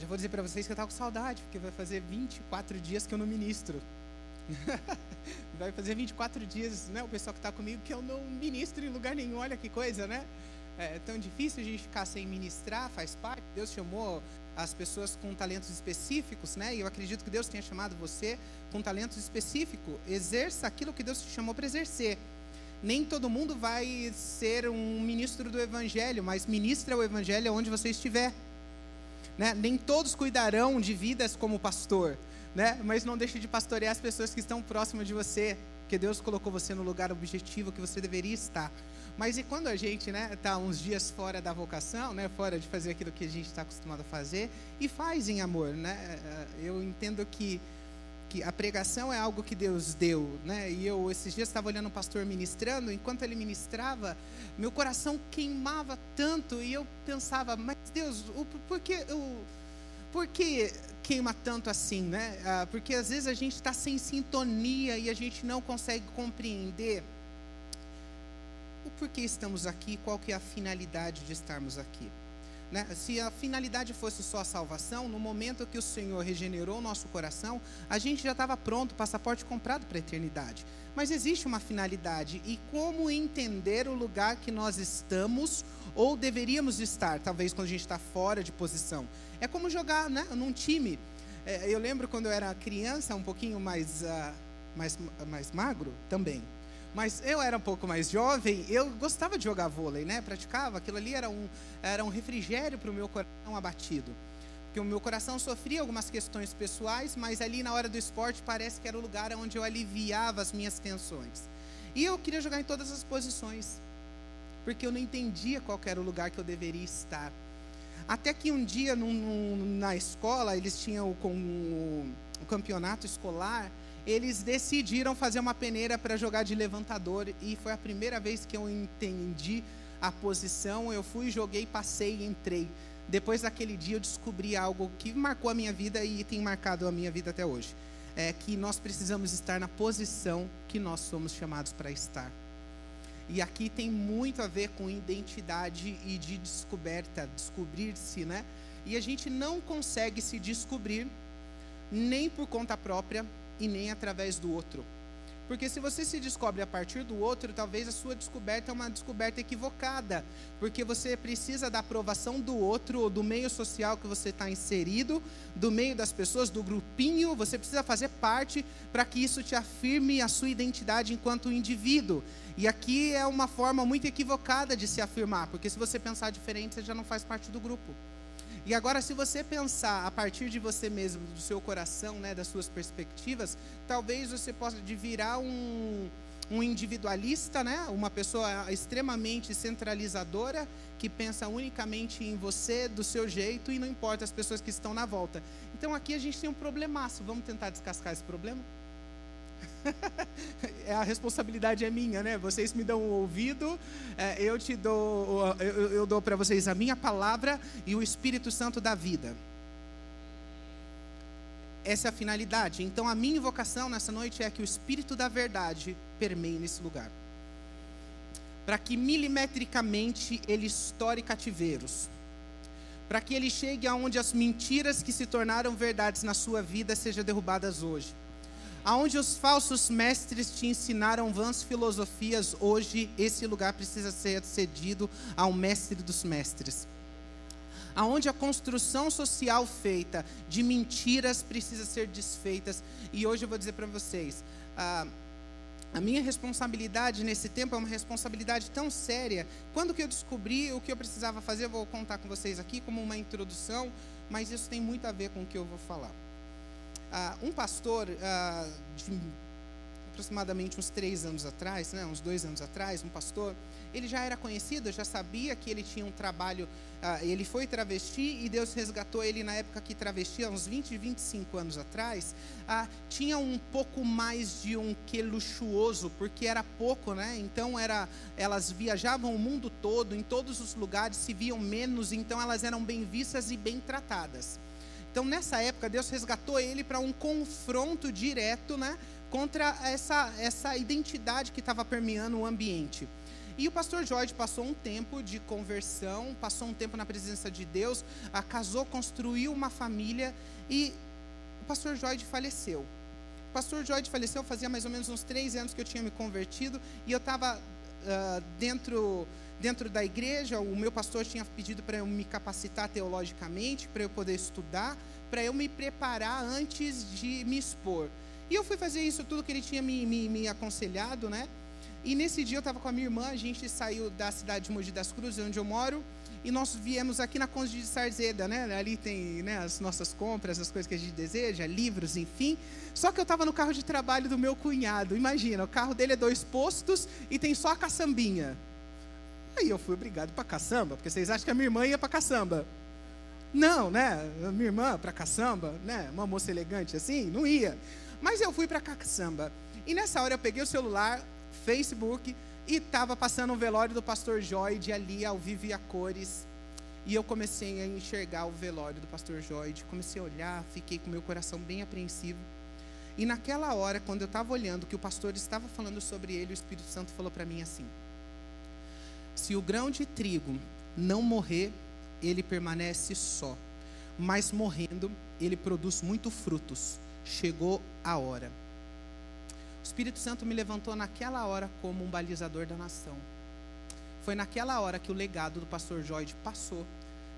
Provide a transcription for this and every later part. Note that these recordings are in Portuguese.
Já vou dizer para vocês que eu estava com saudade, porque vai fazer 24 dias que eu não ministro. vai fazer 24 dias, né? O pessoal que está comigo, que eu não ministro em lugar nenhum. Olha que coisa, né? É tão difícil a gente ficar sem ministrar, faz parte. Deus chamou as pessoas com talentos específicos, né? E eu acredito que Deus tenha chamado você com talentos específicos. Exerça aquilo que Deus te chamou para exercer. Nem todo mundo vai ser um ministro do Evangelho, mas ministra o Evangelho onde você estiver. Né? Nem todos cuidarão de vidas como pastor, né? mas não deixe de pastorear as pessoas que estão próximas de você, porque Deus colocou você no lugar objetivo que você deveria estar. Mas e quando a gente né, tá uns dias fora da vocação, né, fora de fazer aquilo que a gente está acostumado a fazer, e faz em amor? Né? Eu entendo que, que a pregação é algo que Deus deu. Né? E eu, esses dias, estava olhando o pastor ministrando, enquanto ele ministrava, meu coração queimava tanto, e eu pensava, mas Deus, o, por que. Por que queima tanto assim, né? Ah, porque às vezes a gente está sem sintonia e a gente não consegue compreender o porquê estamos aqui, qual que é a finalidade de estarmos aqui. Né? Se a finalidade fosse só a salvação, no momento que o Senhor regenerou o nosso coração, a gente já estava pronto, passaporte comprado para a eternidade. Mas existe uma finalidade e como entender o lugar que nós estamos ou deveríamos estar, talvez quando a gente está fora de posição. É como jogar né, num time. É, eu lembro quando eu era criança, um pouquinho mais, uh, mais, mais magro também mas eu era um pouco mais jovem, eu gostava de jogar vôlei, né? Praticava, aquilo ali era um, era um refrigério para o meu coração abatido. Porque o meu coração sofria algumas questões pessoais, mas ali na hora do esporte parece que era o lugar onde eu aliviava as minhas tensões. E eu queria jogar em todas as posições, porque eu não entendia qual era o lugar que eu deveria estar. Até que um dia num, num, na escola, eles tinham o, o, o campeonato escolar, eles decidiram fazer uma peneira para jogar de levantador e foi a primeira vez que eu entendi a posição. Eu fui, joguei, passei e entrei. Depois daquele dia eu descobri algo que marcou a minha vida e tem marcado a minha vida até hoje. É que nós precisamos estar na posição que nós somos chamados para estar. E aqui tem muito a ver com identidade e de descoberta, descobrir-se, né? E a gente não consegue se descobrir nem por conta própria, e nem através do outro. Porque se você se descobre a partir do outro, talvez a sua descoberta é uma descoberta equivocada. Porque você precisa da aprovação do outro, ou do meio social que você está inserido, do meio das pessoas, do grupinho. Você precisa fazer parte para que isso te afirme a sua identidade enquanto indivíduo. E aqui é uma forma muito equivocada de se afirmar, porque se você pensar diferente, você já não faz parte do grupo. E agora, se você pensar a partir de você mesmo, do seu coração, né, das suas perspectivas, talvez você possa virar um, um individualista, né, uma pessoa extremamente centralizadora, que pensa unicamente em você, do seu jeito, e não importa as pessoas que estão na volta. Então aqui a gente tem um problemaço. Vamos tentar descascar esse problema? é, a responsabilidade é minha, né? Vocês me dão o ouvido, é, eu te dou, eu, dou para vocês a minha palavra e o Espírito Santo da vida. Essa é a finalidade. Então, a minha invocação nessa noite é que o Espírito da verdade permeie nesse lugar. Para que milimetricamente ele estoure cativeiros. Para que ele chegue aonde as mentiras que se tornaram verdades na sua vida sejam derrubadas hoje Aonde os falsos mestres te ensinaram vãs filosofias, hoje esse lugar precisa ser cedido ao mestre dos mestres. Aonde a construção social feita de mentiras precisa ser desfeitas. E hoje eu vou dizer para vocês, a, minha responsabilidade nesse tempo é uma responsabilidade tão séria. Quando que eu descobri o que eu precisava fazer, eu vou contar com vocês aqui como uma introdução, mas isso tem muito a ver com o que eu vou falar. Ah, um pastor, ah, de aproximadamente uns três anos atrás, né, uns dois anos atrás, um pastor, ele já era conhecido, já sabia que ele tinha um trabalho, ah, ele foi travesti e Deus resgatou ele na época que travesti, há uns 20, 25 anos atrás, tinha um pouco mais de um que luxuoso, porque era pouco, né? Então era, elas viajavam o mundo todo, em todos os lugares se viam menos, então elas eram bem vistas e bem tratadas. Então, nessa época, Deus resgatou ele para um confronto direto né, contra essa, essa identidade que estava permeando o ambiente. E o pastor Jorge passou um tempo de conversão, passou um tempo na presença de Deus, casou, construiu uma família e o pastor Jorge faleceu. O pastor Jorge faleceu fazia mais ou menos uns três anos que eu tinha me convertido e eu estava uh, dentro dentro da igreja, o meu pastor tinha pedido para eu me capacitar teologicamente, para eu poder estudar, para eu me preparar antes de me expor. E eu fui fazer isso tudo que ele tinha me, me, me aconselhado, né? E nesse dia eu estava com a minha irmã, a gente saiu da cidade de Mogi das Cruzes, onde eu moro, e nós viemos aqui na Conde de Sarzeda, né? Ali tem né, as nossas compras, as coisas que a gente deseja, livros, enfim. Só que eu estava no carro de trabalho do meu cunhado. Imagina, o carro dele é dois postos e tem só a caçambinha. Aí eu fui obrigado para caçamba, porque vocês acham que a minha irmã ia para caçamba. Não, né? Minha irmã para caçamba, né? Uma moça elegante assim, não ia. Mas eu fui para caçamba. E nessa hora eu peguei o celular, Facebook, e estava passando o velório do pastor Joyd ali ao vivo e a cores. E eu comecei a enxergar o velório do pastor Joyd, comecei a olhar, fiquei com meu coração bem apreensivo. E naquela hora, quando eu estava olhando que o pastor estava falando sobre ele, o Espírito Santo falou para mim assim: se o grão de trigo não morrer, ele permanece só, mas morrendo, ele produz muitos frutos. Chegou a hora. O Espírito Santo me levantou naquela hora como um balizador da nação. Foi naquela hora que o legado do pastor Joyd passou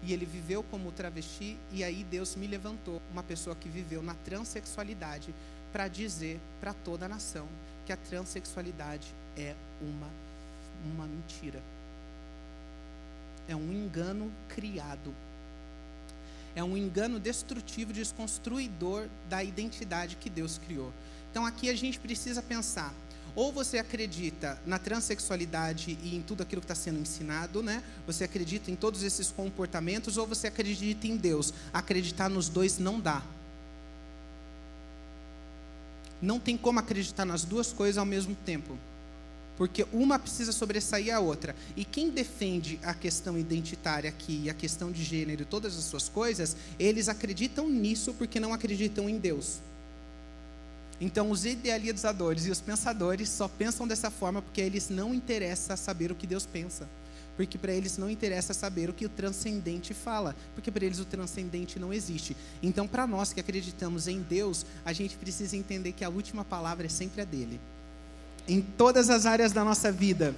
e ele viveu como travesti e aí Deus me levantou, uma pessoa que viveu na transexualidade, para dizer para toda a nação que a transexualidade é uma uma mentira é um engano criado. É um engano destrutivo, desconstruidor da identidade que Deus criou. Então aqui a gente precisa pensar: ou você acredita na transexualidade e em tudo aquilo que está sendo ensinado, né? Você acredita em todos esses comportamentos, ou você acredita em Deus. Acreditar nos dois não dá. Não tem como acreditar nas duas coisas ao mesmo tempo porque uma precisa sobressair a outra. E quem defende a questão identitária aqui, a questão de gênero e todas as suas coisas, eles acreditam nisso porque não acreditam em Deus. Então, os idealizadores e os pensadores só pensam dessa forma porque eles não interessa saber o que Deus pensa. Porque para eles não interessa saber o que o transcendente fala, porque para eles o transcendente não existe. Então, para nós que acreditamos em Deus, a gente precisa entender que a última palavra é sempre a dele em todas as áreas da nossa vida.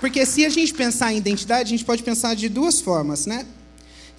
Porque se a gente pensar em identidade, a gente pode pensar de duas formas, né?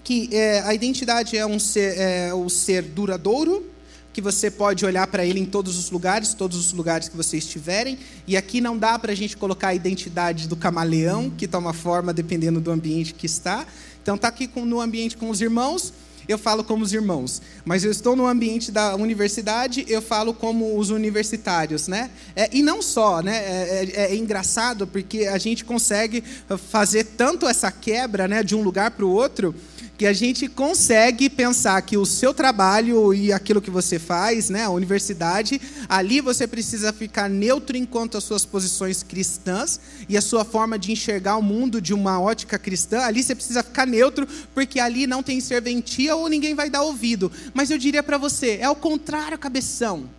Que é, a identidade é um ser, é, o ser duradouro, que você pode olhar para ele em todos os lugares, todos os lugares que você estiverem. E aqui não dá para a gente colocar a identidade do camaleão, que toma forma dependendo do ambiente que está. Então, está aqui com, no ambiente com os irmãos, eu falo como os irmãos. Mas eu estou no ambiente da universidade, eu falo como os universitários, né? É, e não só, né? É, é, é, engraçado porque a gente consegue fazer tanto essa quebra, né, de um lugar para o outro que a gente consegue pensar que o seu trabalho e aquilo que você faz, né, a universidade, ali você precisa ficar neutro enquanto as suas posições cristãs e a sua forma de enxergar o mundo de uma ótica cristã, ali você precisa ficar neutro, porque ali não tem serventia ou ninguém vai dar ouvido. Mas eu diria para você, é o contrário, cabeção.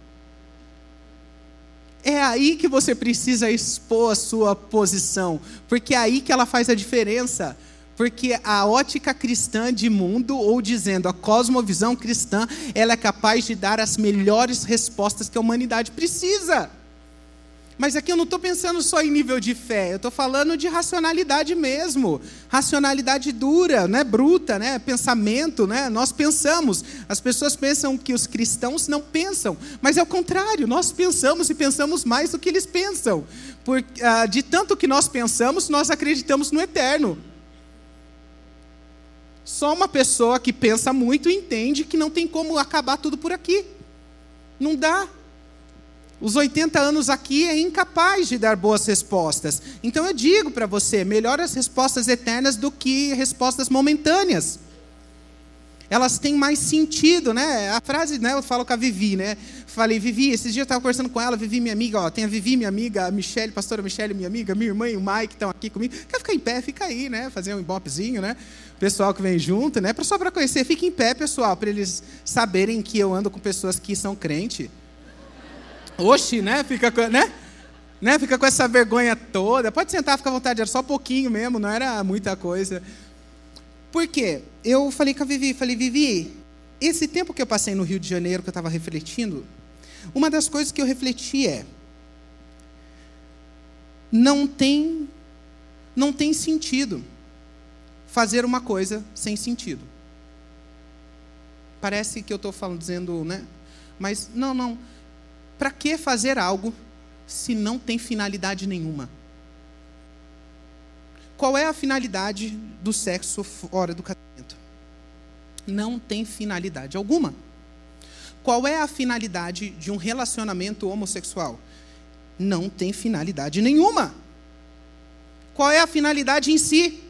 É aí que você precisa expor a sua posição, porque é aí que ela faz a diferença. Porque a ótica cristã de mundo, ou dizendo a cosmovisão cristã, ela é capaz de dar as melhores respostas que a humanidade precisa. Mas aqui eu não estou pensando só em nível de fé, eu estou falando de racionalidade mesmo. Racionalidade dura, né? bruta, né? pensamento. Né? Nós pensamos. As pessoas pensam que os cristãos não pensam, mas é o contrário, nós pensamos e pensamos mais do que eles pensam. Por, ah, de tanto que nós pensamos, nós acreditamos no eterno. Só uma pessoa que pensa muito entende que não tem como acabar tudo por aqui. Não dá. Os 80 anos aqui é incapaz de dar boas respostas. Então eu digo para você, melhor as respostas eternas do que respostas momentâneas. Elas têm mais sentido, né? A frase, né, eu falo com a Vivi, né? Falei, Vivi, esses dias eu estava conversando com ela, Vivi, minha amiga, ó, tem a Vivi, minha amiga, a Michelle, pastora Michelle, minha amiga, minha irmã e o Mike estão aqui comigo. Quer ficar em pé? Fica aí, né? Fazer um ibopezinho, né? pessoal que vem junto, né? Só para conhecer, fique em pé, pessoal, para eles saberem que eu ando com pessoas que são crente. Oxi, né? Fica, né? né? Fica com essa vergonha toda. Pode sentar, fica à vontade, era só pouquinho mesmo, não era muita coisa. Por quê? Eu falei com a Vivi, falei, Vivi, esse tempo que eu passei no Rio de Janeiro, que eu estava refletindo, uma das coisas que eu refleti é: não tem, não tem sentido fazer uma coisa sem sentido. Parece que eu estou falando, dizendo, né? Mas não, não. Para que fazer algo se não tem finalidade nenhuma? Qual é a finalidade do sexo fora do casamento? Não tem finalidade alguma. Qual é a finalidade de um relacionamento homossexual? Não tem finalidade nenhuma. Qual é a finalidade em si?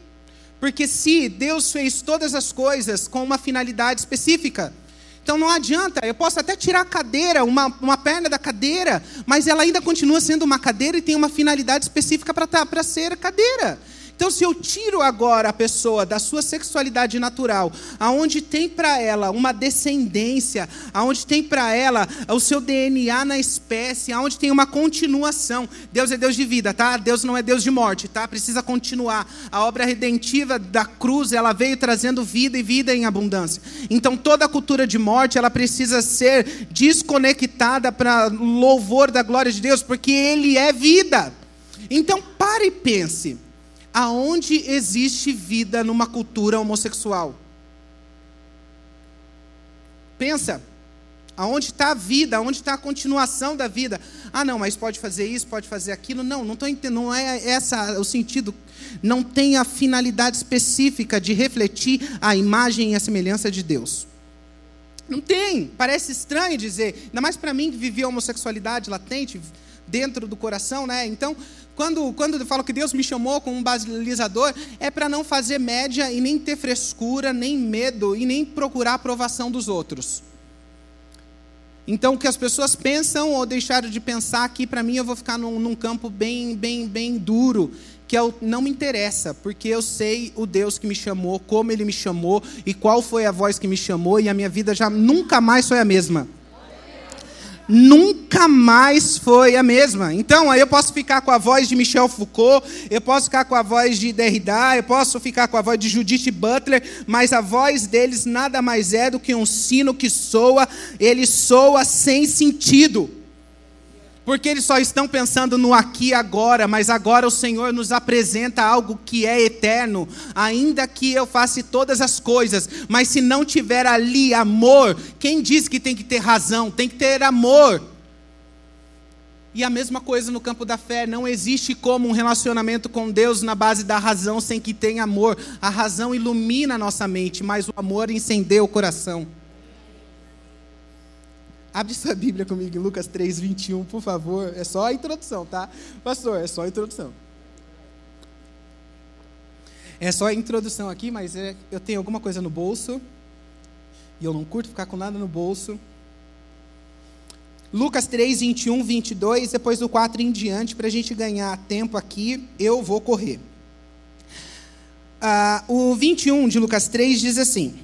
Porque se Deus fez todas as coisas com uma finalidade específica, então não adianta, eu posso até tirar a cadeira, uma, uma perna da cadeira, mas ela ainda continua sendo uma cadeira e tem uma finalidade específica para tá, ser cadeira. Então, se eu tiro agora a pessoa da sua sexualidade natural, aonde tem para ela uma descendência, aonde tem para ela o seu DNA na espécie, aonde tem uma continuação. Deus é Deus de vida, tá? Deus não é Deus de morte, tá? Precisa continuar. A obra redentiva da cruz, ela veio trazendo vida e vida em abundância. Então, toda a cultura de morte, ela precisa ser desconectada para louvor da glória de Deus, porque ele é vida. Então, pare e pense aonde existe vida numa cultura homossexual? Pensa, aonde está a vida, aonde está a continuação da vida? Ah, não, mas pode fazer isso, pode fazer aquilo. Não, não estou entendendo, não é essa o sentido. Não tem a finalidade específica de refletir a imagem e a semelhança de Deus. Não tem. Parece estranho dizer, ainda mais para mim que vivi a homossexualidade latente dentro do coração, né? Então, quando, quando eu falo que Deus me chamou como um balizador, é para não fazer média e nem ter frescura, nem medo e nem procurar a aprovação dos outros. Então, o que as pessoas pensam ou deixaram de pensar aqui, para mim, eu vou ficar num, num, campo bem, bem, bem duro, que eu, não me interessa, porque eu sei o Deus que me chamou, como Ele me chamou e qual foi a voz que me chamou, e a minha vida já nunca mais foi a mesma nunca mais foi a mesma. Então, aí eu posso ficar com a voz de Michel Foucault, eu posso ficar com a voz de Derrida, eu posso ficar com a voz de Judith Butler, mas a voz deles nada mais é do que um sino que soa, ele soa sem sentido porque eles só estão pensando no aqui e agora, mas agora o Senhor nos apresenta algo que é eterno, ainda que eu faça todas as coisas, mas se não tiver ali amor, quem diz que tem que ter razão? Tem que ter amor. E a mesma coisa no campo da fé, não existe como um relacionamento com Deus na base da razão sem que tenha amor. A razão ilumina a nossa mente, mas o amor incendeia o coração. Abre sua Bíblia comigo em Lucas 3, 21, por favor. É só a introdução, tá? Pastor, é só a introdução. É só a introdução aqui, mas é, eu tenho alguma coisa no bolso. E eu não curto ficar com nada no bolso. Lucas 3, 21, 22, depois do 4 em diante, para a gente ganhar tempo aqui, eu vou correr. Ah, o 21 de Lucas 3 diz assim: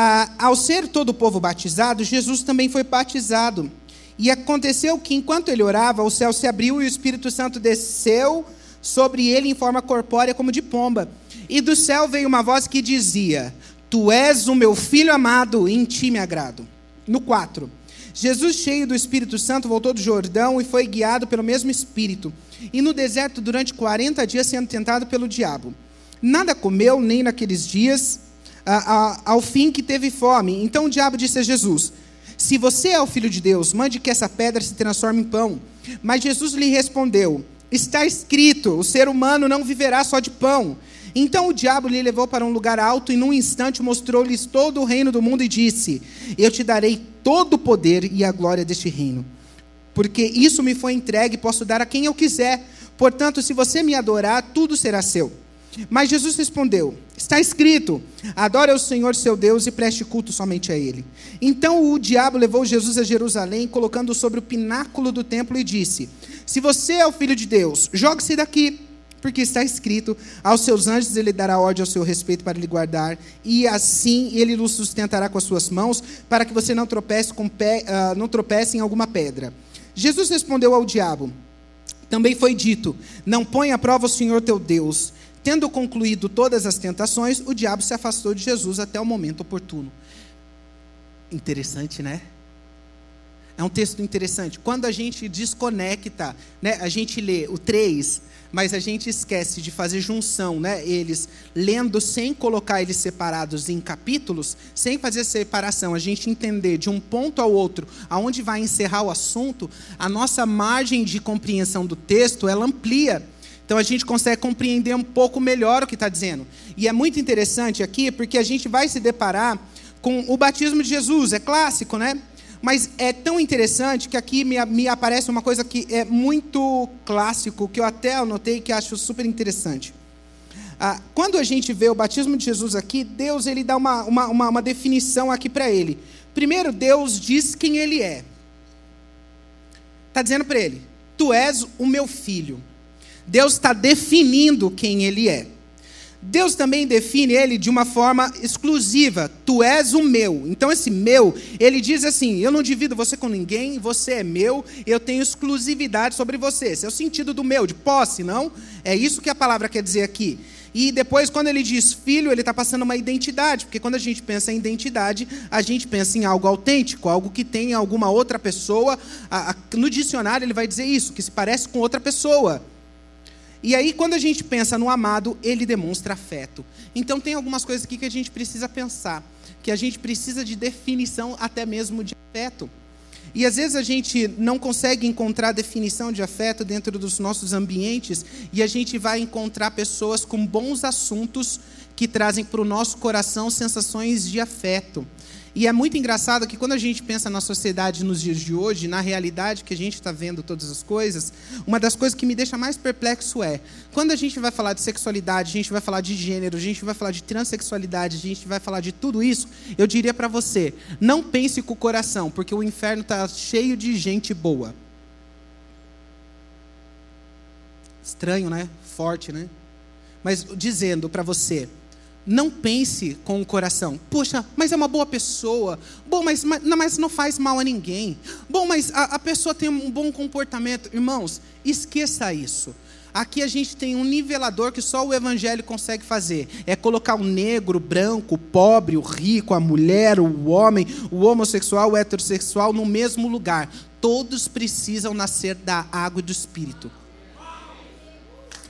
ah, ao ser todo o povo batizado, Jesus também foi batizado. E aconteceu que, enquanto ele orava, o céu se abriu e o Espírito Santo desceu sobre ele em forma corpórea como de pomba. E do céu veio uma voz que dizia: Tu és o meu filho amado, em ti me agrado. No 4. Jesus, cheio do Espírito Santo, voltou do Jordão e foi guiado pelo mesmo Espírito. E no deserto, durante 40 dias, sendo tentado pelo diabo. Nada comeu, nem naqueles dias, ao fim que teve fome. Então o diabo disse a Jesus: Se você é o filho de Deus, mande que essa pedra se transforme em pão. Mas Jesus lhe respondeu: Está escrito: o ser humano não viverá só de pão. Então o diabo lhe levou para um lugar alto e num instante mostrou-lhes todo o reino do mundo e disse: Eu te darei todo o poder e a glória deste reino. Porque isso me foi entregue e posso dar a quem eu quiser. Portanto, se você me adorar, tudo será seu. Mas Jesus respondeu: Está escrito: Adore ao Senhor seu Deus e preste culto somente a Ele. Então o diabo levou Jesus a Jerusalém, colocando-o sobre o pináculo do templo e disse: Se você é o filho de Deus, jogue-se daqui, porque está escrito: Aos seus anjos ele dará ordem ao seu respeito para lhe guardar, e assim ele o sustentará com as suas mãos, para que você não tropece, pé, uh, não tropece em alguma pedra. Jesus respondeu ao diabo: Também foi dito: Não põe à prova o Senhor teu Deus. Tendo concluído todas as tentações, o diabo se afastou de Jesus até o momento oportuno. Interessante, né? É um texto interessante. Quando a gente desconecta, né, a gente lê o 3, mas a gente esquece de fazer junção, né, eles lendo sem colocar eles separados em capítulos, sem fazer separação, a gente entender de um ponto ao outro aonde vai encerrar o assunto, a nossa margem de compreensão do texto, ela amplia. Então a gente consegue compreender um pouco melhor o que está dizendo. E é muito interessante aqui, porque a gente vai se deparar com o batismo de Jesus, é clássico, né? Mas é tão interessante que aqui me, me aparece uma coisa que é muito clássico, que eu até anotei que acho super interessante. Ah, quando a gente vê o batismo de Jesus aqui, Deus ele dá uma, uma, uma, uma definição aqui para ele. Primeiro, Deus diz quem ele é. Está dizendo para ele: Tu és o meu filho. Deus está definindo quem ele é. Deus também define ele de uma forma exclusiva. Tu és o meu. Então, esse meu, ele diz assim: eu não divido você com ninguém, você é meu, eu tenho exclusividade sobre você. Esse é o sentido do meu, de posse, não? É isso que a palavra quer dizer aqui. E depois, quando ele diz filho, ele está passando uma identidade, porque quando a gente pensa em identidade, a gente pensa em algo autêntico, algo que tem alguma outra pessoa. No dicionário, ele vai dizer isso, que se parece com outra pessoa. E aí, quando a gente pensa no amado, ele demonstra afeto. Então, tem algumas coisas aqui que a gente precisa pensar, que a gente precisa de definição até mesmo de afeto. E às vezes a gente não consegue encontrar definição de afeto dentro dos nossos ambientes, e a gente vai encontrar pessoas com bons assuntos que trazem para o nosso coração sensações de afeto. E é muito engraçado que quando a gente pensa na sociedade nos dias de hoje, na realidade que a gente está vendo todas as coisas, uma das coisas que me deixa mais perplexo é quando a gente vai falar de sexualidade, a gente vai falar de gênero, a gente vai falar de transexualidade, a gente vai falar de tudo isso, eu diria para você, não pense com o coração, porque o inferno está cheio de gente boa. Estranho, né? Forte, né? Mas dizendo para você, não pense com o coração. Puxa, mas é uma boa pessoa. Bom, mas, mas não faz mal a ninguém. Bom, mas a, a pessoa tem um bom comportamento. Irmãos, esqueça isso. Aqui a gente tem um nivelador que só o evangelho consegue fazer. É colocar o negro, o branco, o pobre, o rico, a mulher, o homem, o homossexual, o heterossexual no mesmo lugar. Todos precisam nascer da água e do espírito.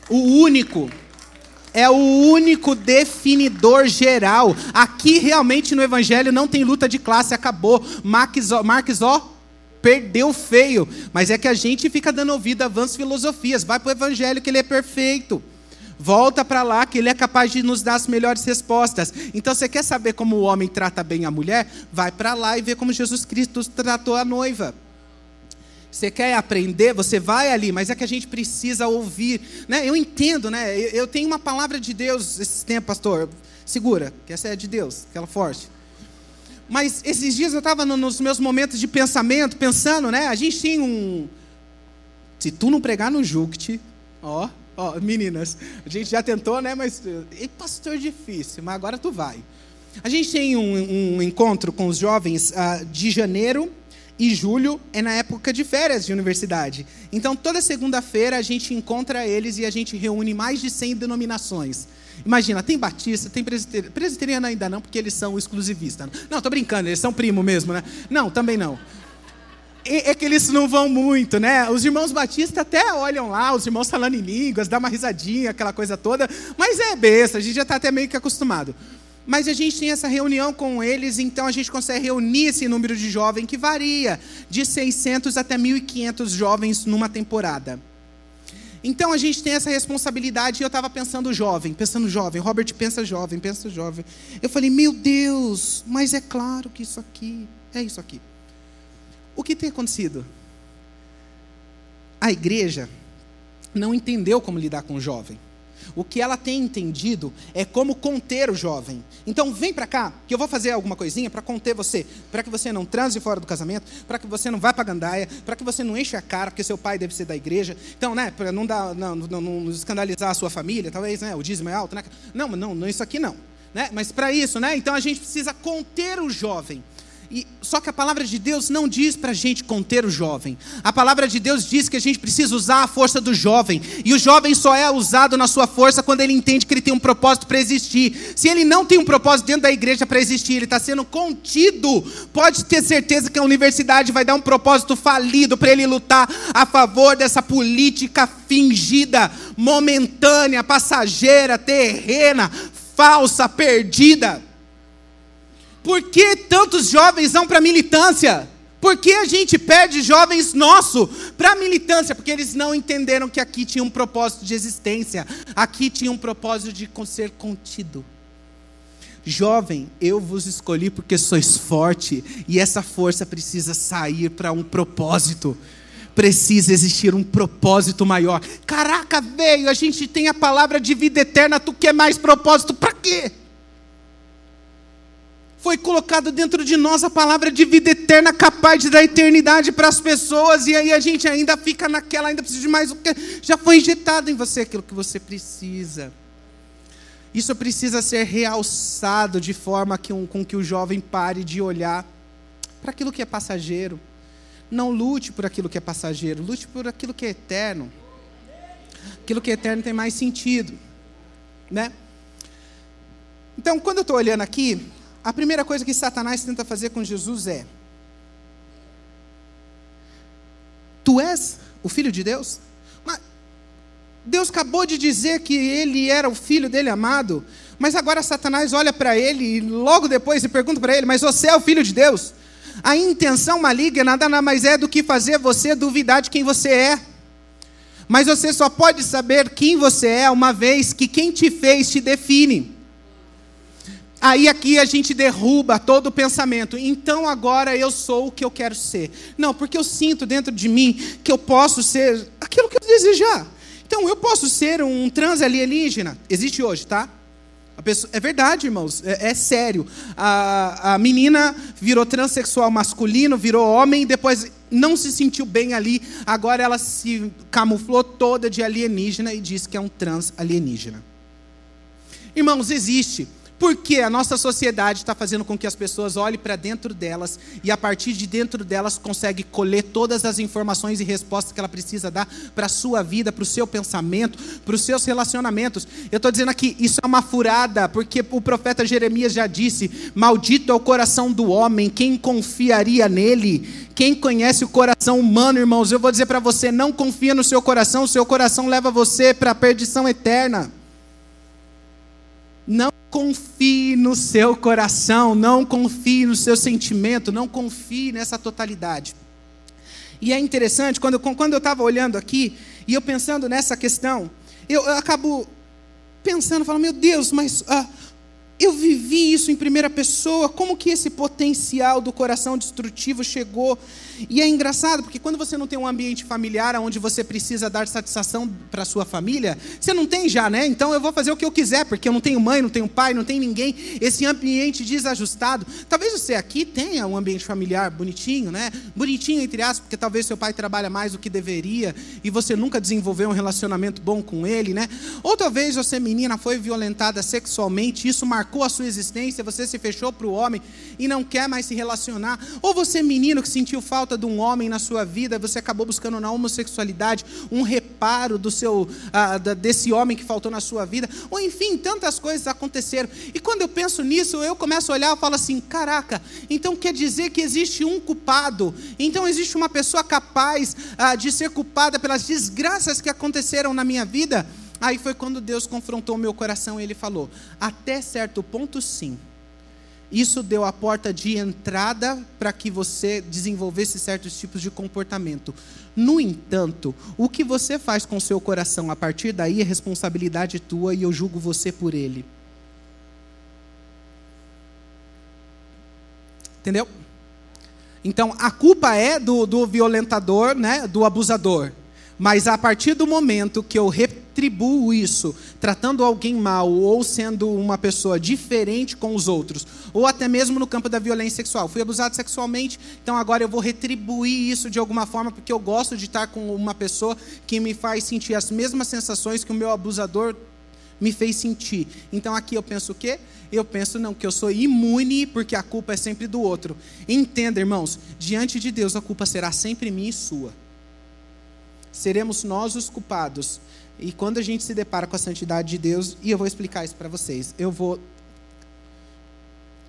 O único é o único definidor geral. Aqui realmente no Evangelho não tem luta de classe, acabou. Marx, ó, perdeu feio. Mas é que a gente fica dando ouvido a vãs filosofias. Vai para o Evangelho que ele é perfeito. Volta para lá que ele é capaz de nos dar as melhores respostas. Então você quer saber como o homem trata bem a mulher? Vai para lá e vê como Jesus Cristo tratou a noiva. Você quer aprender, você vai ali, mas é que a gente precisa ouvir. Né? Eu entendo, né? Eu, tenho uma palavra de Deus esse tempo, pastor. Segura, que essa é de Deus, aquela forte. Mas esses dias eu estava no, nos meus momentos de pensamento, pensando, né? A gente tem um. Se tu não pregar no Juct, ó, ó, meninas, a gente já tentou, né? Mas. E pastor difícil, mas agora tu vai. A gente tem um, um encontro com os jovens uh, de janeiro e julho é na época de férias de universidade. Então, toda segunda-feira a gente encontra eles e a gente reúne mais de 100 denominações. Imagina, tem batista, tem presbiteriano, presbiteriano ainda não, porque eles são exclusivistas. Não, estou brincando, eles são primo mesmo, né? Não, também não. É, é que eles não vão muito, né? Os irmãos batistas até olham lá, os irmãos falando em línguas, dá uma risadinha, aquela coisa toda, mas é besta, a gente já está até meio que acostumado. Mas a gente tem essa reunião com eles, então a gente consegue reunir esse número de jovens que varia de 600 até 1.500 jovens numa temporada. Então a gente tem essa responsabilidade. E eu estava pensando jovem, pensando jovem. Robert pensa jovem, pensa jovem. Eu falei, meu Deus, mas é claro que isso aqui é isso aqui. O que tem acontecido? A igreja não entendeu como lidar com o jovem. O que ela tem entendido é como conter o jovem. Então vem para cá, que eu vou fazer alguma coisinha para conter você, para que você não transe fora do casamento, para que você não vá para gandaia, para que você não enche a cara, porque seu pai deve ser da igreja. Então, né, para não, dar, não, não, não, escandalizar a sua família, talvez, né, o dízimo é alto, né? Não, não, não isso aqui não, né? Mas para isso, né? Então a gente precisa conter o jovem. E, só que a palavra de Deus não diz para a gente conter o jovem. A palavra de Deus diz que a gente precisa usar a força do jovem. E o jovem só é usado na sua força quando ele entende que ele tem um propósito para existir. Se ele não tem um propósito dentro da igreja para existir, ele está sendo contido. Pode ter certeza que a universidade vai dar um propósito falido para ele lutar a favor dessa política fingida, momentânea, passageira, terrena, falsa, perdida. Por que tantos jovens vão para a militância? Por que a gente perde jovens nossos para a militância? Porque eles não entenderam que aqui tinha um propósito de existência, aqui tinha um propósito de ser contido. Jovem, eu vos escolhi porque sois forte, e essa força precisa sair para um propósito. Precisa existir um propósito maior. Caraca, velho, a gente tem a palavra de vida eterna, tu quer mais propósito para quê? Foi colocado dentro de nós a palavra de vida eterna, capaz de dar eternidade para as pessoas, e aí a gente ainda fica naquela, ainda precisa de mais o que já foi injetado em você aquilo que você precisa. Isso precisa ser realçado de forma que um, com que o jovem pare de olhar para aquilo que é passageiro. Não lute por aquilo que é passageiro, lute por aquilo que é eterno. Aquilo que é eterno tem mais sentido, né? Então, quando eu estou olhando aqui, a primeira coisa que Satanás tenta fazer com Jesus é: Tu és o filho de Deus? Mas Deus acabou de dizer que ele era o filho dele amado, mas agora Satanás olha para ele e logo depois e pergunta para ele: Mas você é o filho de Deus? A intenção maligna nada mais é do que fazer você duvidar de quem você é. Mas você só pode saber quem você é uma vez que quem te fez te define. Aí aqui a gente derruba todo o pensamento. Então agora eu sou o que eu quero ser. Não, porque eu sinto dentro de mim que eu posso ser aquilo que eu desejar. Então eu posso ser um trans alienígena. Existe hoje, tá? Pessoa, é verdade, irmãos, é, é sério. A, a menina virou transexual masculino, virou homem, depois não se sentiu bem ali. Agora ela se camuflou toda de alienígena e diz que é um trans alienígena. Irmãos, existe porque a nossa sociedade está fazendo com que as pessoas olhem para dentro delas e a partir de dentro delas consegue colher todas as informações e respostas que ela precisa dar para a sua vida, para o seu pensamento, para os seus relacionamentos. Eu estou dizendo aqui, isso é uma furada, porque o profeta Jeremias já disse: Maldito é o coração do homem, quem confiaria nele? Quem conhece o coração humano, irmãos, eu vou dizer para você: não confia no seu coração, o seu coração leva você para a perdição eterna. Confie no seu coração, não confie no seu sentimento, não confie nessa totalidade. E é interessante, quando, quando eu estava olhando aqui, e eu pensando nessa questão, eu, eu acabo pensando, falando, meu Deus, mas ah, eu vivi isso em primeira pessoa, como que esse potencial do coração destrutivo chegou? E é engraçado, porque quando você não tem um ambiente familiar onde você precisa dar satisfação para sua família, você não tem já, né? Então eu vou fazer o que eu quiser, porque eu não tenho mãe, não tenho pai, não tenho ninguém. Esse ambiente desajustado. Talvez você aqui tenha um ambiente familiar bonitinho, né? Bonitinho, entre aspas, porque talvez seu pai trabalha mais do que deveria e você nunca desenvolveu um relacionamento bom com ele, né? Ou talvez você, menina, foi violentada sexualmente, isso marcou marcou a sua existência, você se fechou para o homem e não quer mais se relacionar. Ou você, menino, que sentiu falta de um homem na sua vida, você acabou buscando na homossexualidade um reparo do seu, uh, desse homem que faltou na sua vida. Ou enfim, tantas coisas aconteceram. E quando eu penso nisso, eu começo a olhar e falo assim: caraca, então quer dizer que existe um culpado. Então existe uma pessoa capaz uh, de ser culpada pelas desgraças que aconteceram na minha vida. Aí foi quando Deus confrontou o meu coração e ele falou: até certo ponto, sim. Isso deu a porta de entrada para que você desenvolvesse certos tipos de comportamento. No entanto, o que você faz com seu coração a partir daí é responsabilidade tua e eu julgo você por ele. Entendeu? Então, a culpa é do, do violentador, né, do abusador. Mas a partir do momento que eu retribuo isso, tratando alguém mal ou sendo uma pessoa diferente com os outros, ou até mesmo no campo da violência sexual, fui abusado sexualmente, então agora eu vou retribuir isso de alguma forma porque eu gosto de estar com uma pessoa que me faz sentir as mesmas sensações que o meu abusador me fez sentir. Então aqui eu penso o quê? Eu penso não, que eu sou imune porque a culpa é sempre do outro. Entenda, irmãos, diante de Deus a culpa será sempre minha e sua. Seremos nós os culpados. E quando a gente se depara com a santidade de Deus, e eu vou explicar isso para vocês. Eu vou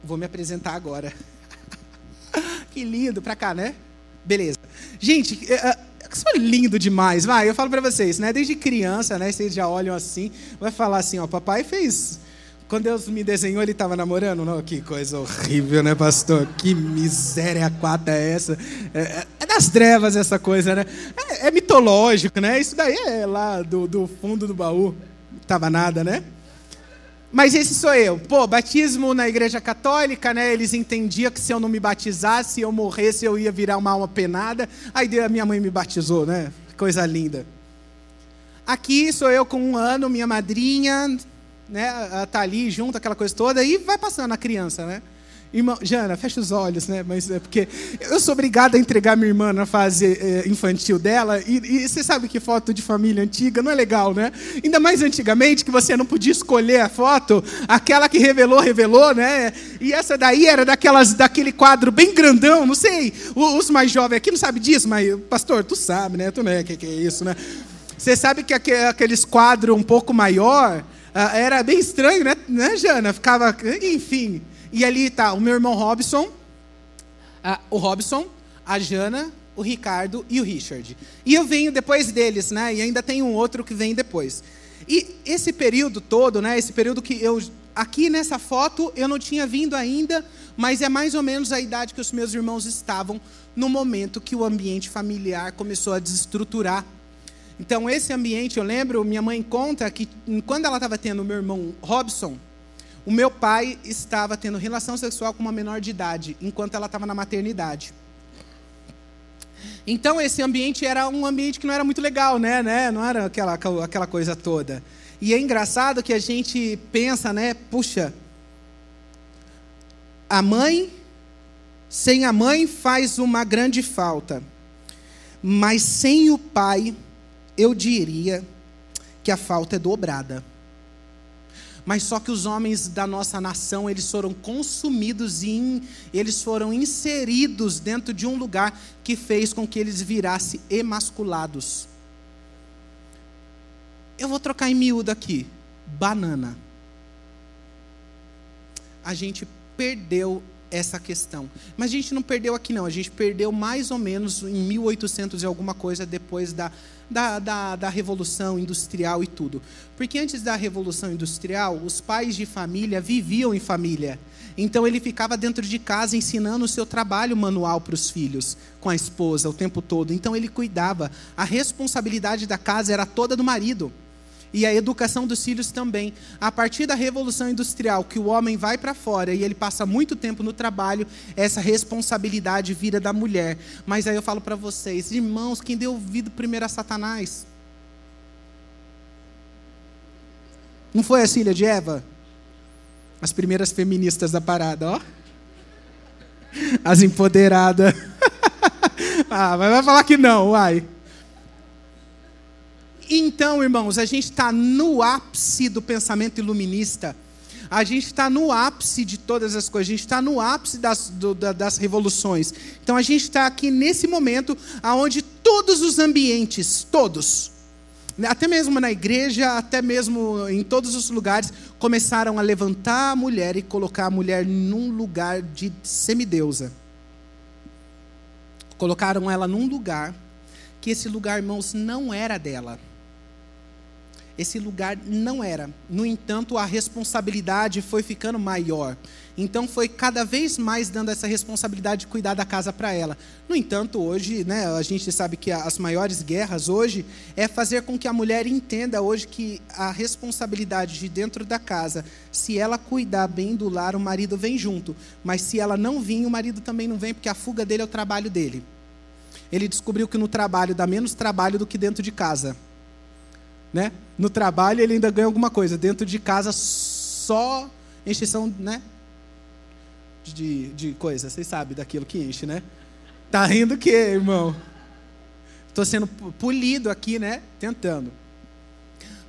vou me apresentar agora. que lindo, para cá, né? Beleza. Gente, é, é, sou lindo demais, vai. Eu falo para vocês, né? Desde criança, né? Vocês já olham assim, vai falar assim, ó, papai fez quando Deus me desenhou, ele estava namorando? Não, que coisa horrível, né, pastor? Que miséria quata é essa? É, é, é das trevas essa coisa, né? É, é, mitológico, né? Isso daí é lá do, do fundo do baú. Não tava nada, né? Mas esse sou eu. Pô, batismo na igreja católica, né? Eles entendiam que se eu não me batizasse, eu morresse, eu ia virar uma alma penada. Aí a minha mãe me batizou, né? Coisa linda. Aqui sou eu com um ano, minha madrinha, né, tá ali junto, aquela coisa toda, e vai passando a criança, né? Irmão, Jana, fecha os olhos, né? Mas é porque eu sou obrigada a entregar minha irmã na fase é, infantil dela, e, e, você sabe que foto de família antiga não é legal, né? Ainda mais antigamente, que você não podia escolher a foto, aquela que revelou, revelou, né? E essa daí era daquelas, daquele quadro bem grandão, não sei, os mais jovens aqui não sabem disso, mas, pastor, tu sabe, né? Tu não é que, que é isso, né? Você sabe que aqueles quadros um pouco maior era bem estranho, né, né, Jana? Ficava, enfim. E ali está o meu irmão Robson, ah, o Robson, a Jana, o Ricardo e o Richard. E eu venho depois deles, né? E ainda tem um outro que vem depois. E esse período todo, né? Esse período que eu aqui nessa foto eu não tinha vindo ainda, mas é mais ou menos a idade que os meus irmãos estavam no momento que o ambiente familiar começou a desestruturar então, esse ambiente, eu lembro, minha mãe conta que quando ela estava tendo meu irmão Robson, o meu pai estava tendo relação sexual com uma menor de idade, enquanto ela estava na maternidade. Então, esse ambiente era um ambiente que não era muito legal, né? né? Não era aquela, aquela coisa toda. E é engraçado que a gente pensa, né? Puxa, a mãe, sem a mãe, faz uma grande falta. Mas sem o pai, eu diria que a falta é dobrada. Mas só que os homens da nossa nação, eles foram consumidos e eles foram inseridos dentro de um lugar que fez com que eles virassem emasculados. Eu vou trocar em miúdo aqui. Banana. A gente perdeu essa questão. Mas a gente não perdeu aqui não, a gente perdeu mais ou menos em 1800 e alguma coisa depois da, da, da, da Revolução Industrial e tudo. Porque antes da Revolução Industrial, os pais de família viviam em família. Então ele ficava dentro de casa ensinando o seu trabalho manual para os filhos, com a esposa o tempo todo. Então ele cuidava. A responsabilidade da casa era toda do marido e a educação dos filhos também. A partir da Revolução Industrial, que o homem vai para fora e ele passa muito tempo no trabalho, essa responsabilidade vira da mulher. Mas aí eu falo para vocês, irmãos, quem deu ouvido primeiro a Satanás? Não foi a filha de Eva? As primeiras feministas da parada, ó. As empoderadas. ah, mas vai falar que não, uai. Então, irmãos, a gente está no ápice do pensamento iluminista. A gente está no ápice de todas as coisas, a gente está no ápice das, do, das revoluções. Então a gente está aqui nesse momento onde todos os ambientes, todos, até mesmo na igreja, até mesmo em todos os lugares, começaram a levantar a mulher e colocar a mulher num lugar de semideusa. Colocaram ela num lugar que esse lugar, irmãos, não era dela esse lugar não era. No entanto, a responsabilidade foi ficando maior. Então, foi cada vez mais dando essa responsabilidade de cuidar da casa para ela. No entanto, hoje, né, a gente sabe que as maiores guerras hoje é fazer com que a mulher entenda hoje que a responsabilidade de dentro da casa, se ela cuidar bem do lar, o marido vem junto. Mas se ela não vir, o marido também não vem, porque a fuga dele é o trabalho dele. Ele descobriu que no trabalho dá menos trabalho do que dentro de casa. Né? No trabalho ele ainda ganha alguma coisa, dentro de casa só encheção, né? De, de coisa, vocês sabem daquilo que enche, né? Tá rindo o quê, irmão? Estou sendo polido aqui, né? Tentando.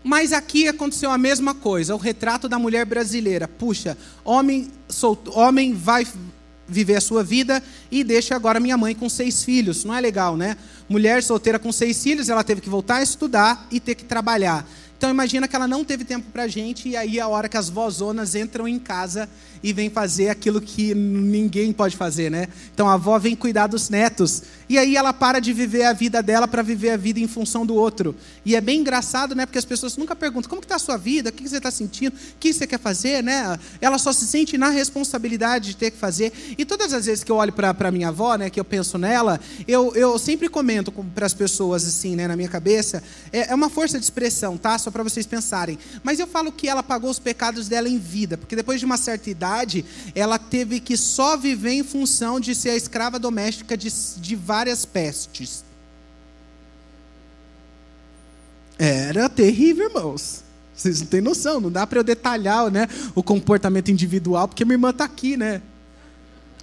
Mas aqui aconteceu a mesma coisa, o retrato da mulher brasileira. Puxa, homem, solto, homem vai viver a sua vida e deixa agora minha mãe com seis filhos. Não é legal, né? Mulher solteira com seis filhos, ela teve que voltar a estudar e ter que trabalhar. Então imagina que ela não teve tempo para a gente e aí é a hora que as vozonas entram em casa e vem fazer aquilo que ninguém pode fazer, né? Então a avó vem cuidar dos netos. E aí ela para de viver a vida dela para viver a vida em função do outro. E é bem engraçado, né? Porque as pessoas nunca perguntam como está a sua vida, o que você está sentindo, o que você quer fazer, né? Ela só se sente na responsabilidade de ter que fazer. E todas as vezes que eu olho para minha avó, né? Que eu penso nela, eu, eu sempre comento para as pessoas assim, né? Na minha cabeça, é, é uma força de expressão, tá? Só para vocês pensarem. Mas eu falo que ela pagou os pecados dela em vida, porque depois de uma certa idade ela teve que só viver em função de ser a escrava doméstica de, de várias pestes. Era terrível, irmãos. Vocês não têm noção, não dá para eu detalhar né, o comportamento individual, porque minha irmã está aqui, né?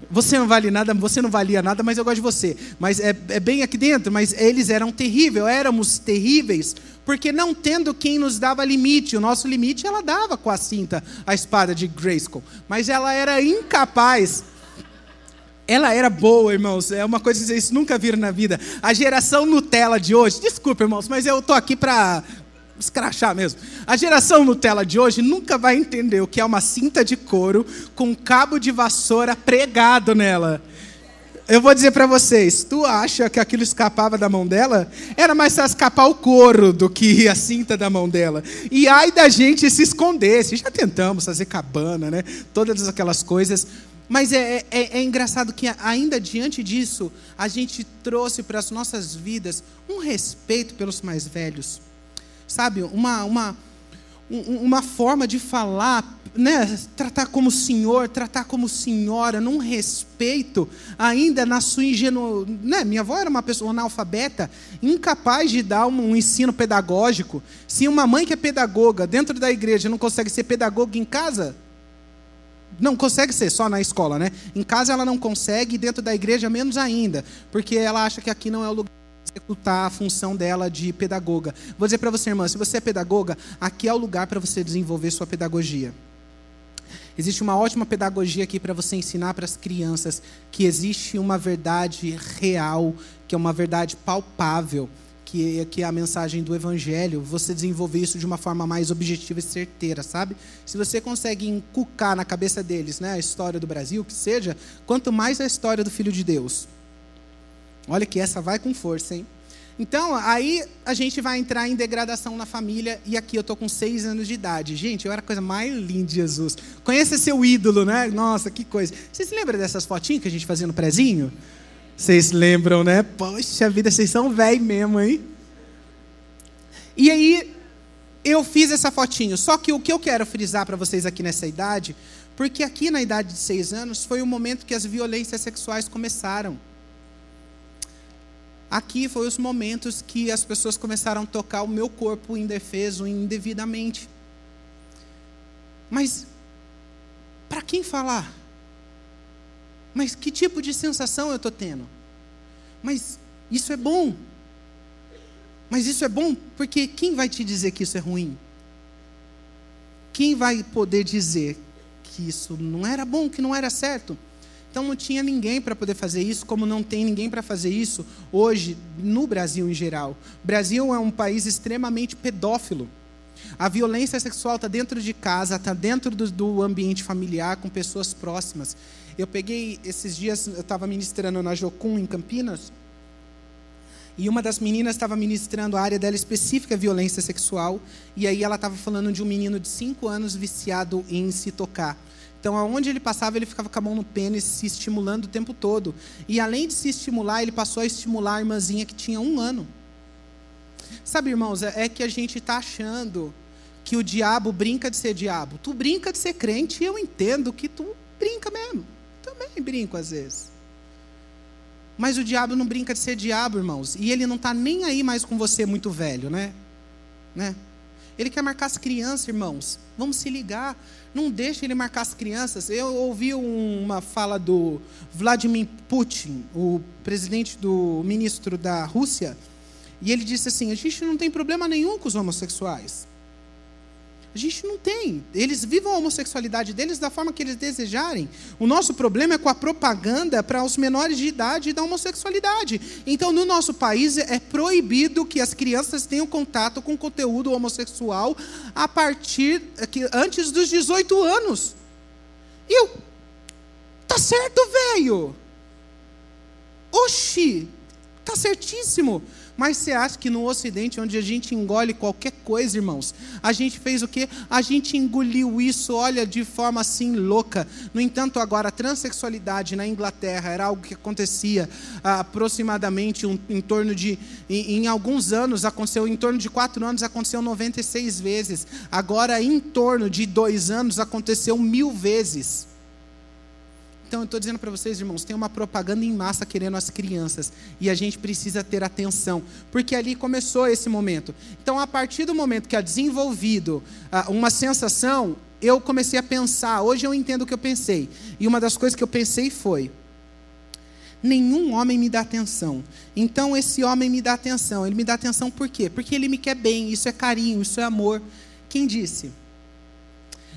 Você não vale nada, você não valia nada, mas eu gosto de você. Mas é, é bem aqui dentro, mas eles eram terríveis, éramos terríveis, porque não tendo quem nos dava limite, o nosso limite ela dava com a cinta, a espada de Grayskull, mas ela era incapaz. Ela era boa, irmãos. É uma coisa que vocês nunca viram na vida. A geração Nutella de hoje, desculpa, irmãos, mas eu tô aqui para escrachar mesmo. A geração Nutella de hoje nunca vai entender o que é uma cinta de couro com um cabo de vassoura pregado nela. Eu vou dizer para vocês, tu acha que aquilo escapava da mão dela? Era mais fácil escapar o couro do que a cinta da mão dela. E ai da gente se escondesse. Já tentamos fazer cabana, né? Todas aquelas coisas. Mas é, é, é engraçado que ainda diante disso, a gente trouxe para as nossas vidas um respeito pelos mais velhos sabe, uma, uma, uma forma de falar, né? tratar como senhor, tratar como senhora, num respeito, ainda na sua ingenuidade. Né? Minha avó era uma pessoa analfabeta, incapaz de dar um, um ensino pedagógico. Se uma mãe que é pedagoga dentro da igreja não consegue ser pedagoga em casa, não consegue ser só na escola, né? Em casa ela não consegue, dentro da igreja menos ainda, porque ela acha que aqui não é o lugar executar a função dela de pedagoga. Vou dizer para você, irmã, se você é pedagoga, aqui é o lugar para você desenvolver sua pedagogia. Existe uma ótima pedagogia aqui para você ensinar para as crianças que existe uma verdade real, que é uma verdade palpável, que, que é a mensagem do Evangelho. Você desenvolver isso de uma forma mais objetiva e certeira, sabe? Se você consegue encucar na cabeça deles né, a história do Brasil, que seja, quanto mais a história do Filho de Deus. Olha que essa vai com força, hein? Então, aí a gente vai entrar em degradação na família, e aqui eu tô com seis anos de idade. Gente, eu era a coisa mais linda de Jesus. Conheça seu ídolo, né? Nossa, que coisa. Vocês se lembram dessas fotinhas que a gente fazia no prezinho? Vocês lembram, né? Poxa vida, vocês são velho mesmo, hein? E aí, eu fiz essa fotinho. Só que o que eu quero frisar para vocês aqui nessa idade, porque aqui na idade de seis anos foi o momento que as violências sexuais começaram. Aqui foi os momentos que as pessoas começaram a tocar o meu corpo indefeso, indevidamente. Mas para quem falar? Mas que tipo de sensação eu estou tendo? Mas isso é bom. Mas isso é bom porque quem vai te dizer que isso é ruim? Quem vai poder dizer que isso não era bom, que não era certo? Então não tinha ninguém para poder fazer isso, como não tem ninguém para fazer isso hoje no Brasil em geral. O Brasil é um país extremamente pedófilo. A violência sexual está dentro de casa, está dentro do, do, ambiente familiar, com pessoas próximas. Eu peguei, esses dias, eu estava ministrando na Jocum, em Campinas, e uma das meninas estava ministrando a área dela específica, violência sexual, e aí ela estava falando de um menino de 5 anos viciado em se tocar. Então, aonde ele passava, ele ficava com a mão no pênis, se estimulando o tempo todo. E além de se estimular, ele passou a estimular a irmãzinha que tinha um ano. Sabe, irmãos, é, é que a gente está achando que o diabo brinca de ser diabo. Tu brinca de ser crente e eu entendo que tu brinca mesmo. Também brinco às vezes. Mas o diabo não brinca de ser diabo, irmãos. E ele não está nem aí mais com você muito velho, né? né? Ele quer marcar as crianças, irmãos. Vamos se ligar. Não deixe ele marcar as crianças. Eu ouvi uma fala do Vladimir Putin, o presidente do ministro da Rússia, e ele disse assim: a gente não tem problema nenhum com os homossexuais. A gente não tem. Eles vivam a homossexualidade deles da forma que eles desejarem. O nosso problema é com a propaganda para os menores de idade da homossexualidade. Então, no nosso país, é proibido que as crianças tenham contato com conteúdo homossexual a partir que, antes dos 18 anos. E eu. Tá certo, velho. Oxi, tá certíssimo. Mas você acha que no Ocidente, onde a gente engole qualquer coisa, irmãos, a gente fez o quê? A gente engoliu isso, olha, de forma assim louca. No entanto, agora, a transexualidade na Inglaterra era algo que acontecia ah, aproximadamente um, em torno de, em, em, alguns anos, aconteceu, em torno de quatro anos, aconteceu 96 vezes. Agora, em torno de dois anos, aconteceu mil vezes. Então, eu estou dizendo para vocês, irmãos, tem uma propaganda em massa querendo as crianças. E a gente precisa ter atenção. Porque ali começou esse momento. Então, a partir do momento que é desenvolvido uh, uma sensação, eu comecei a pensar. Hoje eu entendo o que eu pensei. E uma das coisas que eu pensei foi: nenhum homem me dá atenção. Então, esse homem me dá atenção. Ele me dá atenção por quê? Porque ele me quer bem. Isso é carinho, isso é amor. Quem disse?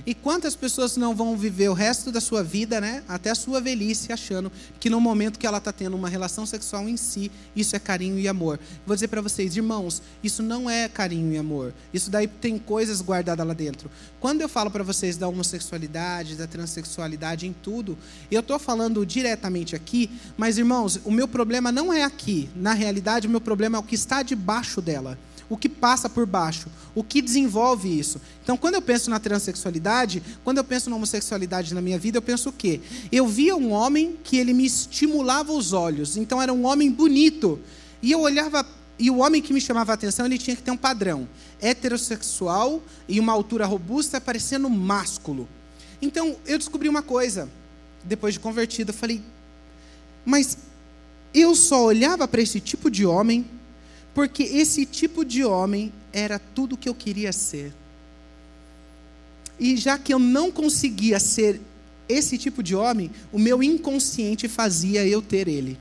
E quantas pessoas não vão viver o resto da sua vida, né, até a sua velhice, achando que no momento que ela está tendo uma relação sexual em si, isso é carinho e amor. Vou dizer para vocês, irmãos, isso não é carinho e amor. Isso daí tem coisas guardadas lá dentro. Quando eu falo para vocês da homossexualidade, da transexualidade, em tudo, eu estou falando diretamente aqui, mas irmãos, o meu problema não é aqui. Na realidade, o meu problema é o que está debaixo dela o que passa por baixo, o que desenvolve isso. Então, quando eu penso na transexualidade, quando eu penso na homossexualidade na minha vida, eu penso o quê? Eu via um homem que ele me estimulava os olhos, então era um homem bonito. E eu olhava, e o homem que me chamava a atenção, ele tinha que ter um padrão heterossexual e uma altura robusta, parecendo másculo. Então, eu descobri uma coisa, depois de convertido, eu falei, mas eu só olhava para esse tipo de homem porque esse tipo de homem era tudo que eu queria ser. E já que eu não conseguia ser esse tipo de homem, o meu inconsciente fazia eu ter ele.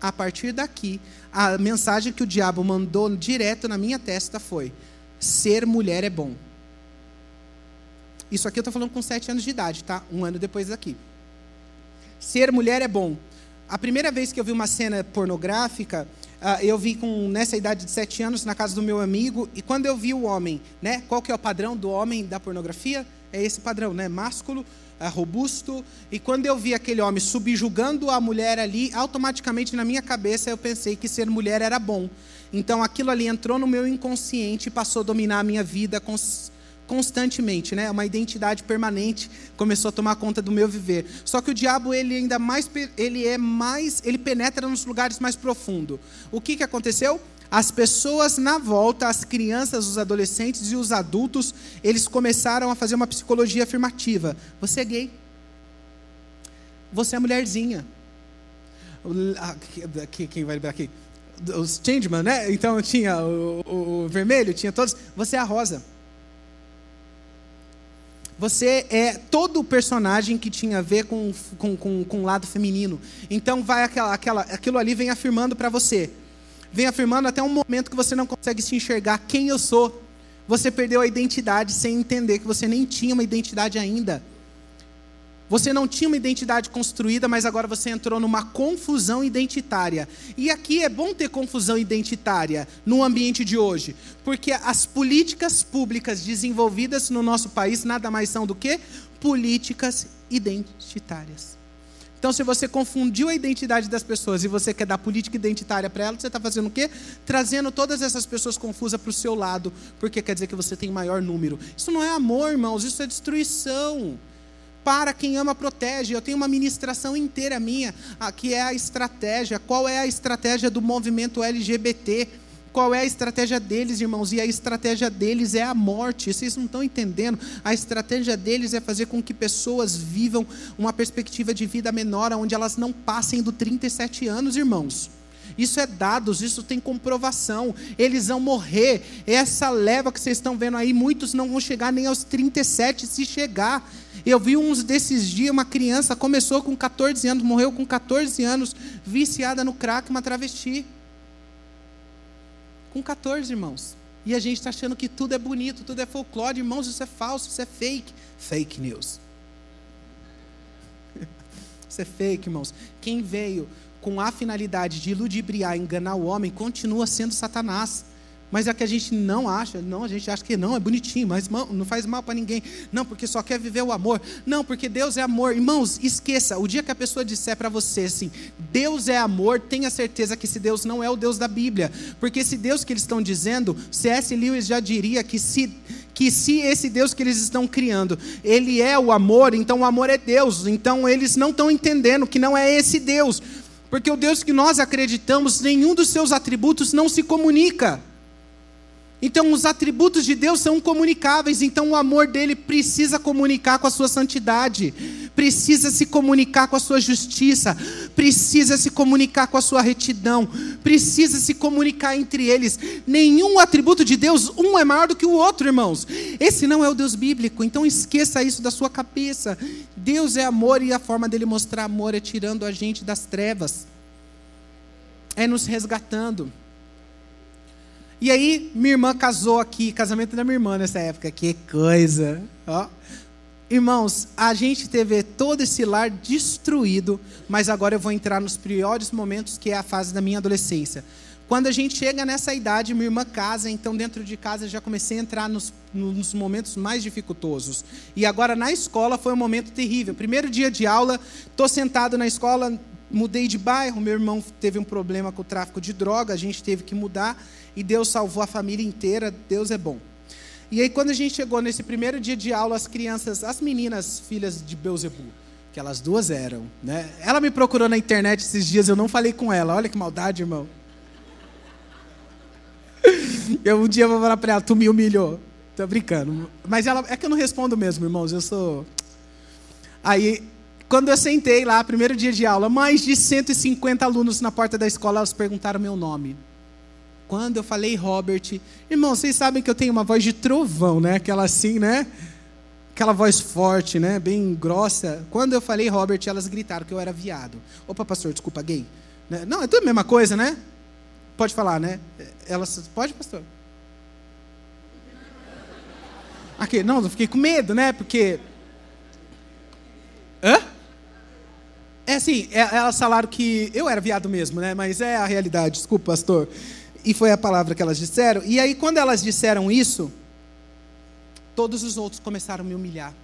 A partir daqui, a mensagem que o diabo mandou direto na minha testa foi: ser mulher é bom. Isso aqui eu estou falando com sete anos de idade, tá? Um ano depois daqui. Ser mulher é bom. A primeira vez que eu vi uma cena pornográfica, eu vi com nessa idade de sete anos na casa do meu amigo e quando eu vi o homem, né? Qual que é o padrão do homem da pornografia? É esse padrão, né? Másculo, uh, robusto. E quando eu vi aquele homem subjugando a mulher ali, automaticamente na minha cabeça eu pensei que ser mulher era bom. Então aquilo ali entrou no meu inconsciente e passou a dominar a minha vida constantemente, né? Uma identidade permanente começou a tomar conta do meu viver. Só que o diabo ele ainda mais ele é mais, ele penetra nos lugares mais profundos. O que que aconteceu? As pessoas na volta, as crianças, os adolescentes e os adultos, eles começaram a fazer uma psicologia afirmativa. Você é gay. Você é mulherzinha. Quem vai lembrar aqui? Os Changeman, né? Então tinha o, o, o vermelho, tinha todos. Você é a rosa. Você é todo o personagem que tinha a ver com, com, com, com o lado feminino. Então vai aquela, aquela, aquilo ali vem afirmando para você. Vem afirmando até um momento que você não consegue se enxergar quem eu sou. Você perdeu a identidade sem entender que você nem tinha uma identidade ainda. Você não tinha uma identidade construída, mas agora você entrou numa confusão identitária. E aqui é bom ter confusão identitária no ambiente de hoje, porque as políticas públicas desenvolvidas no nosso país nada mais são do que políticas identitárias. Então, se você confundiu a identidade das pessoas e você quer dar política identitária para elas, você está fazendo o quê? Trazendo todas essas pessoas confusas para o seu lado, porque quer dizer que você tem maior número. Isso não é amor, irmãos, isso é destruição para quem ama protege. Eu tenho uma ministração inteira minha, que é a estratégia. Qual é a estratégia do movimento LGBT? Qual é a estratégia deles, irmãos? E a estratégia deles é a morte. Vocês não estão entendendo? A estratégia deles é fazer com que pessoas vivam uma perspectiva de vida menor, onde elas não passem do 37 anos, irmãos. Isso é dados, isso tem comprovação. Eles vão morrer. Essa leva que vocês estão vendo aí, muitos não vão chegar nem aos 37 se chegar. Eu vi uns desses dias, uma criança começou com 14 anos, morreu com 14 anos, viciada no crack, uma travesti. Com 14, irmãos. E a gente está achando que tudo é bonito, tudo é folclore. Irmãos, isso é falso, isso é fake. Fake news. isso é fake, irmãos. Quem veio com a finalidade de ludibriar, enganar o homem, continua sendo Satanás. Mas é que a gente não acha, não, a gente acha que não, é bonitinho, mas não faz mal para ninguém. Não, porque só quer viver o amor. Não, porque Deus é amor. Irmãos, esqueça, o dia que a pessoa disser para você assim, Deus é amor, tenha certeza que esse Deus não é o Deus da Bíblia. Porque esse Deus que eles estão dizendo, C.S. Lewis já diria que se que se esse Deus que eles estão criando, ele é o amor, então o amor é Deus. Então eles não estão entendendo que não é esse Deus. Porque o Deus que nós acreditamos, nenhum dos seus atributos não se comunica. Então, os atributos de Deus são comunicáveis, então o amor dele precisa comunicar com a sua santidade, precisa se comunicar com a sua justiça, precisa se comunicar com a sua retidão, precisa se comunicar entre eles. Nenhum atributo de Deus, um é maior do que o outro, irmãos. Esse não é o Deus bíblico, então esqueça isso da sua cabeça. Deus é amor e a forma dele mostrar amor é tirando a gente das trevas, é nos resgatando. E aí, minha irmã casou aqui, casamento da minha irmã nessa época. Que coisa! Ó. Irmãos, a gente teve todo esse lar destruído, mas agora eu vou entrar nos piores momentos, que é a fase da minha adolescência. Quando a gente chega nessa idade, minha irmã casa, então dentro de casa já comecei a entrar nos, nos momentos mais dificultosos. E agora na escola foi um momento terrível. Primeiro dia de aula, estou sentado na escola, mudei de bairro, meu irmão teve um problema com o tráfico de droga, a gente teve que mudar e Deus salvou a família inteira, Deus é bom. E aí, quando a gente chegou nesse primeiro dia de aula, as crianças, as meninas filhas de Beuzebu, que elas duas eram, né? Ela me procurou na internet esses dias, eu não falei com ela, olha que maldade, irmão. Eu um dia vou falar para ela, tu me humilhou. Tô brincando. Mas ela, é que eu não respondo mesmo, irmãos, eu sou. Aí, quando eu sentei lá, primeiro dia de aula, mais de 150 alunos na porta da escola, elas perguntaram meu nome. Quando eu falei Robert, irmão, vocês sabem que eu tenho uma voz de trovão, né? Aquela assim, né? Aquela voz forte, né? Bem grossa. Quando eu falei Robert, elas gritaram que eu era viado. Opa, pastor, desculpa, gay. Né? Não, é tudo a mesma coisa, né? Pode falar, né? Elas, pode, pastor? Aqui, não, eu fiquei com medo, né? Porque. Hã? É assim, elas falaram que eu era viado mesmo, né? Mas é a realidade, desculpa, pastor. E foi a palavra que elas disseram. E aí, quando elas disseram isso, todos os outros começaram a me humilhar.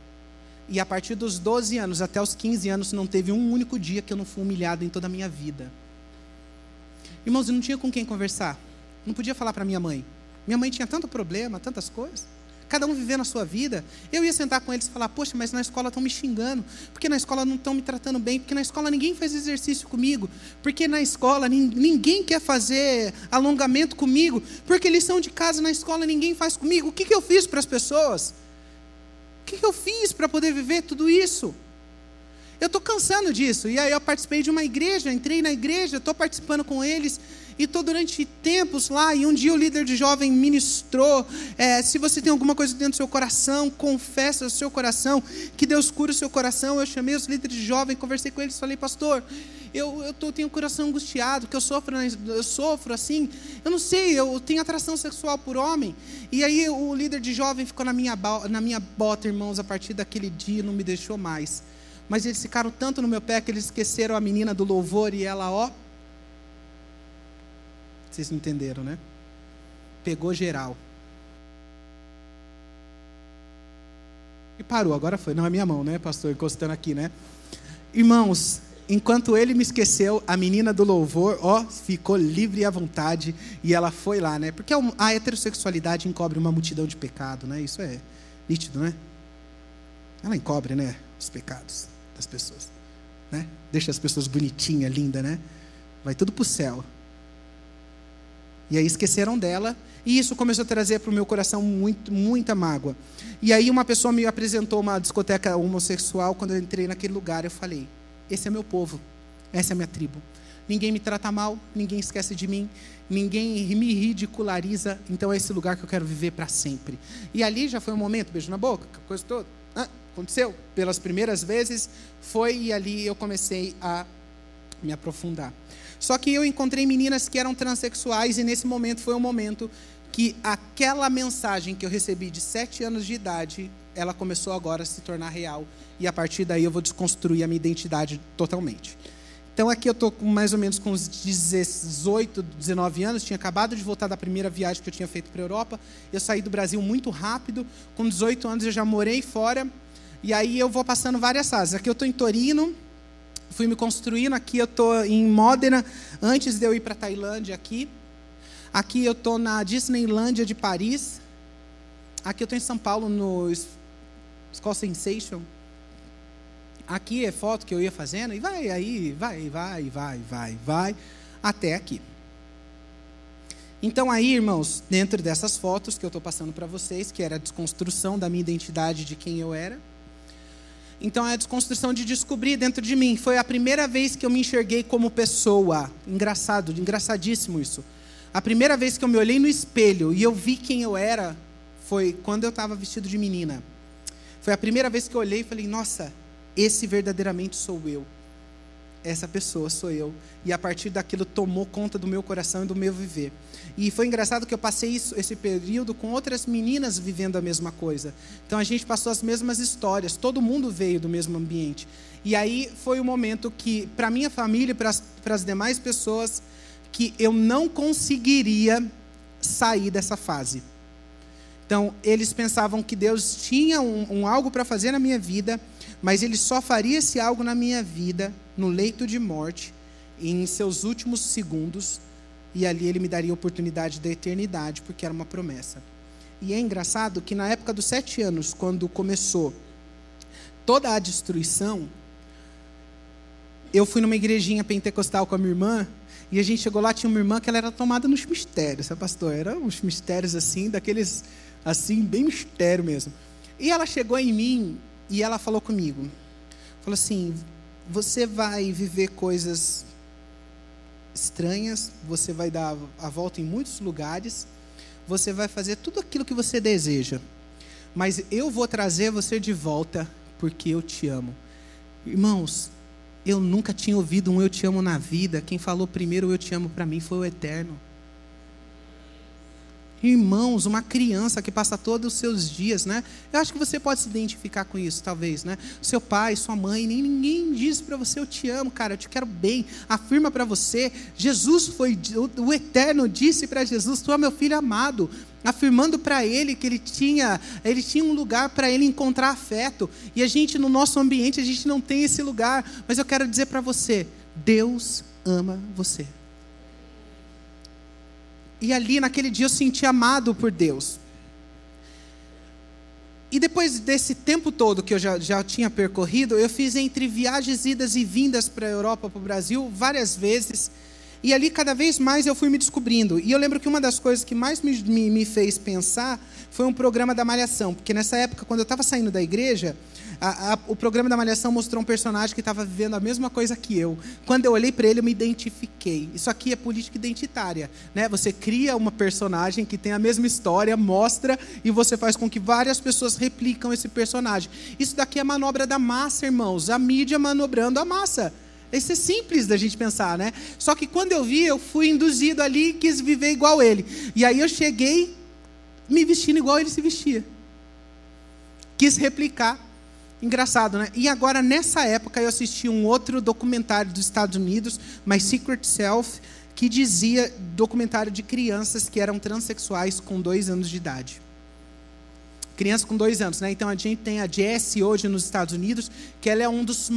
E a partir dos 12 anos até os 15 anos, não teve um único dia que eu não fui humilhado em toda a minha vida. Irmãos, eu não tinha com quem conversar. Não podia falar para minha mãe. Minha mãe tinha tanto problema, tantas coisas cada um vivendo a sua vida. Eu ia sentar com eles e falar: Poxa, mas na escola estão me xingando, porque na escola não estão me tratando bem, porque na escola ninguém faz exercício comigo, porque na escola ninguém quer fazer alongamento comigo, porque lição de casa na escola ninguém faz comigo. O que, que eu fiz para as pessoas? O que, que eu fiz para poder viver tudo isso? Eu estou cansando disso. E aí eu participei de uma igreja, entrei na igreja, estou participando com eles. E estou durante tempos lá, e um dia o líder de jovem ministrou: é, se você tem alguma coisa dentro do seu coração, confessa o seu coração, que Deus cura o seu coração. Eu chamei os líderes de jovem, conversei com eles, falei, pastor, eu, eu tô, tenho o coração angustiado, que eu sofro, eu sofro assim, eu não sei, eu tenho atração sexual por homem. E aí o líder de jovem ficou na minha, na minha bota, irmãos, a partir daquele dia não me deixou mais. Mas eles ficaram tanto no meu pé que eles esqueceram a menina do louvor e ela, ó, vocês entenderam, né? Pegou geral. E parou, agora foi. Não é minha mão, né, pastor? Encostando aqui, né? Irmãos, enquanto ele me esqueceu, a menina do louvor, ó, ficou livre à vontade e ela foi lá, né? Porque a heterossexualidade encobre uma multidão de pecado, né? Isso é nítido, né? Ela encobre, né, os pecados das pessoas, né? Deixa as pessoas bonitinhas, lindas, né? Vai tudo para o céu. E aí esqueceram dela, e isso começou a trazer para o meu coração muito, muita mágoa. E aí uma pessoa me apresentou uma discoteca homossexual, quando eu entrei naquele lugar, eu falei: esse é meu povo, essa é a minha tribo. Ninguém me trata mal, ninguém esquece de mim, ninguém me ridiculariza, então é esse lugar que eu quero viver para sempre. E ali já foi um momento, beijo na boca, coisa toda. Ah, aconteceu pelas primeiras vezes, foi e ali eu comecei a me aprofundar. Só que eu encontrei meninas que eram transexuais e nesse momento foi um momento que aquela mensagem que eu recebi de sete anos de idade, ela começou agora a se tornar real. E a partir daí eu vou desconstruir a minha identidade totalmente. Então aqui eu estou mais ou menos com uns 18, 19 anos, tinha acabado de voltar da primeira viagem que eu tinha feito para a Europa. Eu saí do Brasil muito rápido, com 18 anos eu já morei fora, e aí eu vou passando várias fases. Aqui eu estou em Torino, fui me construindo, aqui eu estou em Módena, antes de eu ir para a Tailândia aqui. Aqui eu estou na Disneylândia de Paris. Aqui eu estou em São Paulo, no School Sensation. Aqui é foto que eu ia fazendo, e vai, aí, vai, vai, vai, vai, vai, até aqui. Então aí, irmãos, dentro dessas fotos que eu estou passando para vocês, que era a desconstrução da minha identidade de quem eu era, então é a desconstrução de descobrir dentro de mim. Foi a primeira vez que eu me enxerguei como pessoa. Engraçado, engraçadíssimo isso. A primeira vez que eu me olhei no espelho e eu vi quem eu era foi quando eu estava vestido de menina. Foi a primeira vez que eu olhei e falei: Nossa, esse verdadeiramente sou eu. Essa pessoa sou eu. E a partir daquilo tomou conta do meu coração e do meu viver. E foi engraçado que eu passei isso, esse período com outras meninas vivendo a mesma coisa. Então a gente passou as mesmas histórias, todo mundo veio do mesmo ambiente. E aí foi o momento que, para minha família e para as demais pessoas, que eu não conseguiria sair dessa fase. Então, eles pensavam que Deus tinha um, um algo para fazer na minha vida, mas Ele só faria esse algo na minha vida no leito de morte, em seus últimos segundos, e ali Ele me daria a oportunidade da eternidade, porque era uma promessa. E é engraçado que na época dos sete anos, quando começou toda a destruição, eu fui numa igrejinha pentecostal com a minha irmã, e a gente chegou lá, tinha uma irmã que ela era tomada nos mistérios, sabe, pastor? Eram uns mistérios assim, daqueles, assim, bem mistério mesmo. E ela chegou em mim e ela falou comigo. Falou assim: você vai viver coisas estranhas, você vai dar a volta em muitos lugares, você vai fazer tudo aquilo que você deseja, mas eu vou trazer você de volta porque eu te amo. Irmãos, eu nunca tinha ouvido um eu te amo na vida. Quem falou primeiro eu te amo para mim foi o eterno. Irmãos, uma criança que passa todos os seus dias, né? Eu acho que você pode se identificar com isso, talvez, né? Seu pai, sua mãe, nem ninguém diz para você eu te amo, cara, eu te quero bem. Afirma para você. Jesus foi o, eterno disse para Jesus: "Tu é meu filho amado" afirmando para ele que ele tinha, ele tinha um lugar para ele encontrar afeto. E a gente no nosso ambiente a gente não tem esse lugar, mas eu quero dizer para você, Deus ama você. E ali naquele dia eu senti amado por Deus. E depois desse tempo todo que eu já, já tinha percorrido, eu fiz entre viagens, idas e vindas para a Europa, para o Brasil, várias vezes. E ali, cada vez mais, eu fui me descobrindo. E eu lembro que uma das coisas que mais me, me, me fez pensar foi um programa da Malhação. Porque nessa época, quando eu estava saindo da igreja, a, a, o programa da Malhação mostrou um personagem que estava vivendo a mesma coisa que eu. Quando eu olhei para ele, eu me identifiquei. Isso aqui é política identitária. Né? Você cria uma personagem que tem a mesma história, mostra, e você faz com que várias pessoas replicam esse personagem. Isso daqui é manobra da massa, irmãos. A mídia manobrando a massa. Isso é simples da gente pensar, né? Só que quando eu vi, eu fui induzido ali e quis viver igual ele. E aí eu cheguei me vestindo igual ele se vestia. Quis replicar. Engraçado, né? E agora, nessa época, eu assisti um outro documentário dos Estados Unidos, My Secret Self, que dizia documentário de crianças que eram transexuais com dois anos de idade criança com dois anos, né? Então a gente tem a Jessie hoje nos Estados Unidos, que ela é um dos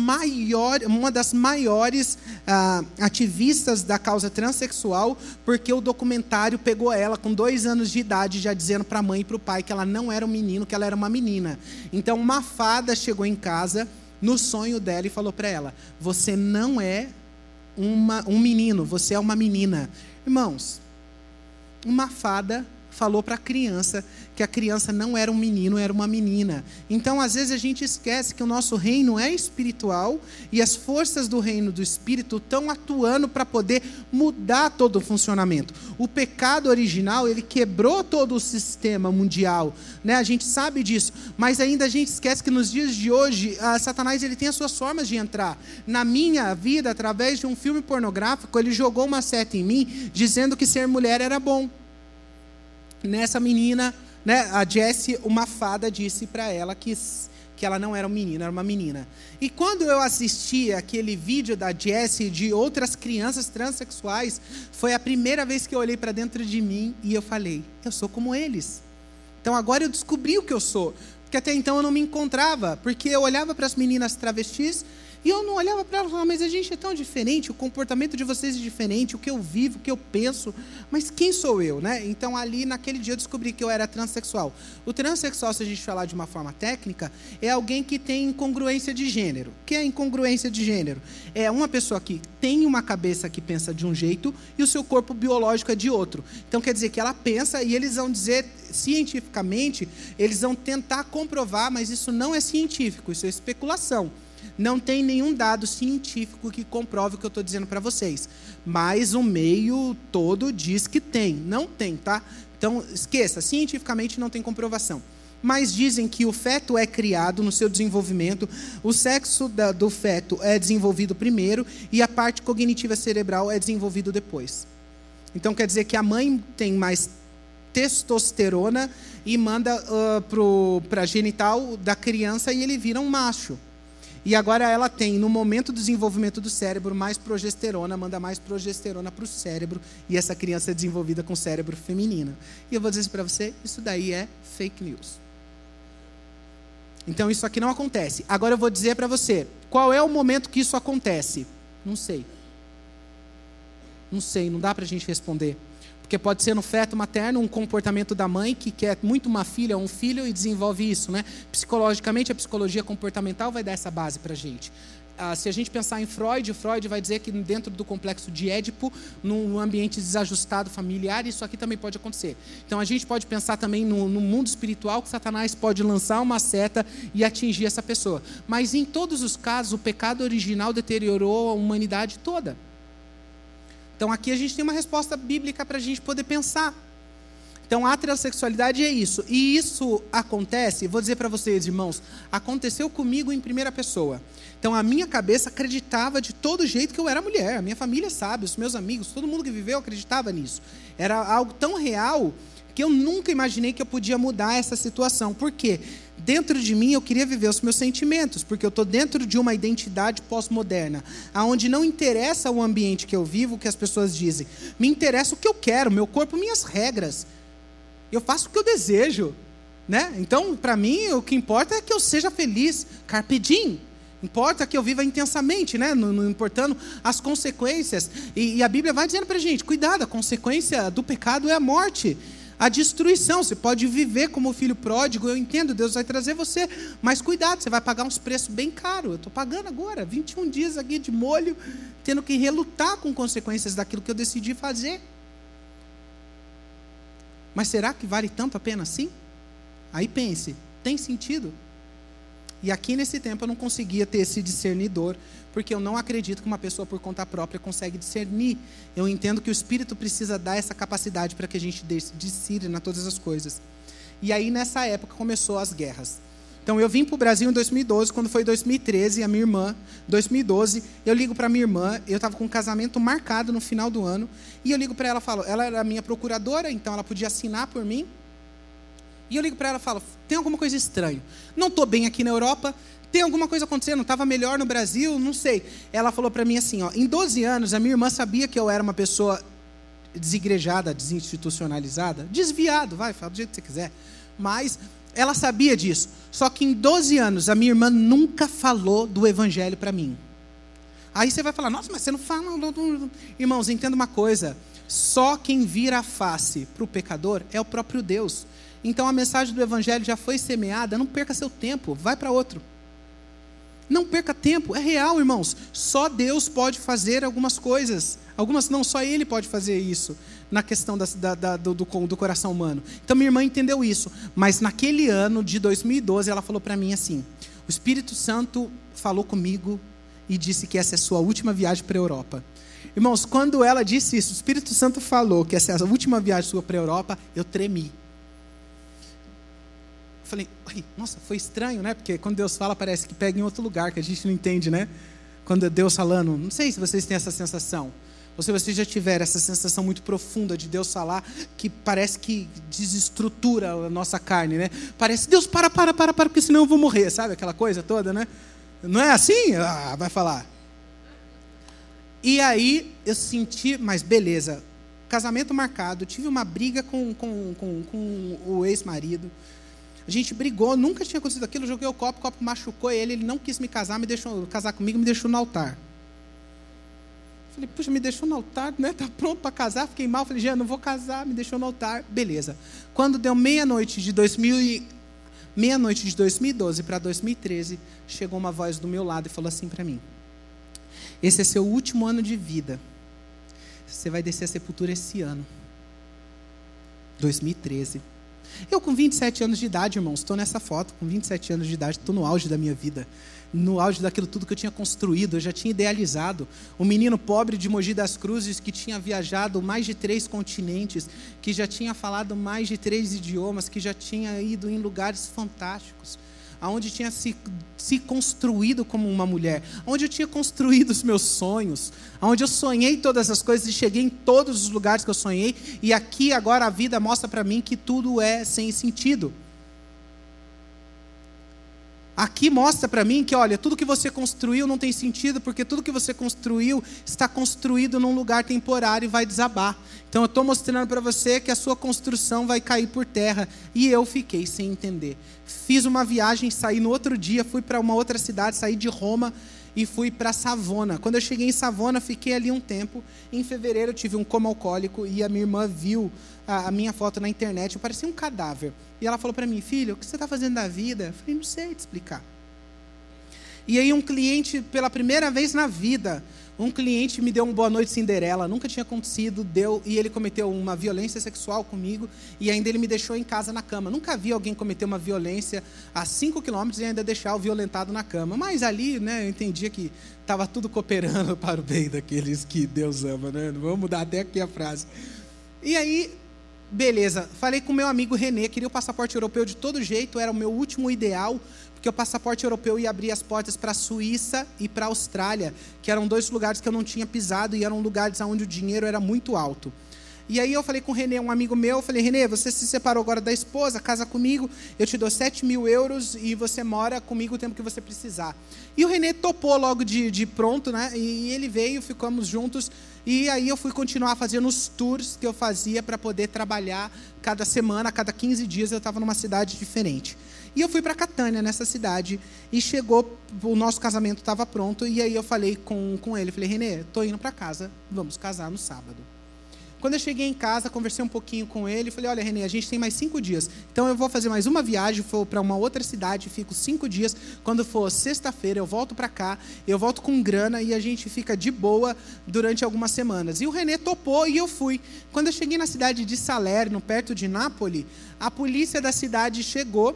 uma das maiores ah, ativistas da causa transexual, porque o documentário pegou ela com dois anos de idade, já dizendo para a mãe e para o pai que ela não era um menino, que ela era uma menina. Então uma fada chegou em casa no sonho dela e falou para ela: Você não é uma, um menino, você é uma menina. Irmãos, uma fada falou para a criança que a criança não era um menino, era uma menina. Então, às vezes, a gente esquece que o nosso reino é espiritual e as forças do reino do espírito estão atuando para poder mudar todo o funcionamento. O pecado original, ele quebrou todo o sistema mundial, né? a gente sabe disso, mas ainda a gente esquece que nos dias de hoje, a Satanás ele tem as suas formas de entrar. Na minha vida, através de um filme pornográfico, ele jogou uma seta em mim, dizendo que ser mulher era bom. Nessa menina, né, a Jessie, uma fada disse para ela que que ela não era um menino, era uma menina. E quando eu assisti aquele vídeo da Jessie de outras crianças transexuais, foi a primeira vez que eu olhei para dentro de mim e eu falei: eu sou como eles. Então agora eu descobri o que eu sou. Porque até então eu não me encontrava, porque eu olhava para as meninas travestis e eu não olhava para ela e falava, mas a gente é tão diferente, o comportamento de vocês é diferente, o que eu vivo, o que eu penso, mas quem sou eu, né? Então ali naquele dia eu descobri que eu era transexual. O transexual, se a gente falar de uma forma técnica, é alguém que tem incongruência de gênero. O que é incongruência de gênero? É uma pessoa que tem uma cabeça que pensa de um jeito e o seu corpo biológico é de outro. Então quer dizer que ela pensa e eles vão dizer cientificamente, eles vão tentar comprovar, mas isso não é científico, isso é especulação. Não tem nenhum dado científico que comprove o que eu estou dizendo para vocês. Mas o meio todo diz que tem. Não tem, tá? Então, esqueça, cientificamente não tem comprovação. Mas dizem que o feto é criado no seu desenvolvimento, o sexo do feto é desenvolvido primeiro e a parte cognitiva cerebral é desenvolvido depois. Então quer dizer que a mãe tem mais testosterona e manda uh, para a genital da criança e ele vira um macho. E agora ela tem, no momento do desenvolvimento do cérebro, mais progesterona, manda mais progesterona para o cérebro, e essa criança é desenvolvida com cérebro feminino. E eu vou dizer para você, isso daí é fake news. Então isso aqui não acontece. Agora eu vou dizer para você, qual é o momento que isso acontece? Não sei. Não sei, não dá para a gente responder. Porque pode ser no feto materno um comportamento da mãe que quer muito uma filha ou um filho e desenvolve isso. Né? Psicologicamente, a psicologia comportamental vai dar essa base para a gente. Ah, se a gente pensar em Freud, Freud vai dizer que dentro do complexo de Édipo, num ambiente desajustado familiar, isso aqui também pode acontecer. Então a gente pode pensar também no, no mundo espiritual que Satanás pode lançar uma seta e atingir essa pessoa. Mas em todos os casos, o pecado original deteriorou a humanidade toda. Então aqui a gente tem uma resposta bíblica para a gente poder pensar. Então a transexualidade é isso. E isso acontece, vou dizer para vocês, irmãos, aconteceu comigo em primeira pessoa. Então a minha cabeça acreditava de todo jeito que eu era mulher. A minha família sabe, os meus amigos, todo mundo que viveu acreditava nisso. Era algo tão real que eu nunca imaginei que eu podia mudar essa situação. Por quê? Dentro de mim eu queria viver os meus sentimentos, porque eu estou dentro de uma identidade pós-moderna, aonde não interessa o ambiente que eu vivo, o que as pessoas dizem, me interessa o que eu quero, meu corpo, minhas regras. Eu faço o que eu desejo, né? Então, para mim, o que importa é que eu seja feliz, carpe diem. Importa que eu viva intensamente, né? não, não importando as consequências. E, e a Bíblia vai dizendo para gente: cuidado, a consequência do pecado é a morte a destruição. Você pode viver como filho pródigo, eu entendo, Deus vai trazer você, mas cuidado, você vai pagar uns preços bem caros. Eu estou pagando agora, 21 dias aqui de molho, tendo que relutar com consequências daquilo que eu decidi fazer. Mas será que vale tanto a pena assim? Aí pense, tem sentido? E aqui nesse tempo eu não conseguia ter esse discernidor, porque eu não acredito que uma pessoa por conta própria consegue discernir. Eu entendo que o Espírito precisa dar essa capacidade para que a gente discirna todas as coisas. E aí nessa época começou as guerras. Então eu vim para o Brasil em 2012, quando foi 2013, a minha irmã, 2012, eu ligo para minha irmã, eu estava com um casamento marcado no final do ano, e eu ligo para ela, falo, ela era minha procuradora, então ela podia assinar por mim, e eu ligo para ela e falo: tem alguma coisa estranha. Não estou bem aqui na Europa, tem alguma coisa acontecendo, estava melhor no Brasil, não sei. Ela falou para mim assim: ó, em 12 anos, a minha irmã sabia que eu era uma pessoa desigrejada, desinstitucionalizada, desviado, vai, fala do jeito que você quiser. Mas ela sabia disso. Só que em 12 anos, a minha irmã nunca falou do evangelho para mim. Aí você vai falar: nossa, mas você não fala. Irmãos, entenda uma coisa: só quem vira a face para o pecador é o próprio Deus. Então a mensagem do Evangelho já foi semeada, não perca seu tempo, vai para outro. Não perca tempo, é real, irmãos. Só Deus pode fazer algumas coisas. Algumas não, só Ele pode fazer isso na questão da, da, da, do, do, coração humano. Então minha irmã entendeu isso. Mas naquele ano de 2012, ela falou para mim assim: o Espírito Santo falou comigo e disse que essa é a sua última viagem para a Europa. Irmãos, quando ela disse isso, o Espírito Santo falou que essa é a última viagem sua para a Europa, eu tremi falei, nossa, foi estranho, né? Porque quando Deus fala, parece que pega em outro lugar, que a gente não entende, né? Quando é Deus falando, não sei se vocês têm essa sensação. Ou se você já tiver essa sensação muito profunda de Deus falar, que parece que desestrutura a nossa carne, né? Parece, Deus, para, para, para, para, porque senão eu vou morrer, sabe? Aquela coisa toda, né? Não é assim? Ah, vai falar. E aí eu senti, mas beleza, casamento marcado, tive uma briga com, com, com, com o ex-marido. A gente brigou, nunca tinha acontecido aquilo, joguei o copo, o copo machucou ele, ele não quis me casar, me deixou casar comigo, me deixou no altar. Falei, puxa, me deixou no altar, né? Tá pronto para casar, fiquei mal. Falei, já não vou casar, me deixou no altar. Beleza. Quando deu meia-noite de 2000 e... meia-noite de 2012 para 2013, chegou uma voz do meu lado e falou assim para mim: Esse é seu último ano de vida. Você vai descer a sepultura esse ano. 2013. Eu com 27 anos de idade, irmãos, estou nessa foto, com 27 anos de idade, estou no auge da minha vida. No auge daquilo tudo que eu tinha construído, eu já tinha idealizado. Um menino pobre de Mogi das Cruzes que tinha viajado mais de três continentes, que já tinha falado mais de três idiomas, que já tinha ido em lugares fantásticos, aonde tinha se, se construído como uma mulher, onde eu tinha construído os meus sonhos, onde eu sonhei todas as coisas e cheguei em todos os lugares que eu sonhei, e aqui agora a vida mostra para mim que tudo é sem sentido. Aqui mostra para mim que, olha, tudo que você construiu não tem sentido, porque tudo que você construiu está construído num lugar temporário e vai desabar. Então eu estou mostrando para você que a sua construção vai cair por terra. E eu fiquei sem entender. Fiz uma viagem, saí no outro dia, fui para uma outra cidade, saí de Roma e fui para Savona. Quando eu cheguei em Savona, fiquei ali um tempo. Em fevereiro eu tive um coma alcoólico e a minha irmã viu a, a minha foto na internet. Eu parecia um cadáver. E ela falou para mim, filho, o que você está fazendo da vida? Eu falei, não sei te explicar. E aí um cliente, pela primeira vez na vida, um cliente me deu um boa noite Cinderela, nunca tinha acontecido, deu e ele cometeu uma violência sexual comigo e ainda ele me deixou em casa na cama. Nunca vi alguém cometer uma violência a 5 quilômetros e ainda deixar o violentado na cama. Mas ali, né, eu entendia que estava tudo cooperando para o bem daqueles que Deus ama, né? Vamos mudar até aqui a frase. E aí Beleza, falei com meu amigo Renê, queria o passaporte europeu de todo jeito, era o meu último ideal, porque o passaporte europeu ia abrir as portas para a Suíça e para a Austrália, que eram dois lugares que eu não tinha pisado e eram lugares onde o dinheiro era muito alto. E aí eu falei com o Renê, um amigo meu, eu falei, Renê, você se separou agora da esposa, casa comigo, eu te dou 7 mil euros e você mora comigo o tempo que você precisar. E o Renê topou logo de, de pronto, né? E ele veio, ficamos juntos. E aí eu fui continuar fazendo os tours que eu fazia para poder trabalhar cada semana, cada 15 dias eu estava numa cidade diferente. E eu fui para Catânia, nessa cidade, e chegou, o nosso casamento estava pronto, e aí eu falei com, com ele, falei, Renê, estou indo para casa, vamos casar no sábado. Quando eu cheguei em casa, conversei um pouquinho com ele, falei, olha, Renê, a gente tem mais cinco dias. Então eu vou fazer mais uma viagem, vou para uma outra cidade, fico cinco dias. Quando for sexta-feira, eu volto para cá, eu volto com grana e a gente fica de boa durante algumas semanas. E o Renê topou e eu fui. Quando eu cheguei na cidade de Salerno, perto de Nápoles, a polícia da cidade chegou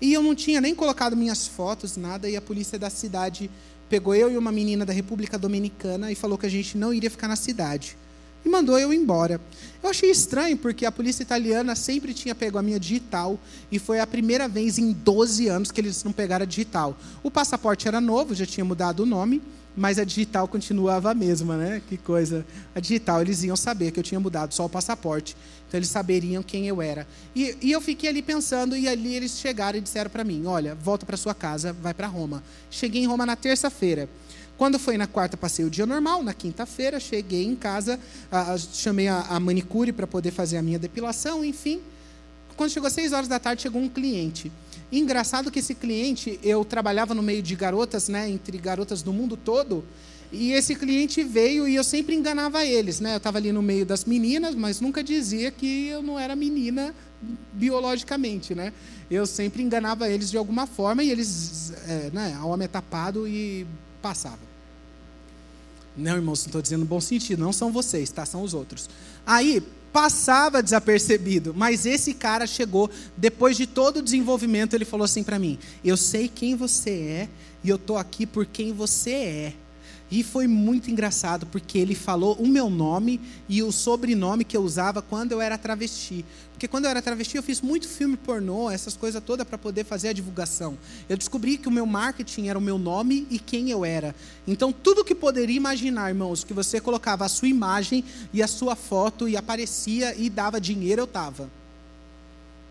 e eu não tinha nem colocado minhas fotos, nada, e a polícia da cidade pegou eu e uma menina da República Dominicana e falou que a gente não iria ficar na cidade e mandou eu embora. Eu achei estranho porque a polícia italiana sempre tinha pego a minha digital e foi a primeira vez em 12 anos que eles não pegaram a digital. O passaporte era novo, já tinha mudado o nome, mas a digital continuava a mesma, né? Que coisa. A digital, eles iam saber que eu tinha mudado só o passaporte. Então eles saberiam quem eu era. E, e eu fiquei ali pensando, e ali eles chegaram e disseram para mim: olha, volta para sua casa, vai para Roma. Cheguei em Roma na terça-feira. Quando foi na quarta, passei o dia normal. Na quinta-feira, cheguei em casa, a, a, chamei a, a manicure para poder fazer a minha depilação, enfim. Quando chegou às seis horas da tarde, chegou um cliente. Engraçado que esse cliente, eu trabalhava no meio de garotas, né, entre garotas do mundo todo, e esse cliente veio e eu sempre enganava eles, né? Eu estava ali no meio das meninas, mas nunca dizia que eu não era menina biologicamente, né? Eu sempre enganava eles de alguma forma e eles, é, né? Homem é tapado e passava. Não, irmãos, não estou dizendo no bom sentido, não são vocês, tá? São os outros. Aí, passava desapercebido, mas esse cara chegou, depois de todo o desenvolvimento, ele falou assim para mim: Eu sei quem você é e eu estou aqui por quem você é. E foi muito engraçado, porque ele falou o meu nome e o sobrenome que eu usava quando eu era travesti. Porque quando eu era travesti, eu fiz muito filme pornô, essas coisas todas para poder fazer a divulgação. Eu descobri que o meu marketing era o meu nome e quem eu era. Então, tudo que poderia imaginar, irmãos, que você colocava a sua imagem e a sua foto e aparecia e dava dinheiro, eu estava.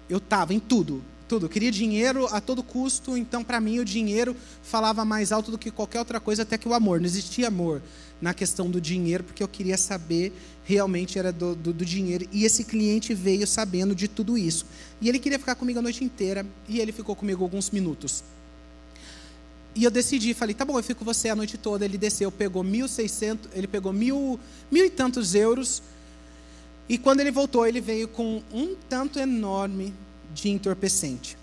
Eu estava em tudo tudo. Eu queria dinheiro a todo custo, então para mim o dinheiro falava mais alto do que qualquer outra coisa, até que o amor. Não existia amor na questão do dinheiro, porque eu queria saber realmente era do, do, do, dinheiro. E esse cliente veio sabendo de tudo isso. E ele queria ficar comigo a noite inteira, e ele ficou comigo alguns minutos. E eu decidi, falei, tá bom, eu fico com você a noite toda. Ele desceu, pegou 1.600, ele pegou mil, mil e tantos euros. E quando ele voltou, ele veio com um tanto enorme de entorpecente.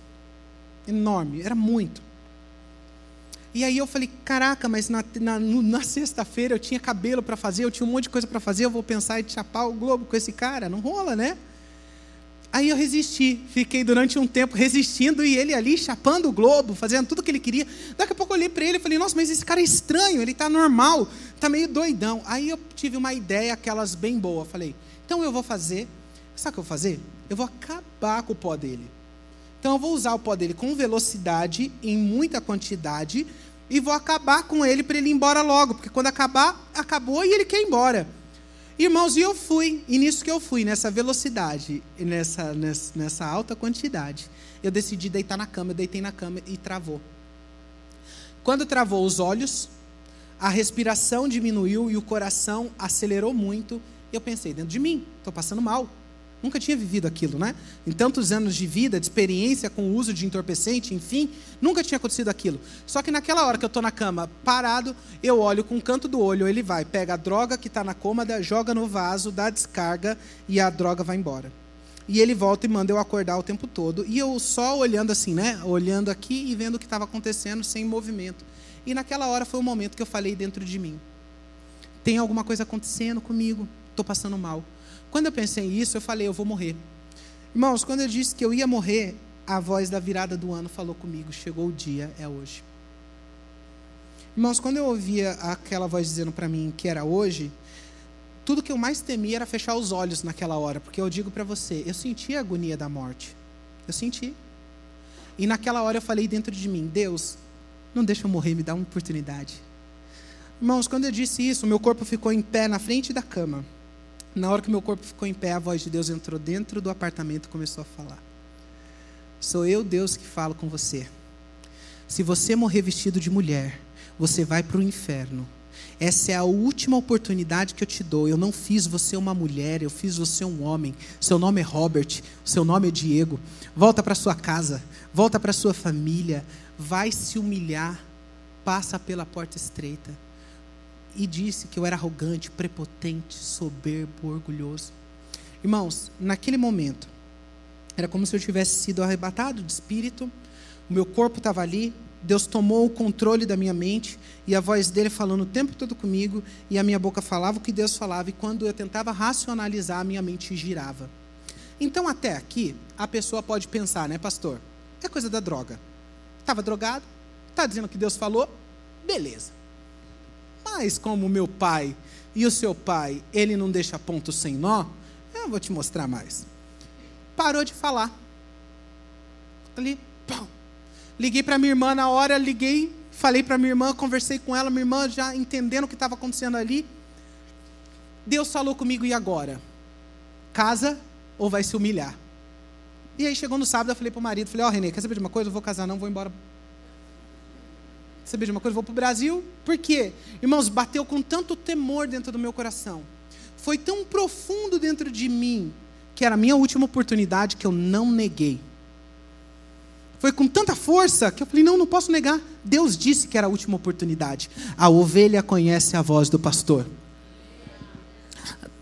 Enorme, era muito. E aí eu falei, caraca, mas na, na, na sexta-feira eu tinha cabelo para fazer, eu tinha um monte de coisa para fazer, eu vou pensar em chapar o globo com esse cara? Não rola, né? Aí eu resisti, fiquei durante um tempo resistindo e ele ali chapando o globo, fazendo tudo o que ele queria. Daqui a pouco eu olhei para ele e falei, nossa, mas esse cara é estranho, ele está normal, está meio doidão. Aí eu tive uma ideia, aquelas bem boa. Falei, então eu vou fazer, sabe o que eu vou fazer? Eu vou acabar com o pó dele. Então eu vou usar o pó dele com velocidade, em muita quantidade, e vou acabar com ele para ele ir embora logo, porque quando acabar, acabou e ele quer ir embora. Irmãos, e eu fui, e nisso que eu fui, nessa velocidade, nessa, nessa, nessa alta quantidade, eu decidi deitar na cama, eu deitei na cama e travou. Quando travou os olhos, a respiração diminuiu e o coração acelerou muito, eu pensei, dentro de mim, estou passando mal. Nunca tinha vivido aquilo, né? Em tantos anos de vida, de experiência com o uso de entorpecente, enfim, nunca tinha acontecido aquilo. Só que naquela hora que eu estou na cama parado, eu olho com o canto do olho, ele vai, pega a droga que está na cômoda, joga no vaso, dá descarga e a droga vai embora. E ele volta e manda eu acordar o tempo todo. E eu só olhando assim, né? Olhando aqui e vendo o que estava acontecendo sem movimento. E naquela hora foi o momento que eu falei dentro de mim: tem alguma coisa acontecendo comigo, estou passando mal. Quando eu pensei nisso, eu falei, eu vou morrer. Irmãos, quando eu disse que eu ia morrer, a voz da virada do ano falou comigo: chegou o dia, é hoje. Irmãos, quando eu ouvia aquela voz dizendo para mim que era hoje, tudo que eu mais temia era fechar os olhos naquela hora, porque eu digo para você, eu senti a agonia da morte. Eu senti. E naquela hora eu falei dentro de mim: Deus, não deixa eu morrer, me dá uma oportunidade. Irmãos, quando eu disse isso, meu corpo ficou em pé na frente da cama. Na hora que meu corpo ficou em pé, a voz de Deus entrou dentro do apartamento e começou a falar. Sou eu, Deus, que falo com você. Se você morrer vestido de mulher, você vai para o inferno. Essa é a última oportunidade que eu te dou. Eu não fiz você uma mulher, eu fiz você um homem. Seu nome é Robert, seu nome é Diego. Volta para sua casa, volta para sua família, vai se humilhar, passa pela porta estreita e disse que eu era arrogante, prepotente, soberbo, orgulhoso. Irmãos, naquele momento, era como se eu tivesse sido arrebatado de espírito, o meu corpo estava ali, Deus tomou o controle da minha mente e a voz dele falando o tempo todo comigo e a minha boca falava o que Deus falava e quando eu tentava racionalizar, a minha mente girava. Então, até aqui, a pessoa pode pensar, né, pastor? É coisa da droga. Estava drogado, está dizendo que Deus falou, beleza. Mas como meu pai e o seu pai, ele não deixa ponto sem nó, eu vou te mostrar mais. Parou de falar. Ali, pão. Liguei para minha irmã na hora, liguei, falei para minha irmã, conversei com ela, minha irmã já entendendo o que estava acontecendo ali. Deus falou comigo, e agora? Casa ou vai se humilhar? E aí chegou no sábado, eu falei para o marido, falei, ó oh, Renê, quer saber de uma coisa? Eu vou casar não, vou embora saber de uma coisa? vou para o Brasil. Por quê? Irmãos, bateu com tanto temor dentro do meu coração. Foi tão profundo dentro de mim, que era a minha última oportunidade, que eu não neguei. Foi com tanta força que eu falei: não, não posso negar. Deus disse que era a última oportunidade. A ovelha conhece a voz do pastor.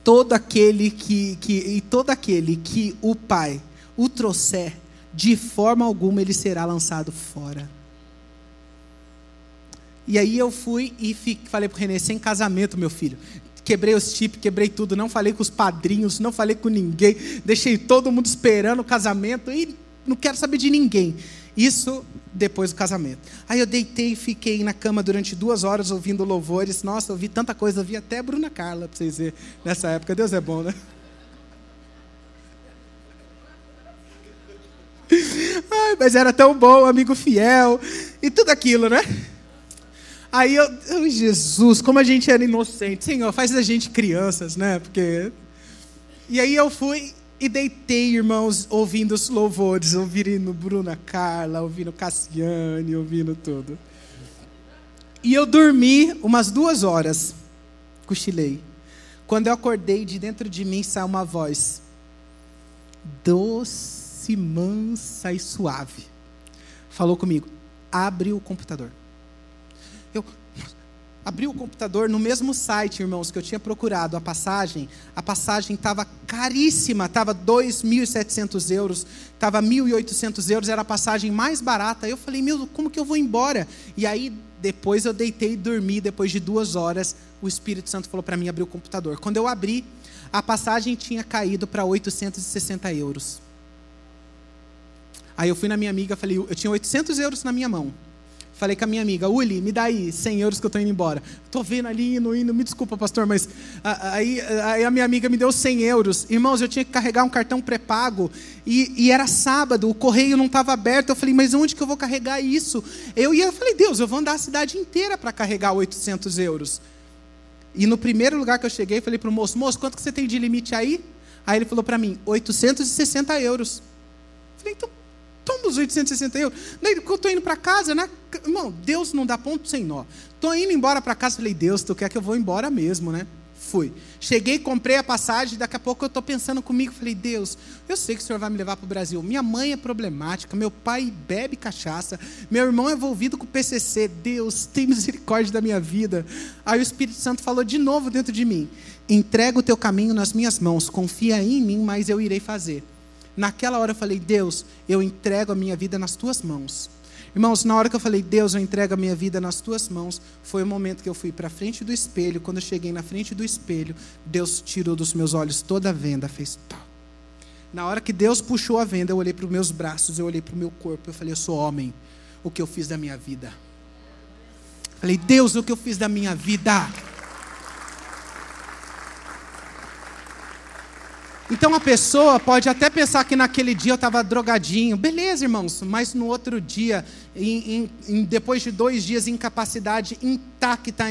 Todo aquele que, que, e todo aquele que o Pai o trouxer, de forma alguma ele será lançado fora. E aí eu fui e fiquei, falei para o Renê, sem casamento, meu filho. Quebrei os chips, quebrei tudo, não falei com os padrinhos, não falei com ninguém, deixei todo mundo esperando o casamento e não quero saber de ninguém. Isso depois do casamento. Aí eu deitei e fiquei na cama durante duas horas ouvindo louvores. Nossa, eu vi tanta coisa, eu vi até Bruna Carla, para vocês verem, nessa época. Deus é bom, né? Ai, mas era tão bom, amigo fiel, e tudo aquilo, né? Aí eu, Jesus, como a gente era inocente. Senhor, faz a gente crianças, né? Porque. E aí eu fui e deitei, irmãos, ouvindo os louvores, ouvindo Bruna Carla, ouvindo Cassiane, ouvindo tudo. E eu dormi umas duas horas, cochilei. Quando eu acordei, de dentro de mim saiu uma voz doce, mansa e suave. Falou comigo: abre o computador. Abri o computador no mesmo site, irmãos, que eu tinha procurado a passagem. A passagem estava caríssima, estava 2.700 euros, estava 1.800 euros, era a passagem mais barata. Eu falei, meu, como que eu vou embora? E aí, depois eu deitei e dormi, depois de duas horas, o Espírito Santo falou para mim abrir o computador. Quando eu abri, a passagem tinha caído para 860 euros. Aí eu fui na minha amiga, falei, eu tinha 800 euros na minha mão. Falei com a minha amiga, Uli, me dá aí 100 euros que eu estou indo embora. Estou vendo ali, indo, indo, me desculpa, pastor, mas aí, aí, a minha amiga me deu 100 euros. Irmãos, eu tinha que carregar um cartão pré-pago e, e, era sábado, o correio não estava aberto. Eu falei, mas onde que eu vou carregar isso? Eu ia, eu falei, Deus, eu vou andar a cidade inteira para carregar 800 euros. E no primeiro lugar que eu cheguei, falei para o moço, moço, quanto que você tem de limite aí? Aí ele falou para mim, 860 euros. falei, então toma os 860 euros. Daí, eu estou indo para casa, né? Irmão, Deus não dá ponto sem nó. Estou indo embora para casa, falei, Deus, tu quer que eu vou embora mesmo, né? Fui. Cheguei, comprei a passagem, daqui a pouco eu estou pensando comigo, falei, Deus, eu sei que o Senhor vai me levar para o Brasil. Minha mãe é problemática, meu pai bebe cachaça, meu irmão é envolvido com o PCC. Deus, tem misericórdia da minha vida. Aí o Espírito Santo falou de novo dentro de mim: entrega o teu caminho nas minhas mãos, confia em mim, mas eu irei fazer. Naquela hora eu falei, Deus, eu entrego a minha vida nas tuas mãos. Irmãos, na hora que eu falei, Deus, eu entrego a minha vida nas tuas mãos, foi o momento que eu fui para frente do espelho. Quando eu cheguei na frente do espelho, Deus tirou dos meus olhos toda a venda, fez tal. Na hora que Deus puxou a venda, eu olhei para os meus braços, eu olhei para o meu corpo, eu falei, eu sou homem. O que eu fiz da minha vida? Falei, Deus, o que eu fiz da minha vida? Então a pessoa pode até pensar que naquele dia eu estava drogadinho. Beleza, irmãos, mas no outro dia, em, em, depois de dois dias, incapacidade intacta,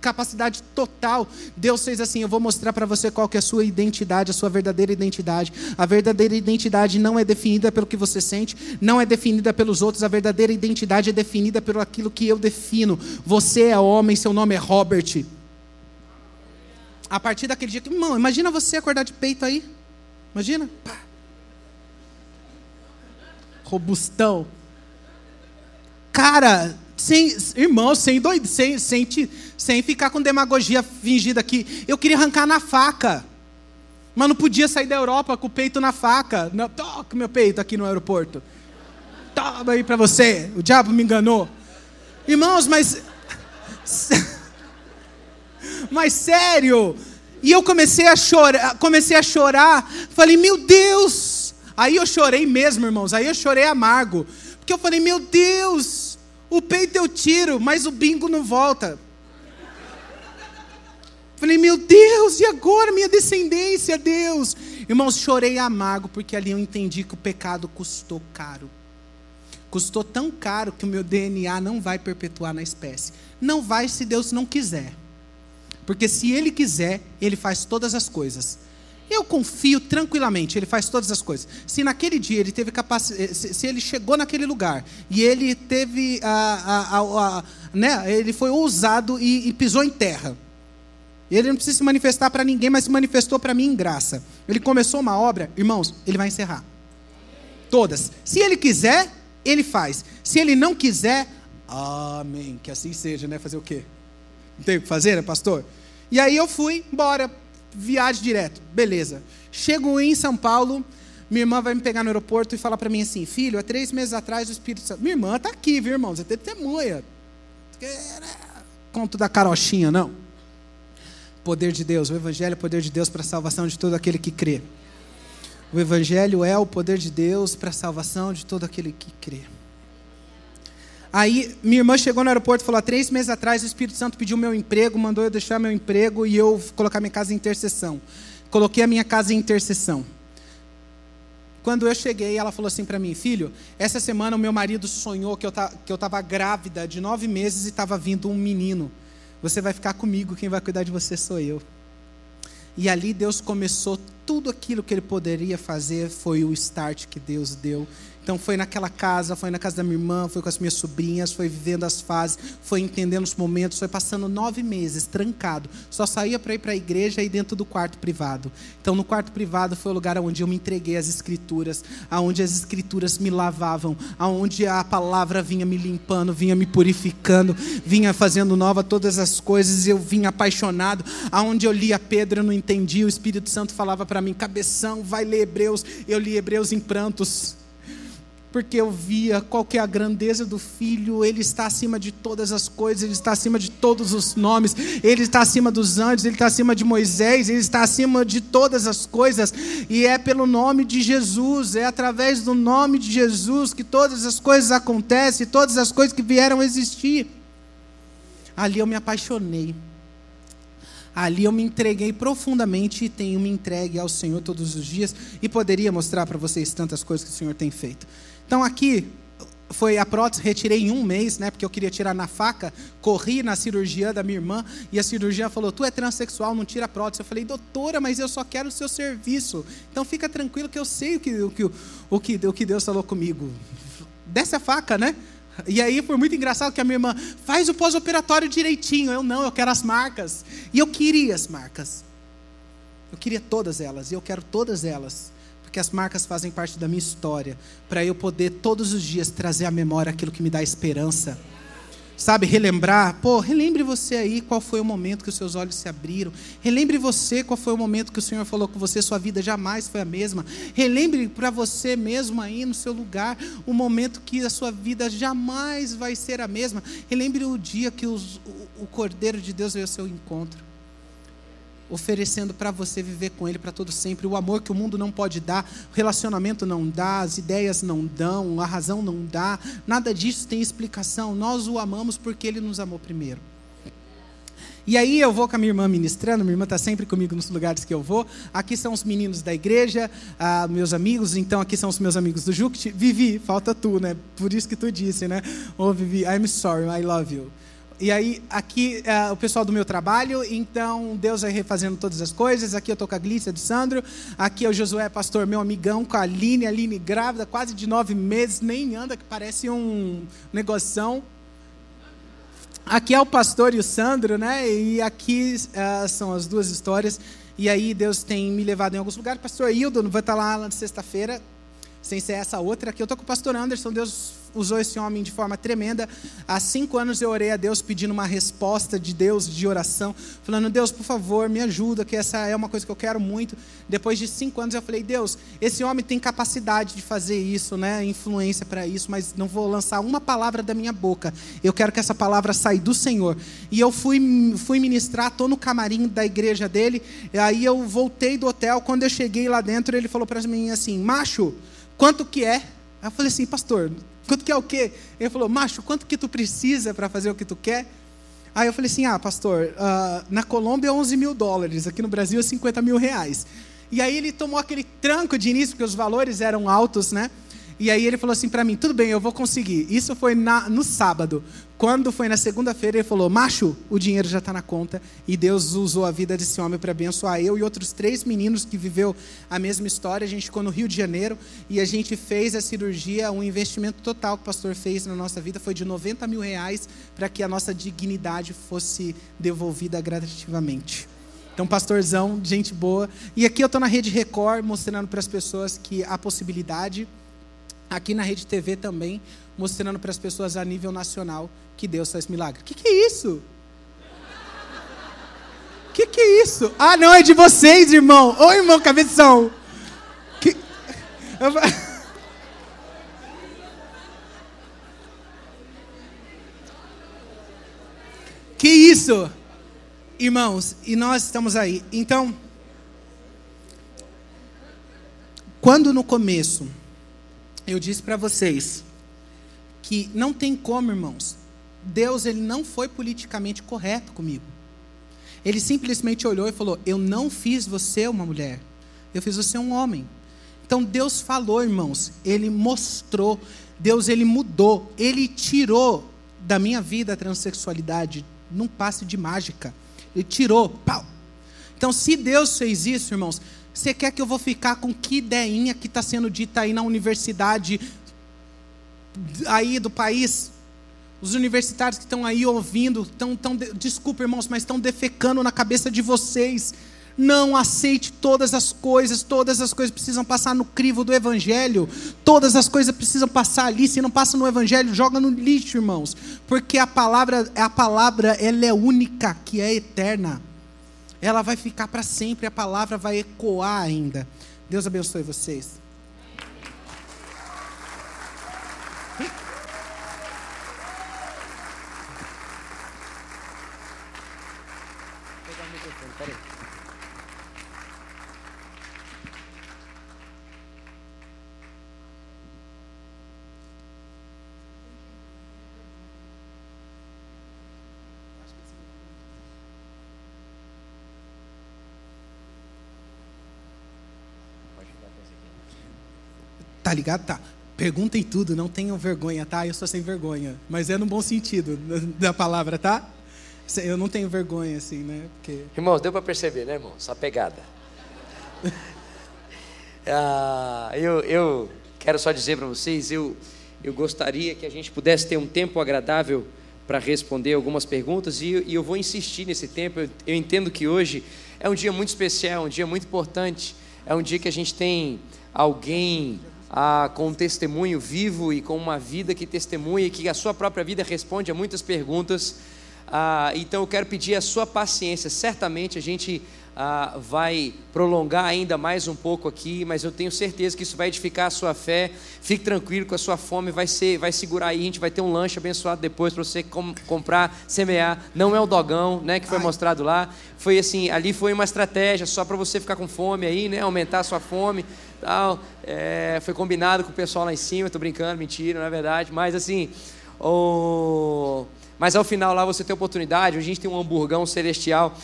capacidade total. Deus fez assim: eu vou mostrar para você qual que é a sua identidade, a sua verdadeira identidade. A verdadeira identidade não é definida pelo que você sente, não é definida pelos outros. A verdadeira identidade é definida pelo aquilo que eu defino. Você é homem, seu nome é Robert a partir daquele dia que, irmão, imagina você acordar de peito aí. Imagina? Pá. Robustão. Cara, sem, irmão, sem doido, sem, sem, sem ficar com demagogia fingida aqui. Eu queria arrancar na faca. Mas não podia sair da Europa com o peito na faca. Não, meu peito aqui no aeroporto. Toma aí para você. O diabo me enganou. Irmãos, mas mas sério. E eu comecei a chorar, comecei a chorar. Falei, meu Deus. Aí eu chorei mesmo, irmãos. Aí eu chorei amargo. Porque eu falei, meu Deus, o peito eu tiro, mas o bingo não volta. Falei, meu Deus, e agora minha descendência, Deus? Irmãos, chorei amargo, porque ali eu entendi que o pecado custou caro. Custou tão caro que o meu DNA não vai perpetuar na espécie. Não vai se Deus não quiser. Porque se ele quiser, ele faz todas as coisas. Eu confio tranquilamente, ele faz todas as coisas. Se naquele dia ele teve capacidade, eh, se, ele chegou naquele lugar e ele teve a, a, a, a né, ele foi ousado e, e pisou em terra. Ele não precisa se manifestar para ninguém, mas se manifestou para mim em graça. Ele começou uma obra, irmãos, ele vai encerrar. Todas. Se ele quiser, ele faz. Se ele não quiser, amém. Que assim seja, né? Fazer o quê? Não tem o que fazer, né, pastor? E aí eu fui embora, viagem direto, beleza. Chego em São Paulo, minha irmã vai me pegar no aeroporto e falar para mim assim, filho, há três meses atrás o Espírito Santo... Minha irmã está aqui, viu, irmão? Você tem testemunha. Conto da carochinha, não. Poder de Deus, o Evangelho é o poder de Deus para a salvação de todo aquele que crê. O Evangelho é o poder de Deus para a salvação de todo aquele que crê. Aí minha irmã chegou no aeroporto e falou: três meses atrás o Espírito Santo pediu meu emprego, mandou eu deixar meu emprego e eu colocar minha casa em intercessão. Coloquei a minha casa em intercessão. Quando eu cheguei, ela falou assim para mim: Filho, essa semana o meu marido sonhou que eu estava grávida de nove meses e estava vindo um menino. Você vai ficar comigo, quem vai cuidar de você sou eu. E ali Deus começou tudo aquilo que ele poderia fazer, foi o start que Deus deu. Então foi naquela casa, foi na casa da minha irmã, foi com as minhas sobrinhas, foi vivendo as fases, foi entendendo os momentos, foi passando nove meses trancado. Só saía para ir para a igreja e dentro do quarto privado. Então no quarto privado foi o lugar onde eu me entreguei às escrituras, aonde as escrituras me lavavam, aonde a palavra vinha me limpando, vinha me purificando, vinha fazendo nova todas as coisas. Eu vinha apaixonado, aonde eu lia Pedro eu não entendia, o Espírito Santo falava para mim, cabeção, vai ler Hebreus. Eu li Hebreus em prantos porque eu via qual que é a grandeza do Filho, ele está acima de todas as coisas, ele está acima de todos os nomes, ele está acima dos anjos, ele está acima de Moisés, ele está acima de todas as coisas, e é pelo nome de Jesus, é através do nome de Jesus que todas as coisas acontecem, todas as coisas que vieram a existir. Ali eu me apaixonei. Ali eu me entreguei profundamente e tenho me entregue ao Senhor todos os dias e poderia mostrar para vocês tantas coisas que o Senhor tem feito. Então aqui foi a prótese, retirei em um mês, né? Porque eu queria tirar na faca, corri na cirurgia da minha irmã e a cirurgia falou: Tu é transexual, não tira a prótese. Eu falei, doutora, mas eu só quero o seu serviço. Então fica tranquilo que eu sei o que, o que, o que, o que Deus falou comigo. Desce a faca, né? E aí foi muito engraçado que a minha irmã faz o pós-operatório direitinho. Eu não, eu quero as marcas. E eu queria as marcas. Eu queria todas elas, e eu quero todas elas porque as marcas fazem parte da minha história, para eu poder todos os dias trazer à memória aquilo que me dá esperança. Sabe, relembrar, pô, relembre você aí qual foi o momento que os seus olhos se abriram. Relembre você qual foi o momento que o Senhor falou com você, sua vida jamais foi a mesma. Relembre para você mesmo aí no seu lugar o momento que a sua vida jamais vai ser a mesma. Relembre o dia que os, o, o Cordeiro de Deus veio ao seu encontro oferecendo para você viver com Ele para todo sempre. O amor que o mundo não pode dar, o relacionamento não dá, as ideias não dão, a razão não dá, nada disso tem explicação. Nós o amamos porque Ele nos amou primeiro. E aí eu vou com a minha irmã ministrando, minha irmã está sempre comigo nos lugares que eu vou. Aqui são os meninos da igreja, ah, meus amigos, então aqui são os meus amigos do Juct. Vivi, falta tu, né? Por isso que tu disse, né? Ô oh, Vivi, I'm sorry, I love you. E aí, aqui é o pessoal do meu trabalho, então Deus vai refazendo todas as coisas. Aqui eu estou com a Glícia do Sandro. Aqui é o Josué, pastor, meu amigão, com a Aline. Aline grávida, quase de nove meses, nem anda, que parece um negoção. Aqui é o pastor e o Sandro, né? E aqui uh, são as duas histórias. E aí Deus tem me levado em alguns lugares. Pastor Hildo vai estar lá na sexta-feira, sem ser essa outra. Aqui eu estou com o pastor Anderson. Deus usou esse homem de forma tremenda. Há cinco anos eu orei a Deus pedindo uma resposta de Deus de oração, falando: Deus, por favor, me ajuda, que essa é uma coisa que eu quero muito. Depois de cinco anos eu falei: Deus, esse homem tem capacidade de fazer isso, né? Influência para isso, mas não vou lançar uma palavra da minha boca. Eu quero que essa palavra saia do Senhor. E eu fui, fui ministrar, estou no camarim da igreja dele. E aí eu voltei do hotel. Quando eu cheguei lá dentro, ele falou para mim assim: Macho, quanto que é? eu falei assim, pastor, Quanto que é o quê? Ele falou, macho, quanto que tu precisa para fazer o que tu quer? Aí eu falei assim, ah, pastor, uh, na Colômbia é 11 mil dólares, aqui no Brasil é 50 mil reais. E aí ele tomou aquele tranco de início, porque os valores eram altos, né? E aí ele falou assim para mim: tudo bem, eu vou conseguir. Isso foi na, no sábado. Quando foi na segunda-feira, ele falou: macho, o dinheiro já está na conta. E Deus usou a vida desse homem para abençoar eu e outros três meninos que viveu a mesma história. A gente ficou no Rio de Janeiro e a gente fez a cirurgia. Um investimento total que o pastor fez na nossa vida foi de 90 mil reais para que a nossa dignidade fosse devolvida gradativamente. Então, pastorzão, gente boa. E aqui eu estou na Rede Record mostrando para as pessoas que há possibilidade aqui na Rede TV também, mostrando para as pessoas a nível nacional que Deus faz milagre. O que, que é isso? O que, que é isso? Ah, não, é de vocês, irmão. Ô, irmão, cabeção. Que... que isso? Irmãos, e nós estamos aí. Então, quando no começo eu disse para vocês que não tem como, irmãos. Deus ele não foi politicamente correto comigo. Ele simplesmente olhou e falou: Eu não fiz você uma mulher, eu fiz você um homem. Então Deus falou, irmãos, Ele mostrou, Deus ele mudou, Ele tirou da minha vida a transexualidade num passe de mágica. Ele tirou, pau. Então, se Deus fez isso, irmãos, você quer que eu vou ficar com que ideinha que está sendo dita aí na universidade aí do país? Os universitários que estão aí ouvindo, estão, estão, desculpa, irmãos, mas estão defecando na cabeça de vocês. Não aceite todas as coisas, todas as coisas precisam passar no crivo do Evangelho, todas as coisas precisam passar ali. Se não passa no Evangelho, joga no lixo, irmãos, porque a palavra, a palavra, ela é única, que é eterna. Ela vai ficar para sempre, a palavra vai ecoar ainda. Deus abençoe vocês. Tá ligado? Tá. Perguntem tudo, não tenham vergonha, tá? Eu sou sem vergonha. Mas é no bom sentido da palavra, tá? Eu não tenho vergonha, assim, né? Porque... Irmãos, deu para perceber, né, irmão? Essa pegada. ah, eu, eu quero só dizer para vocês, eu, eu gostaria que a gente pudesse ter um tempo agradável para responder algumas perguntas e, e, eu vou insistir nesse tempo. Eu, eu entendo que hoje é um dia muito especial, um dia muito importante. É um dia que a gente tem alguém ah, com um testemunho vivo e com uma vida que testemunha e que a sua própria vida responde a muitas perguntas. Ah, então eu quero pedir a sua paciência. Certamente a gente ah, vai prolongar ainda mais um pouco aqui, mas eu tenho certeza que isso vai edificar a sua fé. Fique tranquilo com a sua fome, vai ser, vai segurar aí. A gente vai ter um lanche abençoado depois para você com, comprar, semear. Não é o dogão, né, que foi Ai. mostrado lá. Foi assim, ali foi uma estratégia só para você ficar com fome aí, né, aumentar a sua fome tal. É, foi combinado com o pessoal lá em cima, estou brincando, mentira, não é verdade. Mas assim, o... mas ao final lá você tem oportunidade, a gente tem um hamburgão celestial,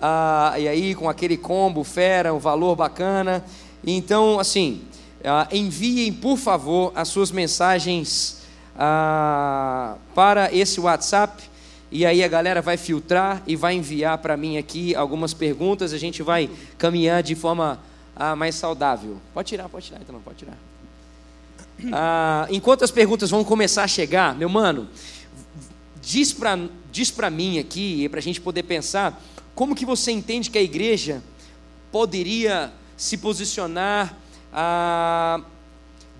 ah, e aí com aquele combo fera, um valor bacana. Então, assim, ah, enviem por favor as suas mensagens ah, para esse WhatsApp. E aí a galera vai filtrar e vai enviar para mim aqui algumas perguntas. A gente vai caminhar de forma ah, mais saudável? Pode tirar, pode tirar, então não, pode tirar. Ah, enquanto as perguntas vão começar a chegar, meu mano, diz para diz mim aqui, para a gente poder pensar, como que você entende que a igreja poderia se posicionar ah,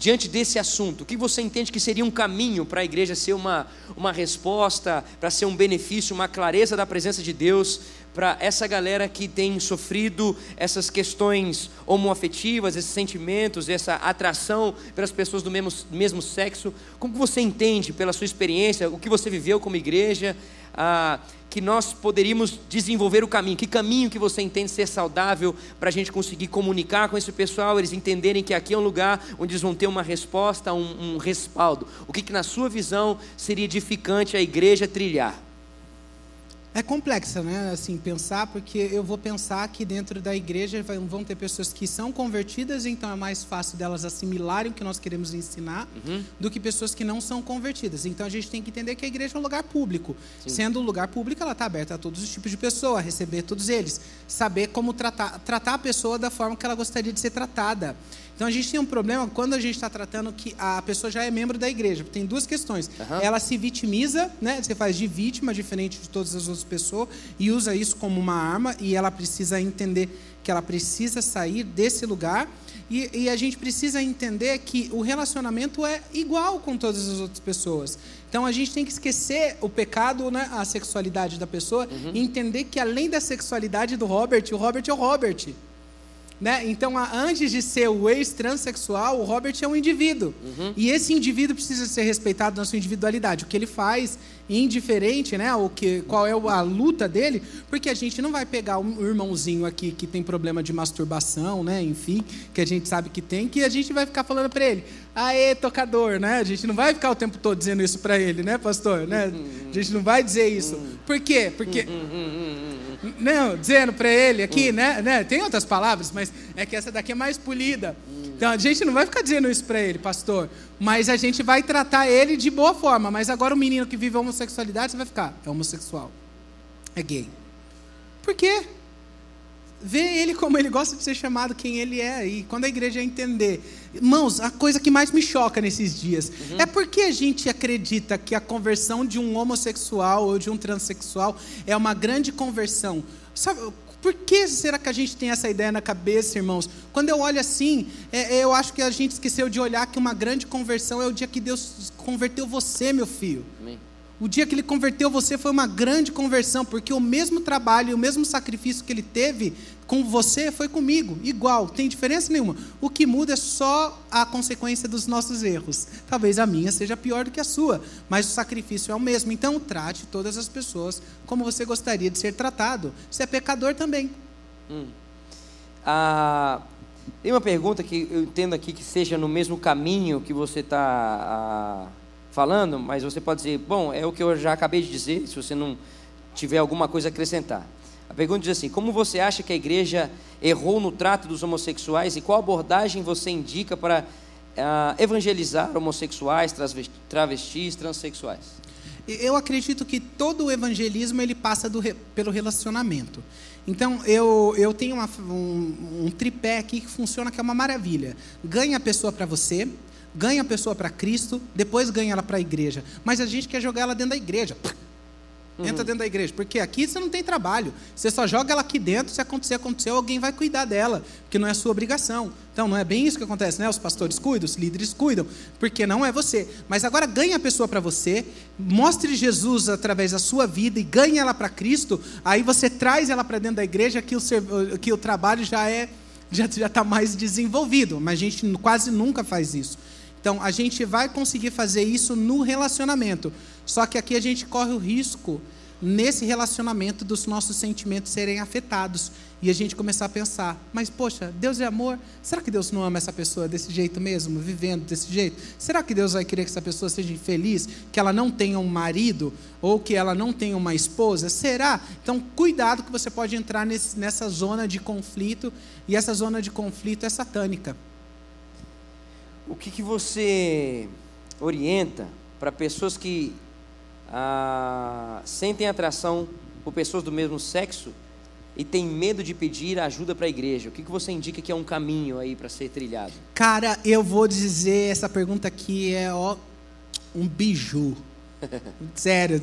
diante desse assunto? O que você entende que seria um caminho para a igreja ser uma, uma resposta, para ser um benefício, uma clareza da presença de Deus para essa galera que tem sofrido essas questões homoafetivas, esses sentimentos, essa atração pelas pessoas do mesmo, mesmo sexo. Como você entende, pela sua experiência, o que você viveu como igreja, ah, que nós poderíamos desenvolver o caminho? Que caminho que você entende ser saudável para a gente conseguir comunicar com esse pessoal, eles entenderem que aqui é um lugar onde eles vão ter uma resposta, um, um respaldo? O que, que, na sua visão, seria edificante a igreja trilhar? É complexa, né? Assim, pensar, porque eu vou pensar que dentro da igreja vão ter pessoas que são convertidas, então é mais fácil delas assimilarem o que nós queremos ensinar, uhum. do que pessoas que não são convertidas. Então a gente tem que entender que a igreja é um lugar público. Sim. Sendo um lugar público, ela está aberta a todos os tipos de pessoas, a receber todos eles. Saber como tratar, tratar a pessoa da forma que ela gostaria de ser tratada. Então a gente tem um problema quando a gente está tratando que a pessoa já é membro da igreja. Tem duas questões. Uhum. Ela se vitimiza, né? Você faz de vítima, diferente de todas as outras pessoas, e usa isso como uma arma, e ela precisa entender que ela precisa sair desse lugar. E, e, a gente precisa entender que o relacionamento é igual com todas as outras pessoas. Então a gente tem que esquecer o pecado, né, a sexualidade da pessoa, uhum. e entender que além da sexualidade do Robert, o Robert é o Robert. Né? Então, antes de ser o ex-transexual, o Robert é um indivíduo. Uhum. E esse indivíduo precisa ser respeitado na sua individualidade. O que ele faz indiferente, né? O que, qual é a luta dele, porque a gente não vai pegar um irmãozinho aqui que tem problema de masturbação, né? Enfim, que a gente sabe que tem, que a gente vai ficar falando para ele, aê, tocador, né? A gente não vai ficar o tempo todo dizendo isso para ele, né, pastor? Né? A gente não vai dizer isso. Por quê? Porque não, dizendo para ele aqui, né, né? Tem outras palavras, mas é que essa daqui é mais polida. Então a gente não vai ficar dizendo isso para ele, pastor, mas a gente vai tratar ele de boa forma. Mas agora o menino que vive a homossexualidade, você vai ficar, é homossexual, é gay. Por quê? Vê ele como ele gosta de ser chamado, quem ele é. E quando a igreja entender. Irmãos, a coisa que mais me choca nesses dias uhum. é porque a gente acredita que a conversão de um homossexual ou de um transexual é uma grande conversão. Sabe, por que será que a gente tem essa ideia na cabeça, irmãos? Quando eu olho assim, é, é, eu acho que a gente esqueceu de olhar que uma grande conversão é o dia que Deus converteu você, meu filho. Amém. O dia que ele converteu você foi uma grande conversão, porque o mesmo trabalho e o mesmo sacrifício que ele teve com você foi comigo, igual, tem diferença nenhuma. O que muda é só a consequência dos nossos erros. Talvez a minha seja pior do que a sua, mas o sacrifício é o mesmo. Então, trate todas as pessoas como você gostaria de ser tratado. Você é pecador também. Hum. Ah, tem uma pergunta que eu entendo aqui que seja no mesmo caminho que você está. Ah falando, mas você pode dizer, bom, é o que eu já acabei de dizer, se você não tiver alguma coisa a acrescentar. A pergunta diz assim: como você acha que a igreja errou no trato dos homossexuais e qual abordagem você indica para uh, evangelizar homossexuais, travestis, transexuais? Eu acredito que todo o evangelismo ele passa do, pelo relacionamento. Então, eu, eu tenho uma, um, um tripé aqui que funciona que é uma maravilha. Ganha a pessoa para você, ganha a pessoa para Cristo, depois ganha ela para a igreja. Mas a gente quer jogar ela dentro da igreja. Uhum. Entra dentro da igreja. Porque aqui você não tem trabalho. Você só joga ela aqui dentro, se acontecer, aconteceu, alguém vai cuidar dela. Porque não é sua obrigação. Então não é bem isso que acontece, né? Os pastores cuidam, os líderes cuidam. Porque não é você. Mas agora ganha a pessoa para você, mostre Jesus através da sua vida e ganhe ela para Cristo. Aí você traz ela para dentro da igreja que o, que o trabalho já é já está mais desenvolvido. Mas a gente quase nunca faz isso. Então, a gente vai conseguir fazer isso no relacionamento. Só que aqui a gente corre o risco, nesse relacionamento, dos nossos sentimentos serem afetados. E a gente começar a pensar: mas, poxa, Deus é amor. Será que Deus não ama essa pessoa desse jeito mesmo, vivendo desse jeito? Será que Deus vai querer que essa pessoa seja infeliz, que ela não tenha um marido, ou que ela não tenha uma esposa? Será? Então, cuidado que você pode entrar nesse, nessa zona de conflito, e essa zona de conflito é satânica o que, que você orienta para pessoas que ah, sentem atração por pessoas do mesmo sexo e têm medo de pedir ajuda para a igreja? O que, que você indica que é um caminho aí para ser trilhado? Cara, eu vou dizer, essa pergunta aqui é ó, um biju. Sério,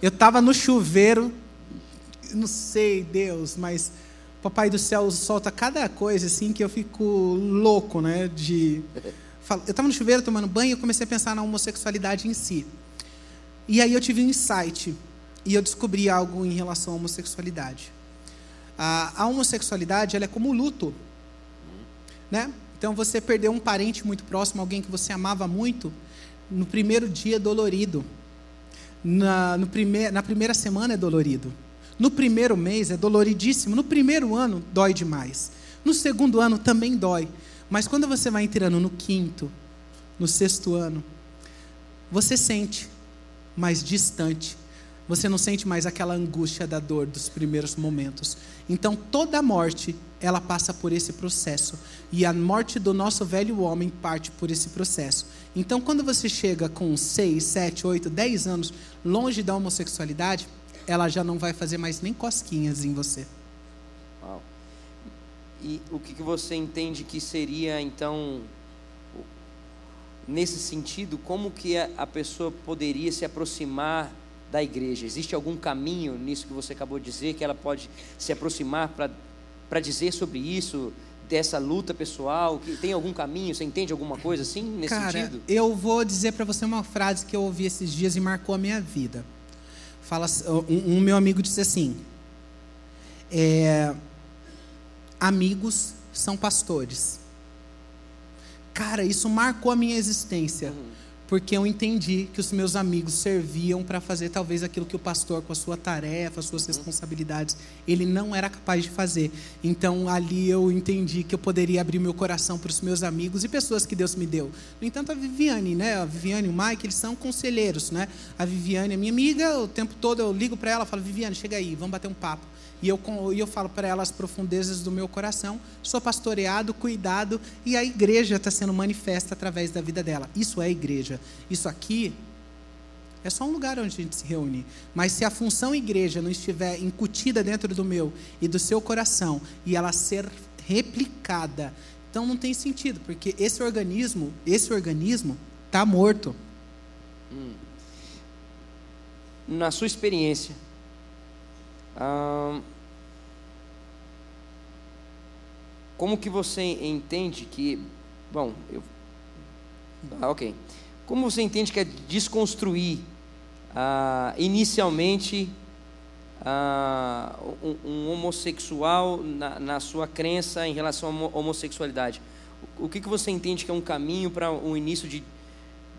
eu estava no chuveiro, não sei, Deus, mas Papai do céu solta cada coisa assim que eu fico louco, né? De eu estava no chuveiro tomando banho e eu comecei a pensar na homossexualidade em si. E aí eu tive um insight e eu descobri algo em relação à homossexualidade. A, a homossexualidade ela é como o luto, né? Então você perdeu um parente muito próximo, alguém que você amava muito, no primeiro dia é dolorido. Na, no prime na primeira semana é dolorido. No primeiro mês é doloridíssimo. No primeiro ano dói demais. No segundo ano também dói. Mas quando você vai entrando no quinto, no sexto ano, você sente mais distante. Você não sente mais aquela angústia da dor dos primeiros momentos. Então, toda morte, ela passa por esse processo. E a morte do nosso velho homem parte por esse processo. Então, quando você chega com 6, 7, 8, 10 anos longe da homossexualidade, ela já não vai fazer mais nem cosquinhas em você. E o que, que você entende que seria, então, nesse sentido, como que a pessoa poderia se aproximar da igreja? Existe algum caminho nisso que você acabou de dizer, que ela pode se aproximar para dizer sobre isso, dessa luta pessoal? Que tem algum caminho? Você entende alguma coisa assim nesse Cara, sentido? Eu vou dizer para você uma frase que eu ouvi esses dias e marcou a minha vida. Fala, um, um meu amigo disse assim: é, amigos são pastores. Cara, isso marcou a minha existência. Uhum. porque eu entendi que os meus amigos serviam para fazer talvez aquilo que o pastor, com a sua tarefa, as suas responsabilidades, ele não era capaz de fazer. Então ali eu entendi que eu poderia abrir meu coração para os meus amigos e pessoas que Deus me deu. No entanto, a Viviane, né, a Viviane e o Mike, eles são conselheiros, né? A Viviane é minha amiga, o tempo todo eu ligo para ela, falo: "Viviane, chega aí, vamos bater um papo". E eu, e eu falo para ela as profundezas do meu coração. Sou pastoreado, cuidado, e a igreja está sendo manifesta através da vida dela. Isso é igreja. Isso aqui é só um lugar onde a gente se reúne. Mas se a função igreja não estiver incutida dentro do meu e do seu coração, e ela ser replicada, então não tem sentido, porque esse organismo, esse organismo está morto. Hum. Na sua experiência, como que você entende que, bom, eu, ah, ok. Como você entende que é desconstruir ah, inicialmente ah, um, um, homossexual na, na, sua crença em relação à homossexualidade? O, o que, que você entende que é um caminho para um início de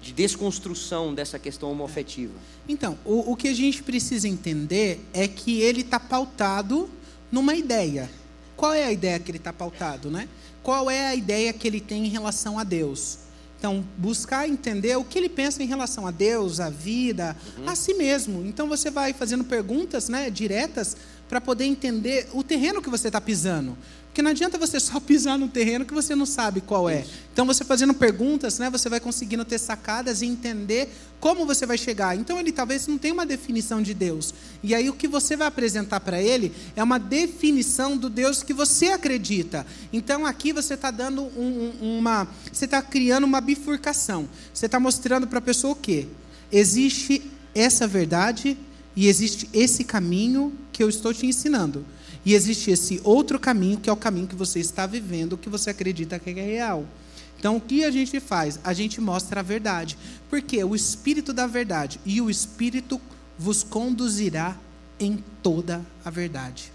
de desconstrução dessa questão homoafetiva? Então, o, o que a gente precisa entender é que ele está pautado numa ideia. Qual é a ideia que ele está pautado, né? Qual é a ideia que ele tem em relação a Deus? Então, buscar entender o que ele pensa em relação a Deus, a vida, uhum. a si mesmo. Então, você vai fazendo perguntas né, diretas para poder entender o terreno que você está pisando. Porque não adianta você só pisar no terreno que você não sabe qual é. Então, você fazendo perguntas, né, você vai conseguindo ter sacadas e entender como você vai chegar. Então, ele talvez não tenha uma definição de Deus. E aí, o que você vai apresentar para ele é uma definição do Deus que você acredita. Então, aqui você está dando um, uma. Você está criando uma bifurcação. Você está mostrando para a pessoa o quê? Existe essa verdade e existe esse caminho que eu estou te ensinando. E existe esse outro caminho, que é o caminho que você está vivendo, que você acredita que é real. Então, o que a gente faz? A gente mostra a verdade. Porque o Espírito da verdade e o Espírito vos conduzirá em toda a verdade.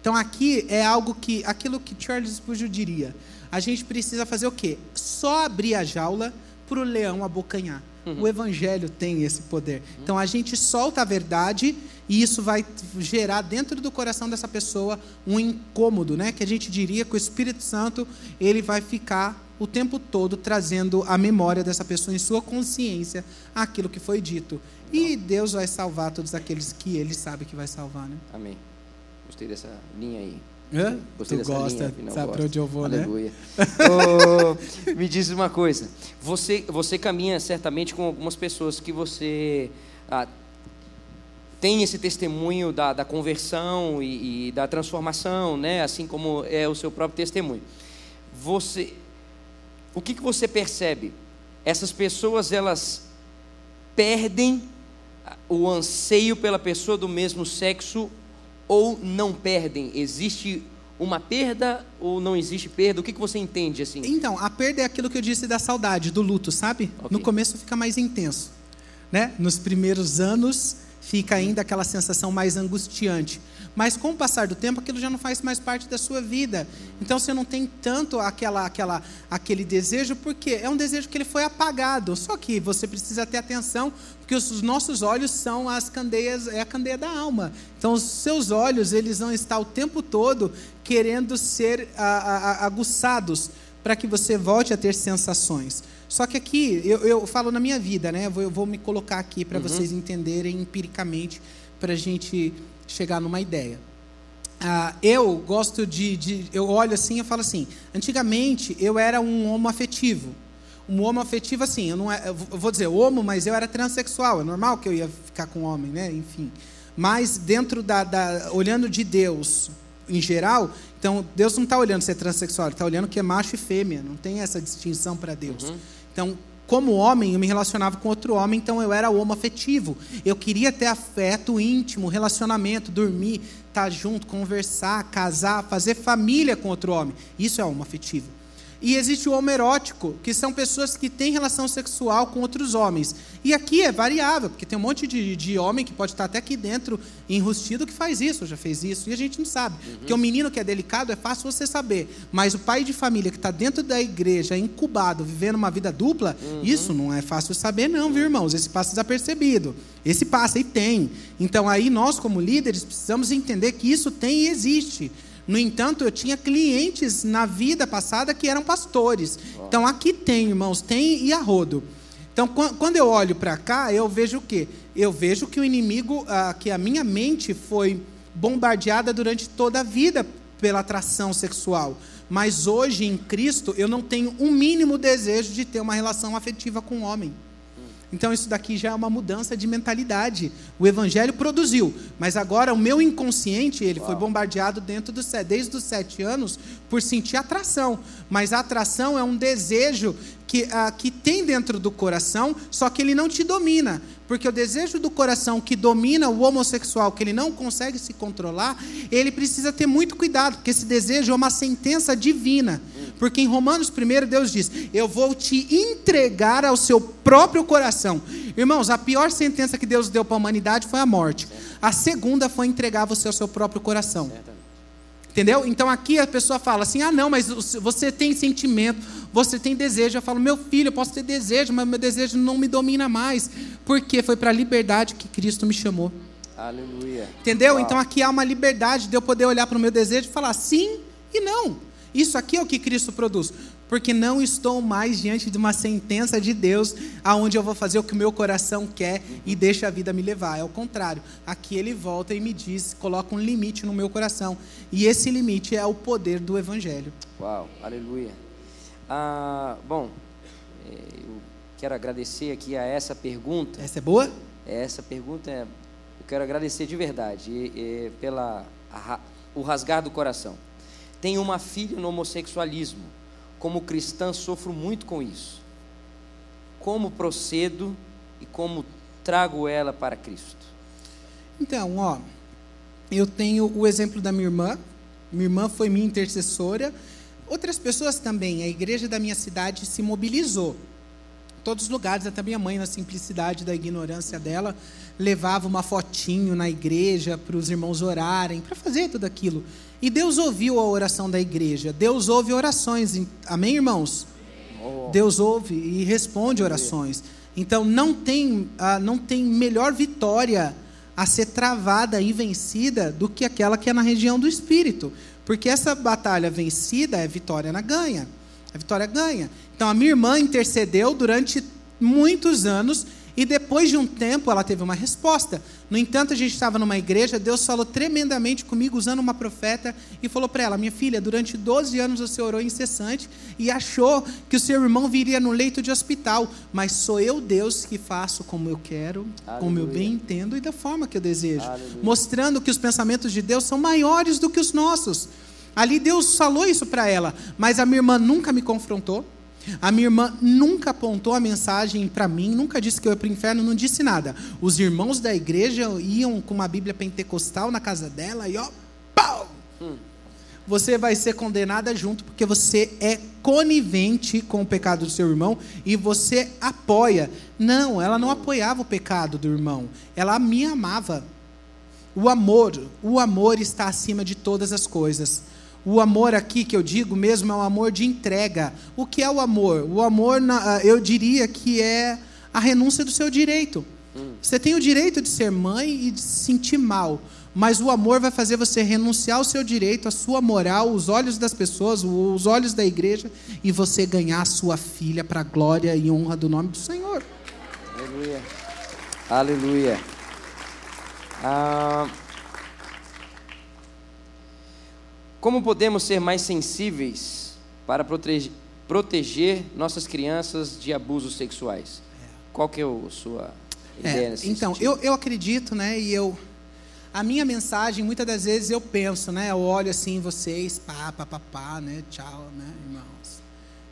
Então, aqui é algo que, aquilo que Charles Spurgeon diria. A gente precisa fazer o quê? Só abrir a jaula para o leão abocanhar. Uhum. O Evangelho tem esse poder. Então, a gente solta a verdade e isso vai gerar dentro do coração dessa pessoa um incômodo, né? Que a gente diria que o Espírito Santo ele vai ficar o tempo todo trazendo a memória dessa pessoa em sua consciência aquilo que foi dito. E Deus vai salvar todos aqueles que Ele sabe que vai salvar, né? Amém. Gostei dessa linha aí. Hã? Gostei tu gosta, linha, sabe para onde eu vou, né? Aleluia. né? oh, me diz uma coisa. Você, você caminha certamente com algumas pessoas que você ah, tem esse testemunho da, da conversão e, e, da transformação, né? assim como é o seu próprio testemunho. Você, o que, que você percebe? Essas pessoas elas perdem o anseio pela pessoa do mesmo sexo ou não perdem? Existe uma perda ou não existe perda? O que, que você entende assim? Então, a perda é aquilo que eu disse da saudade, do luto, sabe? Okay. No começo fica mais intenso, né? Nos primeiros anos fica ainda aquela sensação mais angustiante. Mas com o passar do tempo, aquilo já não faz mais parte da sua vida. Então você não tem tanto aquela, aquela, aquele desejo, porque é um desejo que ele foi apagado. Só que você precisa ter atenção, porque os nossos olhos são as candeias, é a candeia da alma. Então os seus olhos, eles vão estar o tempo todo querendo ser a, a, aguçados para que você volte a ter sensações. Só que aqui, eu, eu falo na minha vida, né? Eu vou, eu vou me colocar aqui para uhum. vocês entenderem empiricamente, para a gente chegar numa ideia. Ah, eu gosto de, de, Eu olho assim e falo assim: antigamente eu era um homo afetivo. Um homo afetivo, assim, eu não é, eu vou dizer homo, mas eu era transexual. É normal que eu ia ficar com homem, né? Enfim. Mas dentro da. da olhando de Deus em geral, então Deus não está olhando se é transexual, Ele está olhando que é macho e fêmea. Não tem essa distinção para Deus. Uhum. Então, como homem, eu me relacionava com outro homem, então eu era homo afetivo. Eu queria ter afeto íntimo, relacionamento, dormir, estar junto, conversar, casar, fazer família com outro homem. Isso é homo afetivo. E existe o homerótico, que são pessoas que têm relação sexual com outros homens. E aqui é variável, porque tem um monte de, de homem que pode estar até aqui dentro, enrustido, que faz isso, já fez isso, e a gente não sabe. Uhum. Porque o menino que é delicado é fácil você saber. Mas o pai de família que está dentro da igreja, incubado, vivendo uma vida dupla, uhum. isso não é fácil saber, não, viu, irmãos? Esse passa desapercebido. Esse passa e tem. Então aí nós, como líderes, precisamos entender que isso tem e existe. No entanto, eu tinha clientes na vida passada que eram pastores. Então, aqui tem, irmãos, tem e a rodo. Então, quando eu olho para cá, eu vejo o quê? Eu vejo que o inimigo, ah, que a minha mente foi bombardeada durante toda a vida pela atração sexual. Mas hoje, em Cristo, eu não tenho um mínimo desejo de ter uma relação afetiva com o homem. Então isso daqui já é uma mudança de mentalidade. O evangelho produziu, mas agora o meu inconsciente ele Uau. foi bombardeado dentro do desde os sete anos por sentir atração. Mas a atração é um desejo que, uh, que tem dentro do coração, só que ele não te domina. Porque o desejo do coração que domina o homossexual, que ele não consegue se controlar, ele precisa ter muito cuidado, porque esse desejo é uma sentença divina. Porque em Romanos 1, Deus diz: Eu vou te entregar ao seu próprio coração. Irmãos, a pior sentença que Deus deu para a humanidade foi a morte. A segunda foi entregar você ao seu próprio coração. Entendeu? Então aqui a pessoa fala assim: ah, não, mas você tem sentimento, você tem desejo. Eu falo, meu filho, eu posso ter desejo, mas meu desejo não me domina mais. Porque foi para a liberdade que Cristo me chamou. Aleluia. Entendeu? Uau. Então aqui há uma liberdade de eu poder olhar para o meu desejo e falar sim e não. Isso aqui é o que Cristo produz. Porque não estou mais diante de uma sentença de Deus, aonde eu vou fazer o que o meu coração quer e deixa a vida me levar. É o contrário. Aqui ele volta e me diz, coloca um limite no meu coração. E esse limite é o poder do Evangelho. Uau, aleluia. Ah, bom, é, eu quero agradecer aqui a essa pergunta. Essa é boa? Essa pergunta é, eu quero agradecer de verdade e, e pela a, o rasgar do coração. Tenho uma filha no homossexualismo. Como cristã, sofro muito com isso. Como procedo e como trago ela para Cristo? Então, ó, eu tenho o exemplo da minha irmã. Minha irmã foi minha intercessora. Outras pessoas também. A igreja da minha cidade se mobilizou. Todos os lugares, até minha mãe, na simplicidade da ignorância dela, levava uma fotinho na igreja para os irmãos orarem, para fazer tudo aquilo. E Deus ouviu a oração da igreja. Deus ouve orações. Amém, irmãos? Oh. Deus ouve e responde orações. Então não tem, ah, não tem melhor vitória a ser travada e vencida do que aquela que é na região do espírito. Porque essa batalha vencida é vitória na ganha. A vitória ganha. Então a minha irmã intercedeu durante muitos anos e depois de um tempo ela teve uma resposta. No entanto, a gente estava numa igreja, Deus falou tremendamente comigo usando uma profeta e falou para ela: Minha filha, durante 12 anos você orou incessante e achou que o seu irmão viria no leito de hospital, mas sou eu, Deus, que faço como eu quero, Aleluia. como eu bem entendo e da forma que eu desejo. Aleluia. Mostrando que os pensamentos de Deus são maiores do que os nossos. Ali Deus falou isso para ela, mas a minha irmã nunca me confrontou. A minha irmã nunca apontou a mensagem para mim, nunca disse que eu ia para o inferno, não disse nada. Os irmãos da igreja iam com uma Bíblia pentecostal na casa dela e ó, pau! Hum. Você vai ser condenada junto porque você é conivente com o pecado do seu irmão e você apoia. Não, ela não apoiava o pecado do irmão, ela me amava. O amor, o amor está acima de todas as coisas. O amor aqui que eu digo mesmo é um amor de entrega. O que é o amor? O amor, ah, eu diria que é a renúncia do seu direito. Você tem o direito de ser mãe e de se sentir mal, mas o amor vai fazer você renunciar ao seu direito, à sua moral, os olhos das pessoas, os olhos da igreja, e você ganhar a sua filha para a glória e honra do nome do Senhor. Aleluia. Aleluia. Ah. Como podemos ser mais sensíveis para proteger, proteger nossas crianças de abusos sexuais? Qual que é a sua é, ideia é, nesse Então, eu, eu acredito, né, e eu... A minha mensagem, muitas das vezes eu penso, né, eu olho assim vocês, pá, pá, pá, pá, né, tchau, né, irmãos.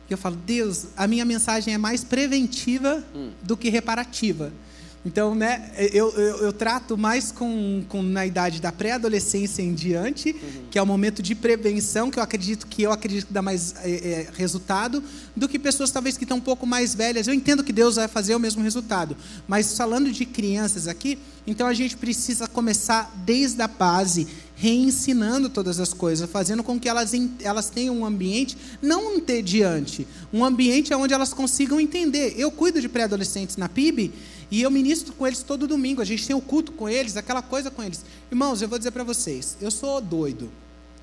E eu falo, Deus, a minha mensagem é mais preventiva hum. do que reparativa. Então, né, eu, eu, eu trato mais com, com na idade da pré-adolescência em diante, uhum. que é o momento de prevenção, que eu acredito que eu acredito que dá mais é, é, resultado, do que pessoas talvez que estão um pouco mais velhas. Eu entendo que Deus vai fazer o mesmo resultado, mas falando de crianças aqui, então a gente precisa começar desde a base reensinando todas as coisas, fazendo com que elas, elas tenham um ambiente não entediante, um ambiente onde elas consigam entender. Eu cuido de pré-adolescentes na PIB e eu ministro com eles todo domingo. A gente tem o culto com eles, aquela coisa com eles. Irmãos, eu vou dizer para vocês, eu sou doido.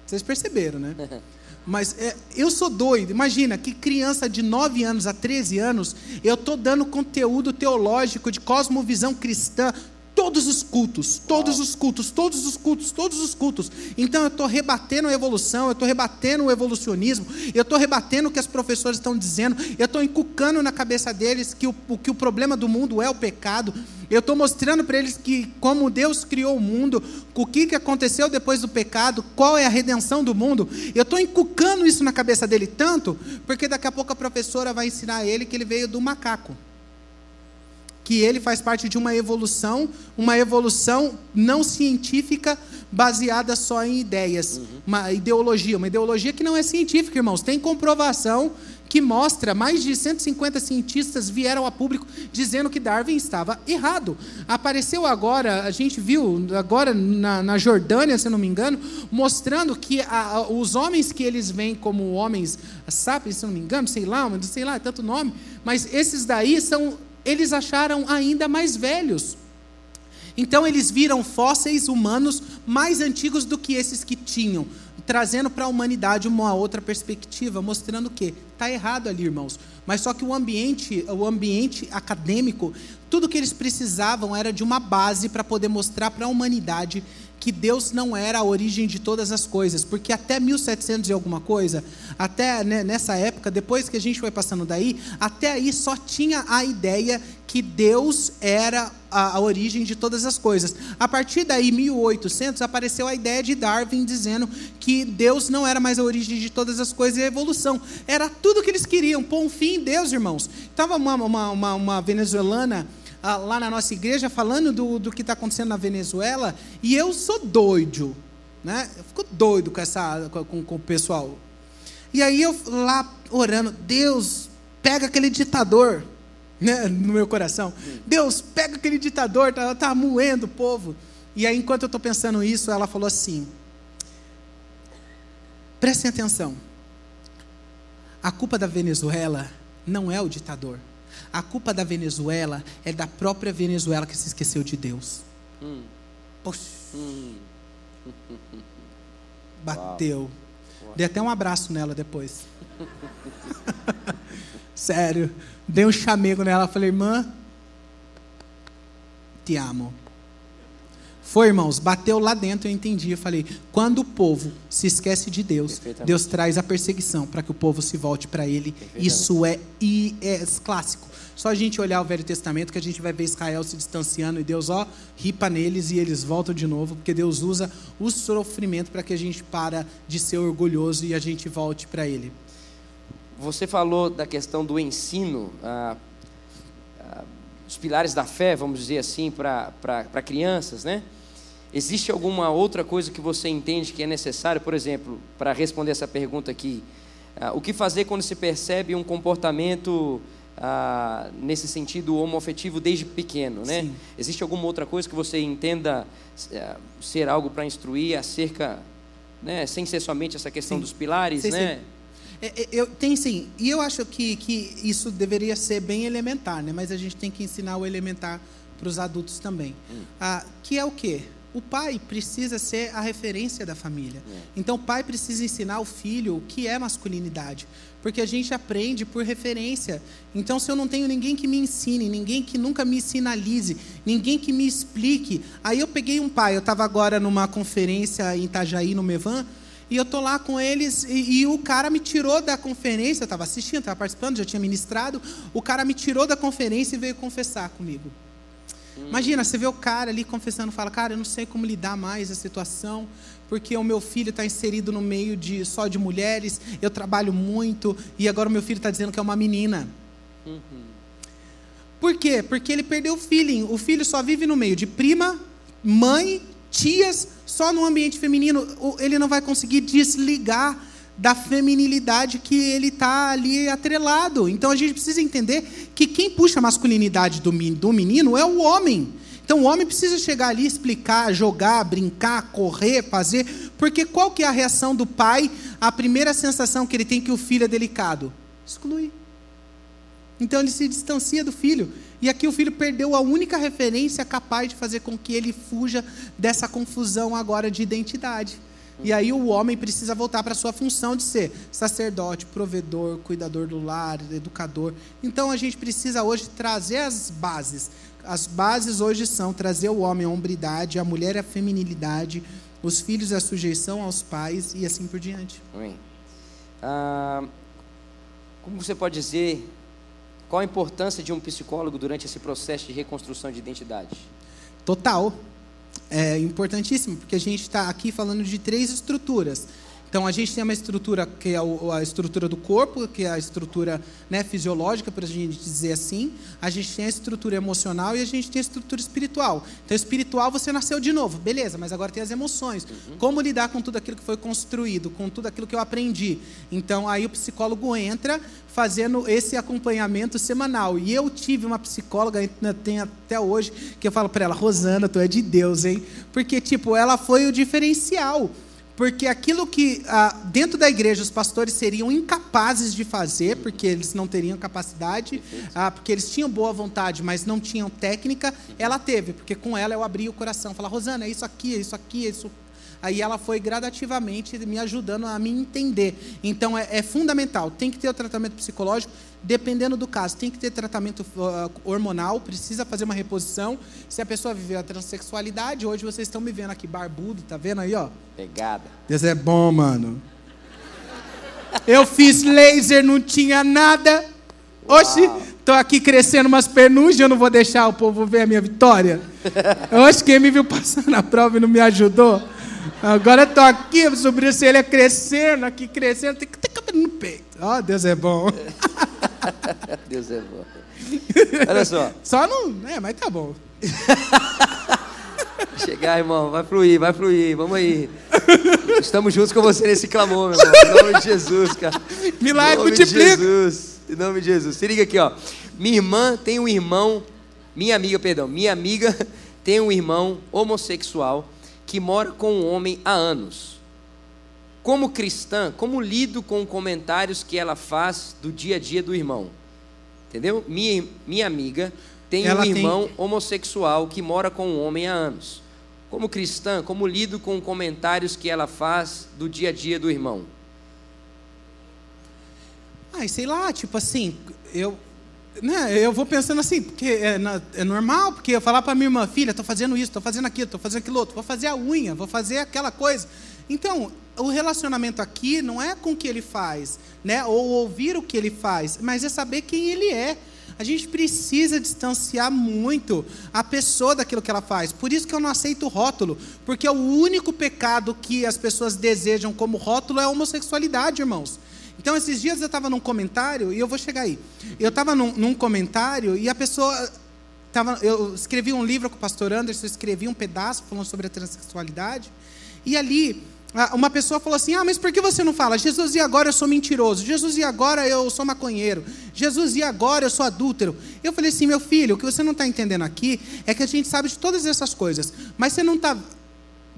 Vocês perceberam, né? Mas é, eu sou doido. Imagina que criança de 9 anos a 13 anos, eu estou dando conteúdo teológico de cosmovisão cristã todos os cultos, todos os cultos, todos os cultos, todos os cultos. Então eu estou rebatendo a evolução, eu estou rebatendo o evolucionismo, eu estou rebatendo o que as professoras estão dizendo, eu estou encucando na cabeça deles que o, que o problema do mundo é o pecado, eu estou mostrando para eles que como Deus criou o mundo, o que, que aconteceu depois do pecado, qual é a redenção do mundo. Eu estou encucando isso na cabeça dele tanto, porque daqui a pouco a professora vai ensinar a ele que ele veio do macaco que ele faz parte de uma evolução, uma evolução não científica baseada só em ideias, uhum. uma ideologia, uma ideologia que não é científica, irmãos. Tem comprovação que mostra mais de 150 cientistas vieram a público dizendo que Darwin estava errado. Apareceu agora, a gente viu agora na, na Jordânia, se não me engano, mostrando que a, a, os homens que eles veem como homens sapiens, se não me engano, sei lá, sei lá, é tanto nome, mas esses daí são eles acharam ainda mais velhos. Então eles viram fósseis humanos mais antigos do que esses que tinham, trazendo para a humanidade uma outra perspectiva, mostrando que está errado ali, irmãos. Mas só que o ambiente, o ambiente acadêmico, tudo que eles precisavam era de uma base para poder mostrar para a humanidade que Deus não era a origem de todas as coisas, porque até 1700 e alguma coisa, até né, nessa época, depois que a gente foi passando daí, até aí só tinha a ideia que Deus era a, a origem de todas as coisas. A partir daí, 1800, apareceu a ideia de Darwin dizendo que Deus não era mais a origem de todas as coisas e a evolução. Era tudo que eles queriam, pôr um fim em Deus, irmãos. Estava uma, uma, uma, uma venezuelana lá na nossa igreja falando do, do que está acontecendo na Venezuela e eu sou doido, né? Eu fico doido com, essa, com, com o pessoal. E aí eu lá orando, Deus, pega aquele ditador, né, no meu coração. Deus, pega aquele ditador, tá, tá moendo o povo. E aí, enquanto eu estou pensando isso, ela falou assim: prestem atenção. A culpa da Venezuela não é o ditador. A culpa da Venezuela é da própria Venezuela que se esqueceu de Deus. Hum. Poxa. Hum. Bateu. Uau. Dei até um abraço nela depois. Sério. Dei um chamego nela. Falei, irmã, te amo. Foi, irmãos, bateu lá dentro, eu entendi. Eu falei: quando o povo se esquece de Deus, Deus traz a perseguição para que o povo se volte para Ele. Isso é, é clássico. Só a gente olhar o Velho Testamento que a gente vai ver Israel se distanciando e Deus, ó, ripa neles e eles voltam de novo, porque Deus usa o sofrimento para que a gente para de ser orgulhoso e a gente volte para Ele. Você falou da questão do ensino, ah, ah, os pilares da fé, vamos dizer assim, para crianças, né? Existe alguma outra coisa que você entende que é necessário, por exemplo, para responder essa pergunta aqui? Ah, o que fazer quando se percebe um comportamento ah, nesse sentido homoafetivo desde pequeno, né? Sim. Existe alguma outra coisa que você entenda eh, ser algo para instruir acerca, né, sem ser somente essa questão sim. dos pilares, sim, né? É, é, eu, tem sim, e eu acho que, que isso deveria ser bem elementar, né? mas a gente tem que ensinar o elementar para os adultos também. Hum. Ah, que é o quê? O pai precisa ser a referência da família. É. Então, o pai precisa ensinar o filho o que é masculinidade porque a gente aprende por referência. Então, se eu não tenho ninguém que me ensine, ninguém que nunca me sinalize, ninguém que me explique. Aí eu peguei um pai, eu estava agora numa conferência em Itajaí, no Mevan, e eu estou lá com eles, e, e, o cara me tirou da conferência, eu estava assistindo, estava participando, já tinha ministrado, o cara me tirou da conferência e veio confessar comigo. Imagina, você vê o cara ali confessando, fala, cara, eu não sei como lidar mais a situação, porque o meu filho está inserido no meio de só de mulheres, eu trabalho muito, e agora o meu filho está dizendo que é uma menina. Uhum. Por quê? Porque ele perdeu o feeling. O filho só vive no meio de prima, mãe, tias, só no ambiente feminino. Ele não vai conseguir desligar da feminilidade que ele está ali atrelado. Então a gente precisa entender que quem puxa a masculinidade do menino é o homem. Então o homem precisa chegar ali, explicar, jogar, brincar, correr, fazer, porque qual que é a reação do pai? A primeira sensação que ele tem que o filho é delicado, exclui. Então ele se distancia do filho. E aqui o filho perdeu a única referência capaz de fazer com que ele fuja dessa confusão agora de identidade. E aí o homem precisa voltar para a sua função de ser sacerdote, provedor, cuidador do lar, educador. Então a gente precisa hoje trazer as bases. As bases hoje são trazer o homem à hombridade, a mulher à feminilidade, os filhos à sujeição aos pais e assim por diante. Amém. Ah, como você pode dizer qual a importância de um psicólogo durante esse processo de reconstrução de identidade? Total é importantíssimo, porque a gente está aqui falando de três estruturas. Então, a gente tem uma estrutura que é a estrutura do corpo, que é a estrutura né, fisiológica, para a gente dizer assim. A gente tem a estrutura emocional e a gente tem a estrutura espiritual. Então, espiritual, você nasceu de novo, beleza, mas agora tem as emoções. Uhum. Como lidar com tudo aquilo que foi construído, com tudo aquilo que eu aprendi. Então, aí o psicólogo entra fazendo esse acompanhamento semanal. E eu tive uma psicóloga, tem até hoje, que eu falo para ela, Rosana, tu é de Deus, hein? Porque, tipo, ela foi o diferencial. Porque aquilo que ah, dentro da igreja os pastores seriam incapazes de fazer, porque eles não teriam capacidade, ah, porque eles tinham boa vontade, mas não tinham técnica, ela teve, porque com ela eu abri o coração, falar, Rosana, é isso aqui, é isso aqui, é isso aí ela foi gradativamente me ajudando a me entender. Então é, é fundamental, tem que ter o tratamento psicológico, dependendo do caso, tem que ter tratamento uh, hormonal, precisa fazer uma reposição. Se a pessoa viver a transexualidade, hoje vocês estão me vendo aqui barbudo, tá vendo aí, ó? Pegada. Deus é bom, mano. Eu fiz laser, não tinha nada. Oxi, tô aqui crescendo umas penugem, eu não vou deixar o povo ver a minha vitória. Oxe, quem me viu passar na prova e não me ajudou? Agora eu tô aqui, se ele é crescendo, aqui crescendo, tem que ter cabelo no peito. Ó, oh, Deus é bom. Deus é bom. Olha só. Só não. É, mas tá bom. Chegar, irmão, vai fluir, vai fluir, vamos aí. Estamos juntos com você nesse clamor, meu irmão. Em nome de Jesus, cara. Milagre multiplica. Em nome de Jesus. Em nome de Jesus. Se liga aqui, ó. Minha irmã tem um irmão, minha amiga, perdão, minha amiga tem um irmão homossexual que mora com um homem há anos. Como cristã, como lido com comentários que ela faz do dia a dia do irmão? Entendeu? Minha, minha amiga tem ela um irmão tem... homossexual que mora com um homem há anos. Como cristã, como lido com comentários que ela faz do dia a dia do irmão? Ai, sei lá, tipo assim, eu né, eu vou pensando assim, porque é, é normal, porque eu falar para minha irmã, filha, estou fazendo isso, estou fazendo aquilo, estou fazendo aquilo outro, vou fazer a unha, vou fazer aquela coisa. Então, o relacionamento aqui não é com o que ele faz, né, ou ouvir o que ele faz, mas é saber quem ele é. A gente precisa distanciar muito a pessoa daquilo que ela faz. Por isso que eu não aceito rótulo, porque o único pecado que as pessoas desejam como rótulo é a homossexualidade, irmãos. Então, esses dias eu estava num comentário, e eu vou chegar aí. Eu estava num, num, comentário e a pessoa. Tava, eu escrevi um livro com o pastor Anderson, escrevi um pedaço falando sobre a transexualidade. E ali, uma pessoa falou assim: Ah, mas por que você não fala? Jesus, e agora eu sou mentiroso? Jesus, e agora eu sou maconheiro? Jesus, e agora eu sou adúltero? Eu falei assim: Meu filho, o que você não está entendendo aqui é que a gente sabe de todas essas coisas, mas você não está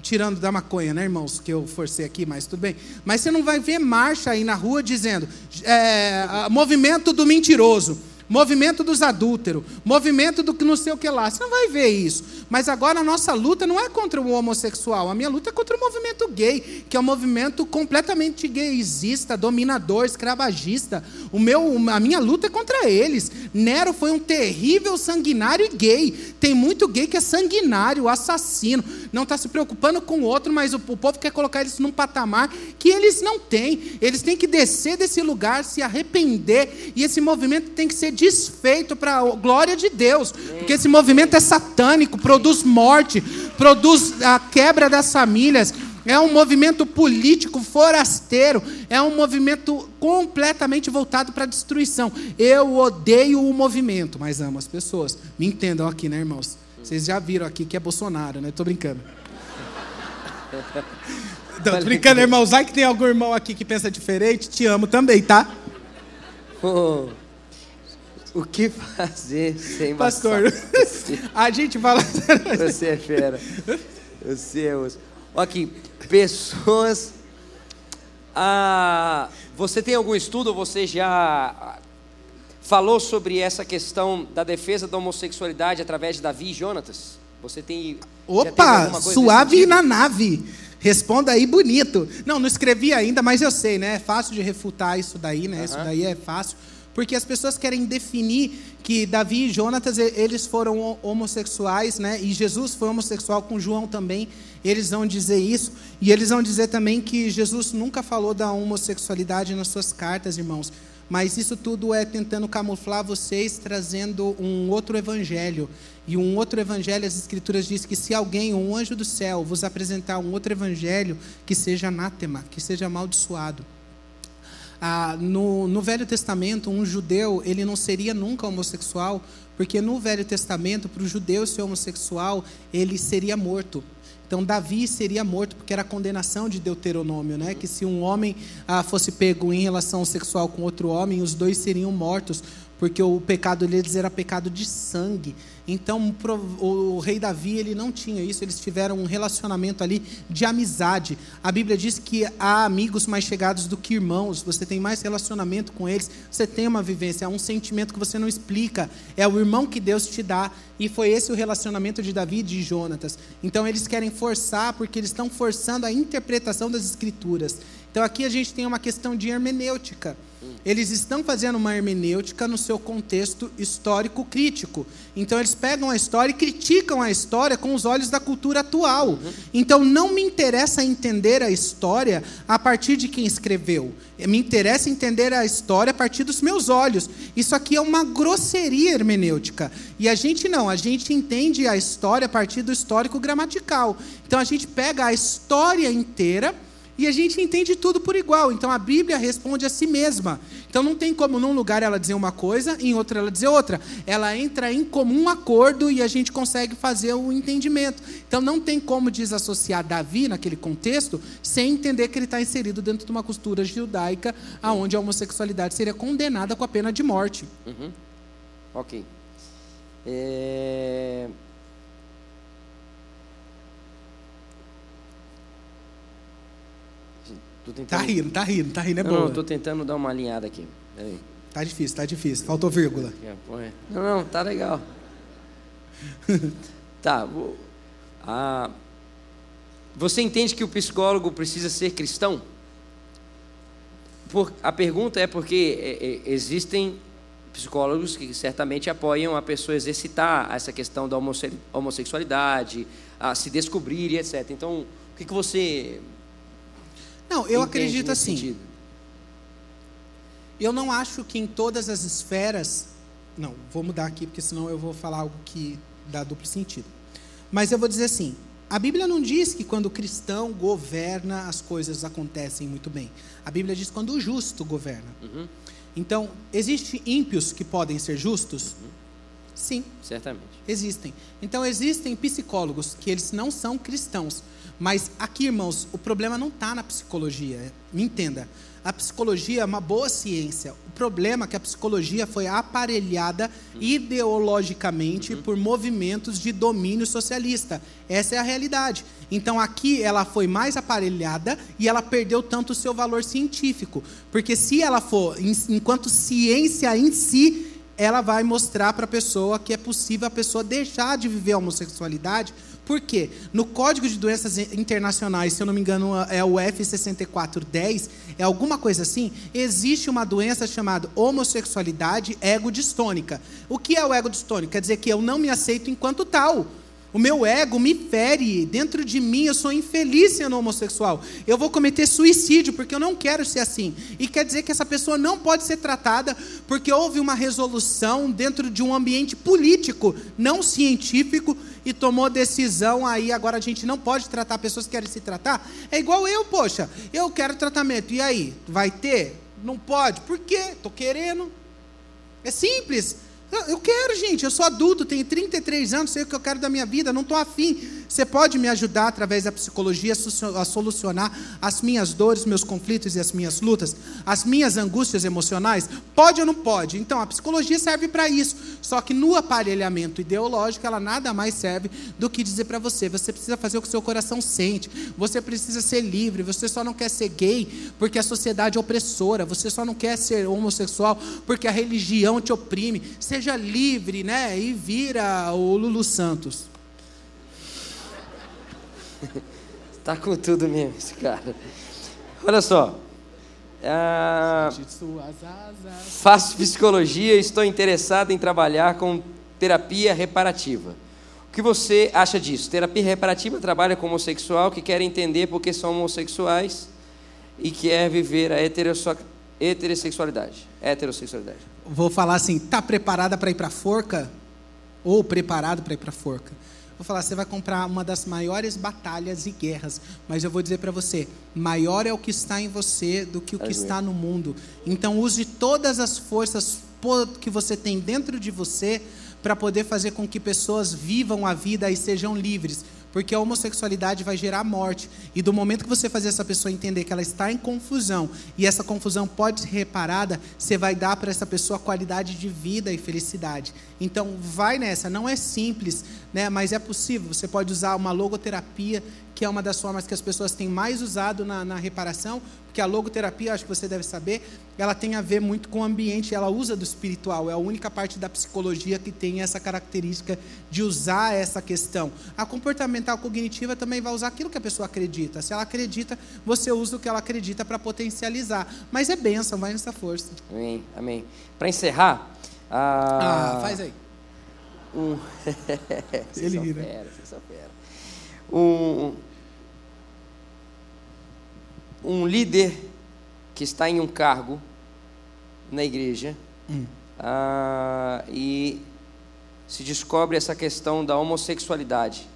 tirando da maconha, né, irmãos? Que eu forcei aqui, mas tudo bem. Mas você não vai ver marcha aí na rua dizendo é, movimento do mentiroso movimento dos adúlteros, movimento do que não sei o que lá. Você não vai ver isso. Mas agora a nossa luta não é contra o homossexual, a minha luta é contra o movimento gay, que é um movimento completamente gaysista, dominador, escravagista. O meu, a minha luta é contra eles. Nero foi um terrível sanguinário e gay. Tem muito gay que é sanguinário, assassino, não está se preocupando com o outro, mas o, o povo quer colocar eles num patamar que eles não têm. Eles têm que descer desse lugar, se arrepender, e esse movimento tem que ser desfeito para a glória de Deus, porque esse movimento é satânico, produz morte, produz a quebra das famílias. É um movimento político forasteiro, é um movimento completamente voltado para a destruição. Eu odeio o movimento, mas amo as pessoas. Me entendam aqui, né, irmãos? Vocês já viram aqui que é Bolsonaro, né? Tô brincando. Não, tô brincando, irmãos. Vai que tem algum irmão aqui que pensa diferente, te amo também, tá? Oh, o que fazer sem Pastor, a gente fala. Você é fera. Você é osso. Aqui, pessoas. Ah, você tem algum estudo? Você já falou sobre essa questão da defesa da homossexualidade através de Davi e Jonatas? Você tem. Opa, suave na nave. Responda aí bonito. Não, não escrevi ainda, mas eu sei, né? É fácil de refutar isso daí, né? Uhum. Isso daí é fácil. Porque as pessoas querem definir que Davi e Jonatas, eles foram homossexuais, né? E Jesus foi homossexual com João também. Eles vão dizer isso. E eles vão dizer também que Jesus nunca falou da homossexualidade nas suas cartas, irmãos. Mas isso tudo é tentando camuflar vocês, trazendo um outro evangelho. E um outro evangelho, as Escrituras diz que se alguém, um anjo do céu, vos apresentar um outro evangelho, que seja anátema, que seja amaldiçoado. Ah, no, no Velho Testamento, um judeu, ele não seria nunca homossexual, porque no Velho Testamento, para o judeu ser homossexual, ele seria morto. Então Davi seria morto porque era a condenação de Deuteronômio, né? Que se um homem ah, fosse pego em relação sexual com outro homem, os dois seriam mortos, porque o pecado deles era pecado de sangue. Então, o rei Davi, ele não tinha isso, eles tiveram um relacionamento ali de amizade. A Bíblia diz que há amigos mais chegados do que irmãos, você tem mais relacionamento com eles, você tem uma vivência, é um sentimento que você não explica, é o irmão que Deus te dá, e foi esse o relacionamento de Davi e de Jonatas. Então, eles querem forçar, porque eles estão forçando a interpretação das Escrituras. Então, aqui a gente tem uma questão de hermenêutica. Eles estão fazendo uma hermenêutica no seu contexto histórico crítico. Então eles pegam a história e criticam a história com os olhos da cultura atual. Uhum. Então não me interessa entender a história a partir de quem escreveu. Me interessa entender a história a partir dos meus olhos. Isso aqui é uma grosseria hermenêutica. E a gente não, a gente entende a história a partir do histórico gramatical. Então a gente pega a história inteira e a gente entende tudo por igual. Então a Bíblia responde a si mesma. Então não tem como num lugar ela dizer uma coisa, em outro ela dizer outra. Ela entra em comum acordo e a gente consegue fazer o entendimento. Então não tem como desassociar Davi naquele contexto sem entender que ele está inserido dentro de uma costura judaica, aonde a homossexualidade seria condenada com a pena de morte. Uhum. Ok. É... Tô tentando... Tá rindo, tá rindo, tá rindo, é bom. Não, tô tentando dar uma alinhada aqui. Peraí. Tá difícil, tá difícil. Faltou vírgula. Não, não, tá legal. tá. Ah, você entende que o psicólogo precisa ser cristão? Por, a pergunta é porque é, é, existem psicólogos que certamente apoiam a pessoa exercitar essa questão da homossexualidade, a se descobrir e etc. Então, o que, que você não, eu acredito assim. Sentido. Eu não acho que em todas as esferas. Não, vou mudar aqui, porque senão eu vou falar algo que dá duplo sentido. Mas eu vou dizer assim: a Bíblia não diz que quando o cristão governa, as coisas acontecem muito bem. A Bíblia diz quando o justo governa. Uhum. Então, existem ímpios que podem ser justos? Uhum. Sim. Certamente. Existem. Então, existem psicólogos que eles não são cristãos, mas aqui, irmãos, o problema não está na psicologia. Me entenda. A psicologia é uma boa ciência. O problema é que a psicologia foi aparelhada uhum. ideologicamente uhum. por movimentos de domínio socialista. Essa é a realidade. Então aqui ela foi mais aparelhada e ela perdeu tanto o seu valor científico. Porque se ela for, enquanto ciência em si, ela vai mostrar para a pessoa que é possível a pessoa deixar de viver a homossexualidade por quê? No Código de Doenças Internacionais, se eu não me engano, é o F6410, é alguma coisa assim, existe uma doença chamada homossexualidade egodistônica. O que é o egodistônico? Quer dizer que eu não me aceito enquanto tal. O meu ego me fere, dentro de mim eu sou infeliz sendo homossexual. Eu vou cometer suicídio porque eu não quero ser assim. E quer dizer que essa pessoa não pode ser tratada porque houve uma resolução dentro de um ambiente político, não científico, e tomou decisão aí, agora a gente não pode tratar pessoas que querem se tratar. É igual eu, poxa, eu quero tratamento. E aí, vai ter? Não pode. Por quê? Estou querendo. É simples. Eu quero, gente, eu sou adulto, tenho 33 anos, sei o que eu quero da minha vida, não estou afim. Você pode me ajudar através da psicologia a solucionar as minhas dores, meus conflitos e as minhas lutas, as minhas angústias emocionais? Pode ou não pode? Então, a psicologia serve para isso. Só que no aparelhamento ideológico, ela nada mais serve do que dizer para você: você precisa fazer o que seu coração sente, você precisa ser livre, você só não quer ser gay porque a sociedade é opressora, você só não quer ser homossexual porque a religião te oprime. Você seja livre, né? E vira o Lulu Santos. tá com tudo mesmo, esse cara. Olha só. Ah, faço psicologia e estou interessado em trabalhar com terapia reparativa. O que você acha disso? Terapia reparativa trabalha com homossexual que quer entender por que são homossexuais e quer viver a heterossexualidade. Heterossexualidade vou falar assim, tá preparada para ir para forca? Ou preparado para ir para forca? Vou falar, você vai comprar uma das maiores batalhas e guerras, mas eu vou dizer para você, maior é o que está em você do que o que está no mundo. Então use todas as forças que você tem dentro de você para poder fazer com que pessoas vivam a vida e sejam livres porque a homossexualidade vai gerar morte. E do momento que você fazer essa pessoa entender que ela está em confusão e essa confusão pode ser reparada, você vai dar para essa pessoa qualidade de vida e felicidade. Então, vai nessa. Não é simples, né? mas é possível. Você pode usar uma logoterapia, que é uma das formas que as pessoas têm mais usado na, na reparação, porque a logoterapia, acho que você deve saber, ela tem a ver muito com o ambiente, ela usa do espiritual, é a única parte da psicologia que tem essa característica de usar essa questão. A comportamental cognitiva também vai usar aquilo que a pessoa acredita. Se ela acredita, você usa o que ela acredita para potencializar. Mas é bênção, vai nessa força. Amém, amém. Para encerrar. Ah, ah, faz aí. Um... Ele ri, né? Um, um líder que está em um cargo na igreja hum. ah, e se descobre essa questão da homossexualidade.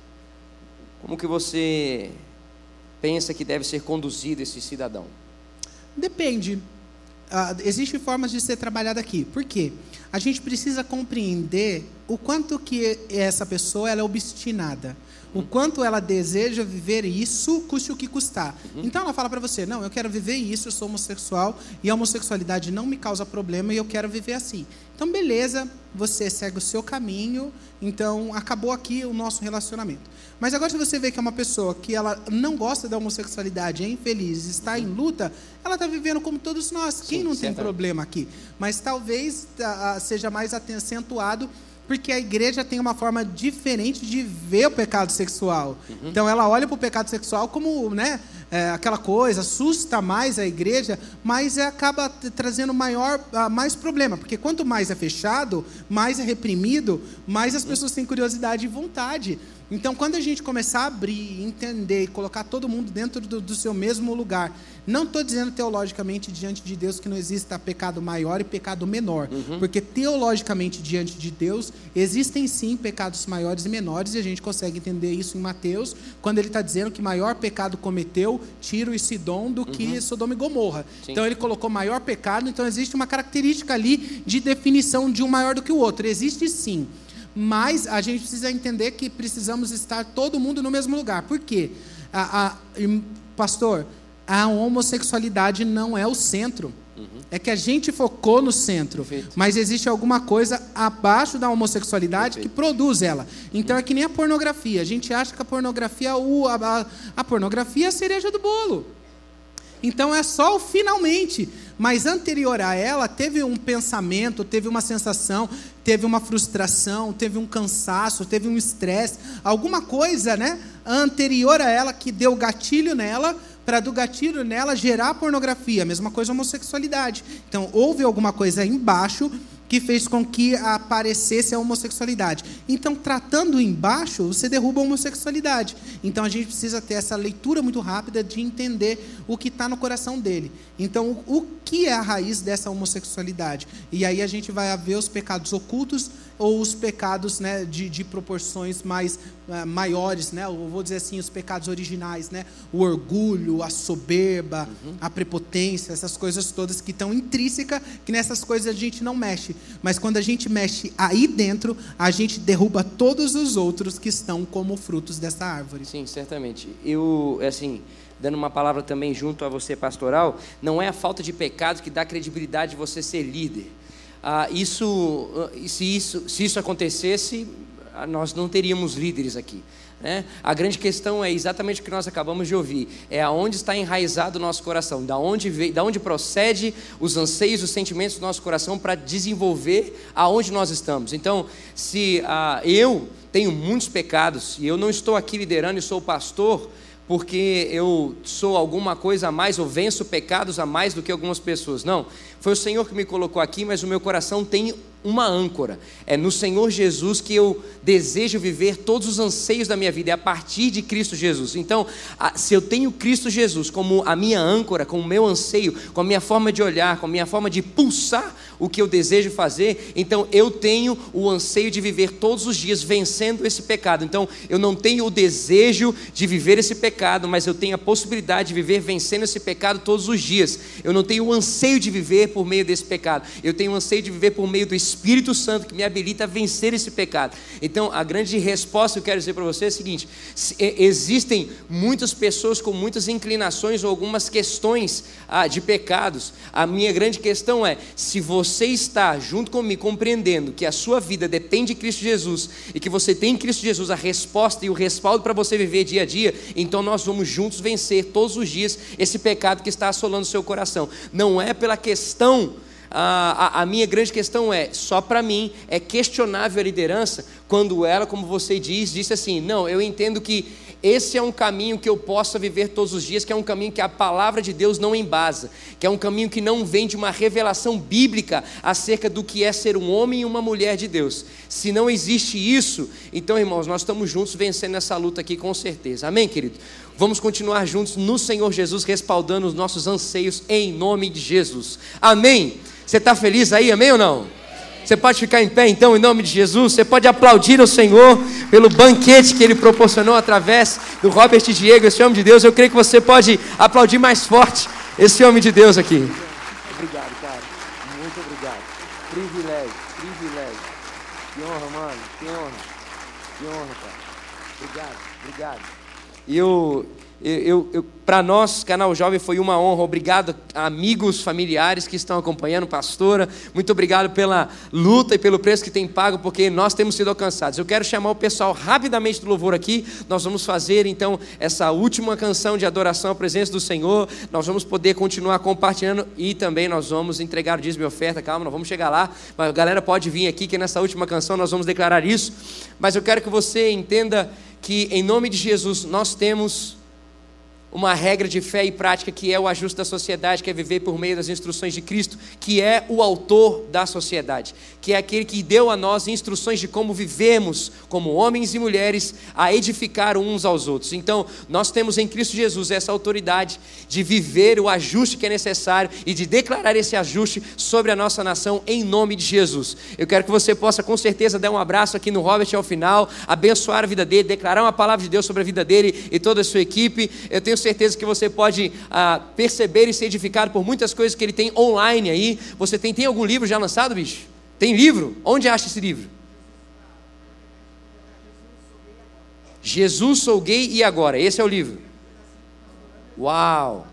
Como que você pensa que deve ser conduzido esse cidadão? Depende. Ah, Existem formas de ser trabalhado aqui. Por quê? A gente precisa compreender o quanto que essa pessoa ela é obstinada o quanto ela deseja viver isso, custe o que custar. Uhum. Então ela fala para você: não, eu quero viver isso, eu sou homossexual e a homossexualidade não me causa problema e eu quero viver assim. Então, beleza, você segue o seu caminho, então acabou aqui o nosso relacionamento. Mas agora, se você vê que é uma pessoa que ela não gosta da homossexualidade, é infeliz, está em luta, ela está vivendo como todos nós. Quem Sim, não tem problema aqui? Mas talvez uh, seja mais acentuado porque a igreja tem uma forma diferente de ver o pecado sexual. Uhum. Então ela olha para o pecado sexual como né, é, aquela coisa, assusta mais a igreja, mas acaba trazendo maior, uh, mais problema. Porque quanto mais é fechado, mais é reprimido, mais as pessoas têm curiosidade e vontade. Então, quando a gente começar a abrir, entender, colocar todo mundo dentro do, do seu mesmo lugar, não estou dizendo teologicamente diante de Deus que não exista pecado maior e pecado menor, uhum. porque teologicamente diante de Deus existem sim pecados maiores e menores, e a gente consegue entender isso em Mateus, quando ele está dizendo que maior pecado cometeu Tiro e Sidom do que uhum. Sodoma e Gomorra. Sim. Então, ele colocou maior pecado, então existe uma característica ali de definição de um maior do que o outro. Existe sim. Mas a gente precisa entender que precisamos estar todo mundo no mesmo lugar. Por quê? A, a, pastor, a homossexualidade não é o centro. Uhum. É que a gente focou no centro, Perfeito. mas existe alguma coisa abaixo da homossexualidade Perfeito. que produz ela. Então uhum. é que nem a pornografia. A gente acha que a pornografia, o, a, a pornografia é a cereja do bolo. Então é só o finalmente. Mas anterior a ela, teve um pensamento, teve uma sensação, teve uma frustração, teve um cansaço, teve um estresse, alguma coisa né, anterior a ela que deu gatilho nela, para do gatilho nela gerar pornografia. Mesma coisa homossexualidade. Então, houve alguma coisa embaixo que fez com que aparecesse a homossexualidade. Então, tratando embaixo, você derruba a homossexualidade. Então, a gente precisa ter essa leitura muito rápida de entender o que está no coração dele. Então, o que é a raiz dessa homossexualidade? E aí a gente vai ver os pecados ocultos ou os pecados né, de, de proporções mais uh, maiores, né? Vou dizer assim, os pecados originais, né? O orgulho, a soberba, uhum. a prepotência, essas coisas todas que estão intrínsecas, que nessas coisas a gente não mexe. Mas quando a gente mexe aí dentro, a gente derruba todos os outros que estão como frutos dessa árvore. Sim, certamente. Eu, assim, dando uma palavra também junto a você, pastoral, não é a falta de pecado que dá credibilidade de você ser líder ah, isso, ah, se, isso, se isso acontecesse, ah, nós não teríamos líderes aqui. Né? A grande questão é exatamente o que nós acabamos de ouvir: é aonde está enraizado o nosso coração, da onde, veio, da onde procede os anseios, os sentimentos do nosso coração para desenvolver aonde nós estamos. Então, se ah, eu tenho muitos pecados e eu não estou aqui liderando e sou pastor, porque eu sou alguma coisa a mais ou venço pecados a mais do que algumas pessoas. Não, foi o Senhor que me colocou aqui, mas o meu coração tem uma âncora. É no Senhor Jesus que eu desejo viver todos os anseios da minha vida, é a partir de Cristo Jesus. Então, se eu tenho Cristo Jesus como a minha âncora, como o meu anseio, com a minha forma de olhar, com a minha forma de pulsar o que eu desejo fazer, então eu tenho o anseio de viver todos os dias vencendo esse pecado. Então, eu não tenho o desejo de viver esse pecado, mas eu tenho a possibilidade de viver vencendo esse pecado todos os dias. Eu não tenho o anseio de viver por meio desse pecado, eu tenho anseio de viver por meio do Espírito Espírito Santo que me habilita a vencer esse pecado. Então, a grande resposta que eu quero dizer para você é a seguinte: existem muitas pessoas com muitas inclinações ou algumas questões ah, de pecados. A minha grande questão é: se você está junto comigo compreendendo que a sua vida depende de Cristo Jesus e que você tem em Cristo Jesus a resposta e o respaldo para você viver dia a dia, então nós vamos juntos vencer todos os dias esse pecado que está assolando o seu coração. Não é pela questão a, a, minha grande questão é: só para mim é questionável a liderança quando ela, como você diz, disse assim: não, eu entendo que esse é um caminho que eu possa viver todos os dias, que é um caminho que a palavra de Deus não embasa, que é um caminho que não vem de uma revelação bíblica acerca do que é ser um homem e uma mulher de Deus. Se não existe isso, então, irmãos, nós estamos juntos vencendo essa luta aqui com certeza. Amém, querido? Vamos continuar juntos no Senhor Jesus, respaldando os nossos anseios em nome de Jesus. Amém. Você está feliz aí, amém ou não? Você pode ficar em pé então, em nome de Jesus. Você pode aplaudir o Senhor pelo banquete que Ele proporcionou através do Robert Diego, esse homem de Deus. Eu creio que você pode aplaudir mais forte esse homem de Deus aqui. Obrigado, cara. Muito obrigado. Privilégio, privilégio. Que honra, mano. Que honra. Que honra, cara. Obrigado, obrigado. E eu, eu, eu para nós, Canal Jovem, foi uma honra. Obrigado, amigos, familiares que estão acompanhando, pastora. Muito obrigado pela luta e pelo preço que tem pago, porque nós temos sido alcançados. Eu quero chamar o pessoal rapidamente do louvor aqui. Nós vamos fazer então essa última canção de adoração à presença do Senhor. Nós vamos poder continuar compartilhando e também nós vamos entregar o dízimo e oferta. Calma, nós vamos chegar lá. Mas a galera pode vir aqui, que nessa última canção nós vamos declarar isso. Mas eu quero que você entenda que, em nome de Jesus, nós temos uma regra de fé e prática que é o ajuste da sociedade, que é viver por meio das instruções de Cristo, que é o autor da sociedade, que é aquele que deu a nós instruções de como vivemos como homens e mulheres a edificar uns aos outros. Então, nós temos em Cristo Jesus essa autoridade de viver o ajuste que é necessário e de declarar esse ajuste sobre a nossa nação em nome de Jesus. Eu quero que você possa com certeza dar um abraço aqui no Robert ao final, abençoar a vida dele, declarar uma palavra de Deus sobre a vida dele e toda a sua equipe. Eu tenho certeza que você pode ah, perceber e ser edificado por muitas coisas que ele tem online aí. Você tem, tem algum livro já lançado, bicho? Tem livro? Onde acha esse livro? Jesus sou gay e agora. Esse é o livro. Uau!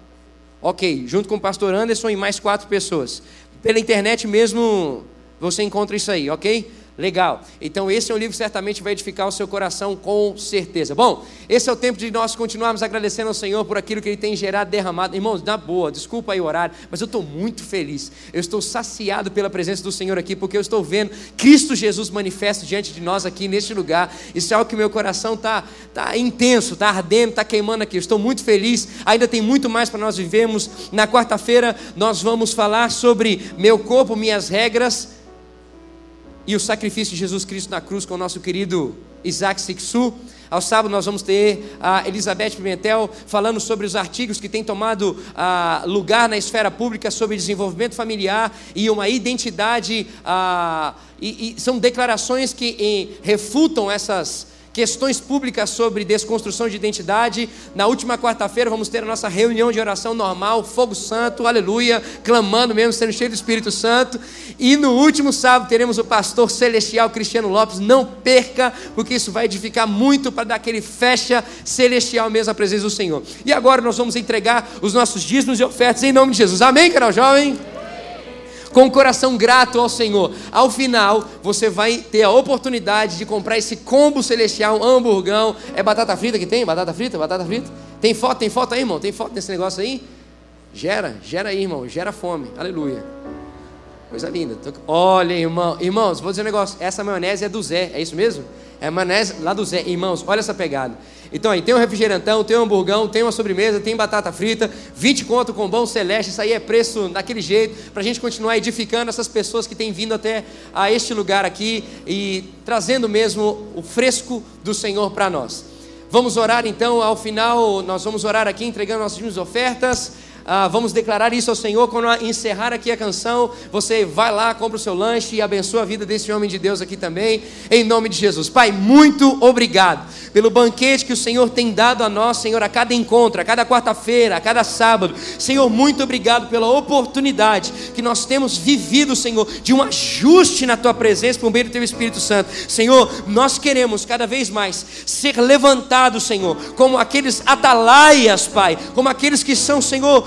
Ok, junto com o pastor Anderson e mais quatro pessoas. Pela internet mesmo você encontra isso aí, ok? Legal. Então, esse é um livro que certamente vai edificar o seu coração, com certeza. Bom, esse é o tempo de nós continuarmos agradecendo ao Senhor por aquilo que Ele tem gerado, derramado. Irmãos, na boa, desculpa aí o horário, mas eu estou muito feliz. Eu estou saciado pela presença do Senhor aqui, porque eu estou vendo Cristo Jesus manifesto diante de nós aqui neste lugar. Isso é algo que meu coração está tá intenso, está ardendo, está queimando aqui. Eu estou muito feliz. Ainda tem muito mais para nós vivermos. Na quarta-feira, nós vamos falar sobre meu corpo, minhas regras e o sacrifício de Jesus Cristo na cruz com o nosso querido Isaac Sixu. Ao sábado nós vamos ter a Elizabeth Pimentel falando sobre os artigos que têm tomado ah, lugar na esfera pública sobre desenvolvimento familiar e uma identidade. Ah, e, e, são declarações que em, refutam essas questões públicas sobre desconstrução de identidade. Na última quarta-feira vamos ter a nossa reunião de oração normal, fogo santo, aleluia, clamando mesmo, sendo cheio do Espírito Santo. E no último sábado teremos o pastor celestial Cristiano Lopes. Não perca, porque isso vai edificar muito para dar aquele fecha celestial mesmo à presença do Senhor. E agora nós vamos entregar os nossos dízimos e ofertas em nome de Jesus. Amém, canal jovem? Com o coração grato ao Senhor. Ao final, você vai ter a oportunidade de comprar esse combo celestial, um hamburgão. É batata frita que tem? Batata frita? Batata frita? Tem foto? Tem foto aí, irmão? Tem foto nesse negócio aí? Gera, gera aí, irmão. Gera fome. Aleluia. Coisa linda. Olha, irmão. Irmãos, vou dizer um negócio. Essa maionese é do Zé, é isso mesmo? É maionese lá do Zé. Irmãos, olha essa pegada. Então aí tem um refrigerantão, tem um hamburgão, tem uma sobremesa, tem batata frita, 20 conto com bom celeste, isso aí é preço daquele jeito, para a gente continuar edificando essas pessoas que têm vindo até a este lugar aqui e trazendo mesmo o fresco do Senhor para nós. Vamos orar então, ao final, nós vamos orar aqui entregando nossas ofertas. Ah, vamos declarar isso ao Senhor. Quando encerrar aqui a canção, você vai lá, compra o seu lanche e abençoa a vida desse homem de Deus aqui também, em nome de Jesus. Pai, muito obrigado pelo banquete que o Senhor tem dado a nós, Senhor, a cada encontro, a cada quarta-feira, a cada sábado. Senhor, muito obrigado pela oportunidade que nós temos vivido, Senhor, de um ajuste na tua presença por meio do teu Espírito Santo. Senhor, nós queremos cada vez mais ser levantados, Senhor, como aqueles atalaias, Pai, como aqueles que são, Senhor,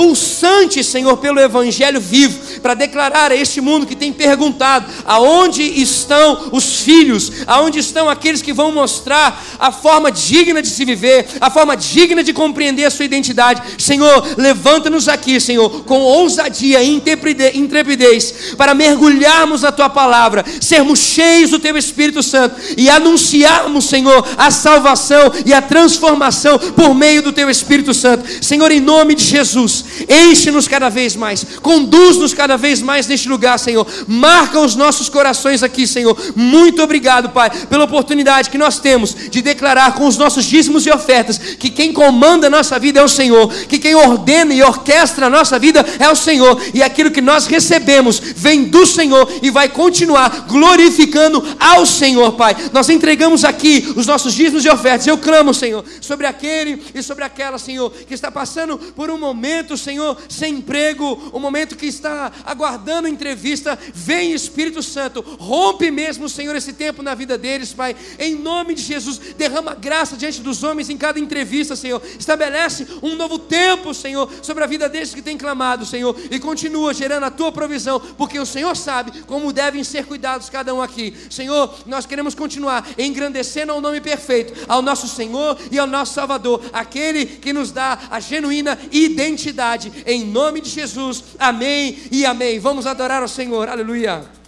pulsante, Senhor, pelo Evangelho vivo, para declarar a este mundo que tem perguntado: aonde estão os filhos, aonde estão aqueles que vão mostrar a forma digna de se viver, a forma digna de compreender a sua identidade. Senhor, levanta-nos aqui, Senhor, com ousadia e intrepidez, para mergulharmos na tua palavra, sermos cheios do teu Espírito Santo e anunciarmos, Senhor, a salvação e a transformação por meio do teu Espírito Santo. Senhor, em nome de Jesus, enche-nos cada vez mais, conduz-nos cada vez mais neste lugar, Senhor. Marca os nossos corações aqui, Senhor. Muito obrigado, Pai, pela oportunidade que nós temos de declarar com os nossos dízimos e ofertas que quem comanda a nossa vida é o Senhor, que quem ordena e orquestra a nossa vida é o Senhor, e aquilo que nós recebemos vem do Senhor e vai continuar glorificando ao Senhor, Pai. Nós entregamos aqui os nossos dízimos e ofertas. Eu clamo, Senhor, sobre aquele e sobre aquela, Senhor, que está passando por um momento, Senhor, sem emprego, um momento que está aguardando entrevista, vem Espírito Santo, rompe mesmo, Senhor, esse tempo na vida deles, Pai, em nome de Jesus, derrama graça diante dos homens em cada entrevista, Senhor, estabelece um novo tempo, Senhor, sobre a vida desses que têm clamado, Senhor, e continua gerando a tua provisão, porque o Senhor sabe como devem ser cuidados cada um aqui, Senhor, nós queremos continuar engrandecendo ao nome perfeito, ao nosso Senhor e ao nosso Salvador, aquele que nos dá a genuína identidade em nome de Jesus. Amém e amém. Vamos adorar ao Senhor. Aleluia.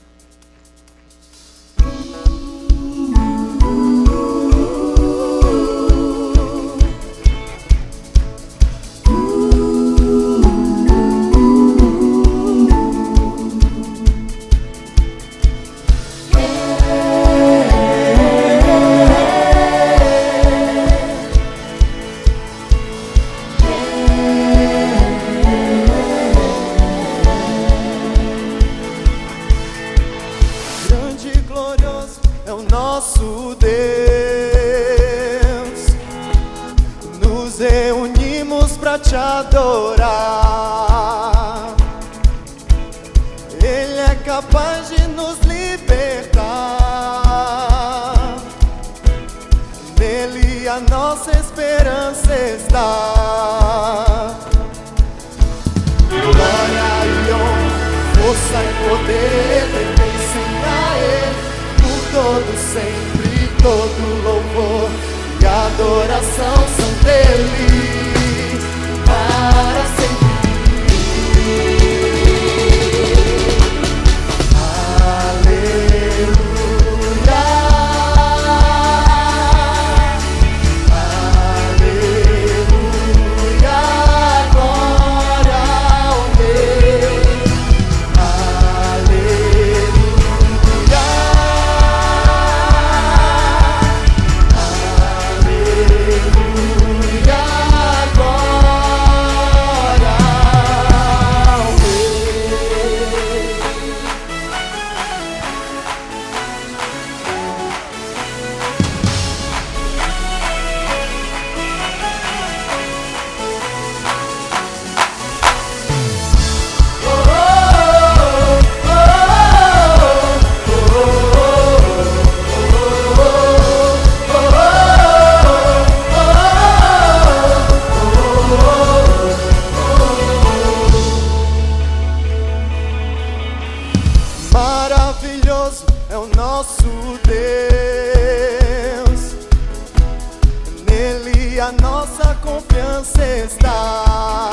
maravilhoso é o nosso Deus. Nele a nossa confiança está.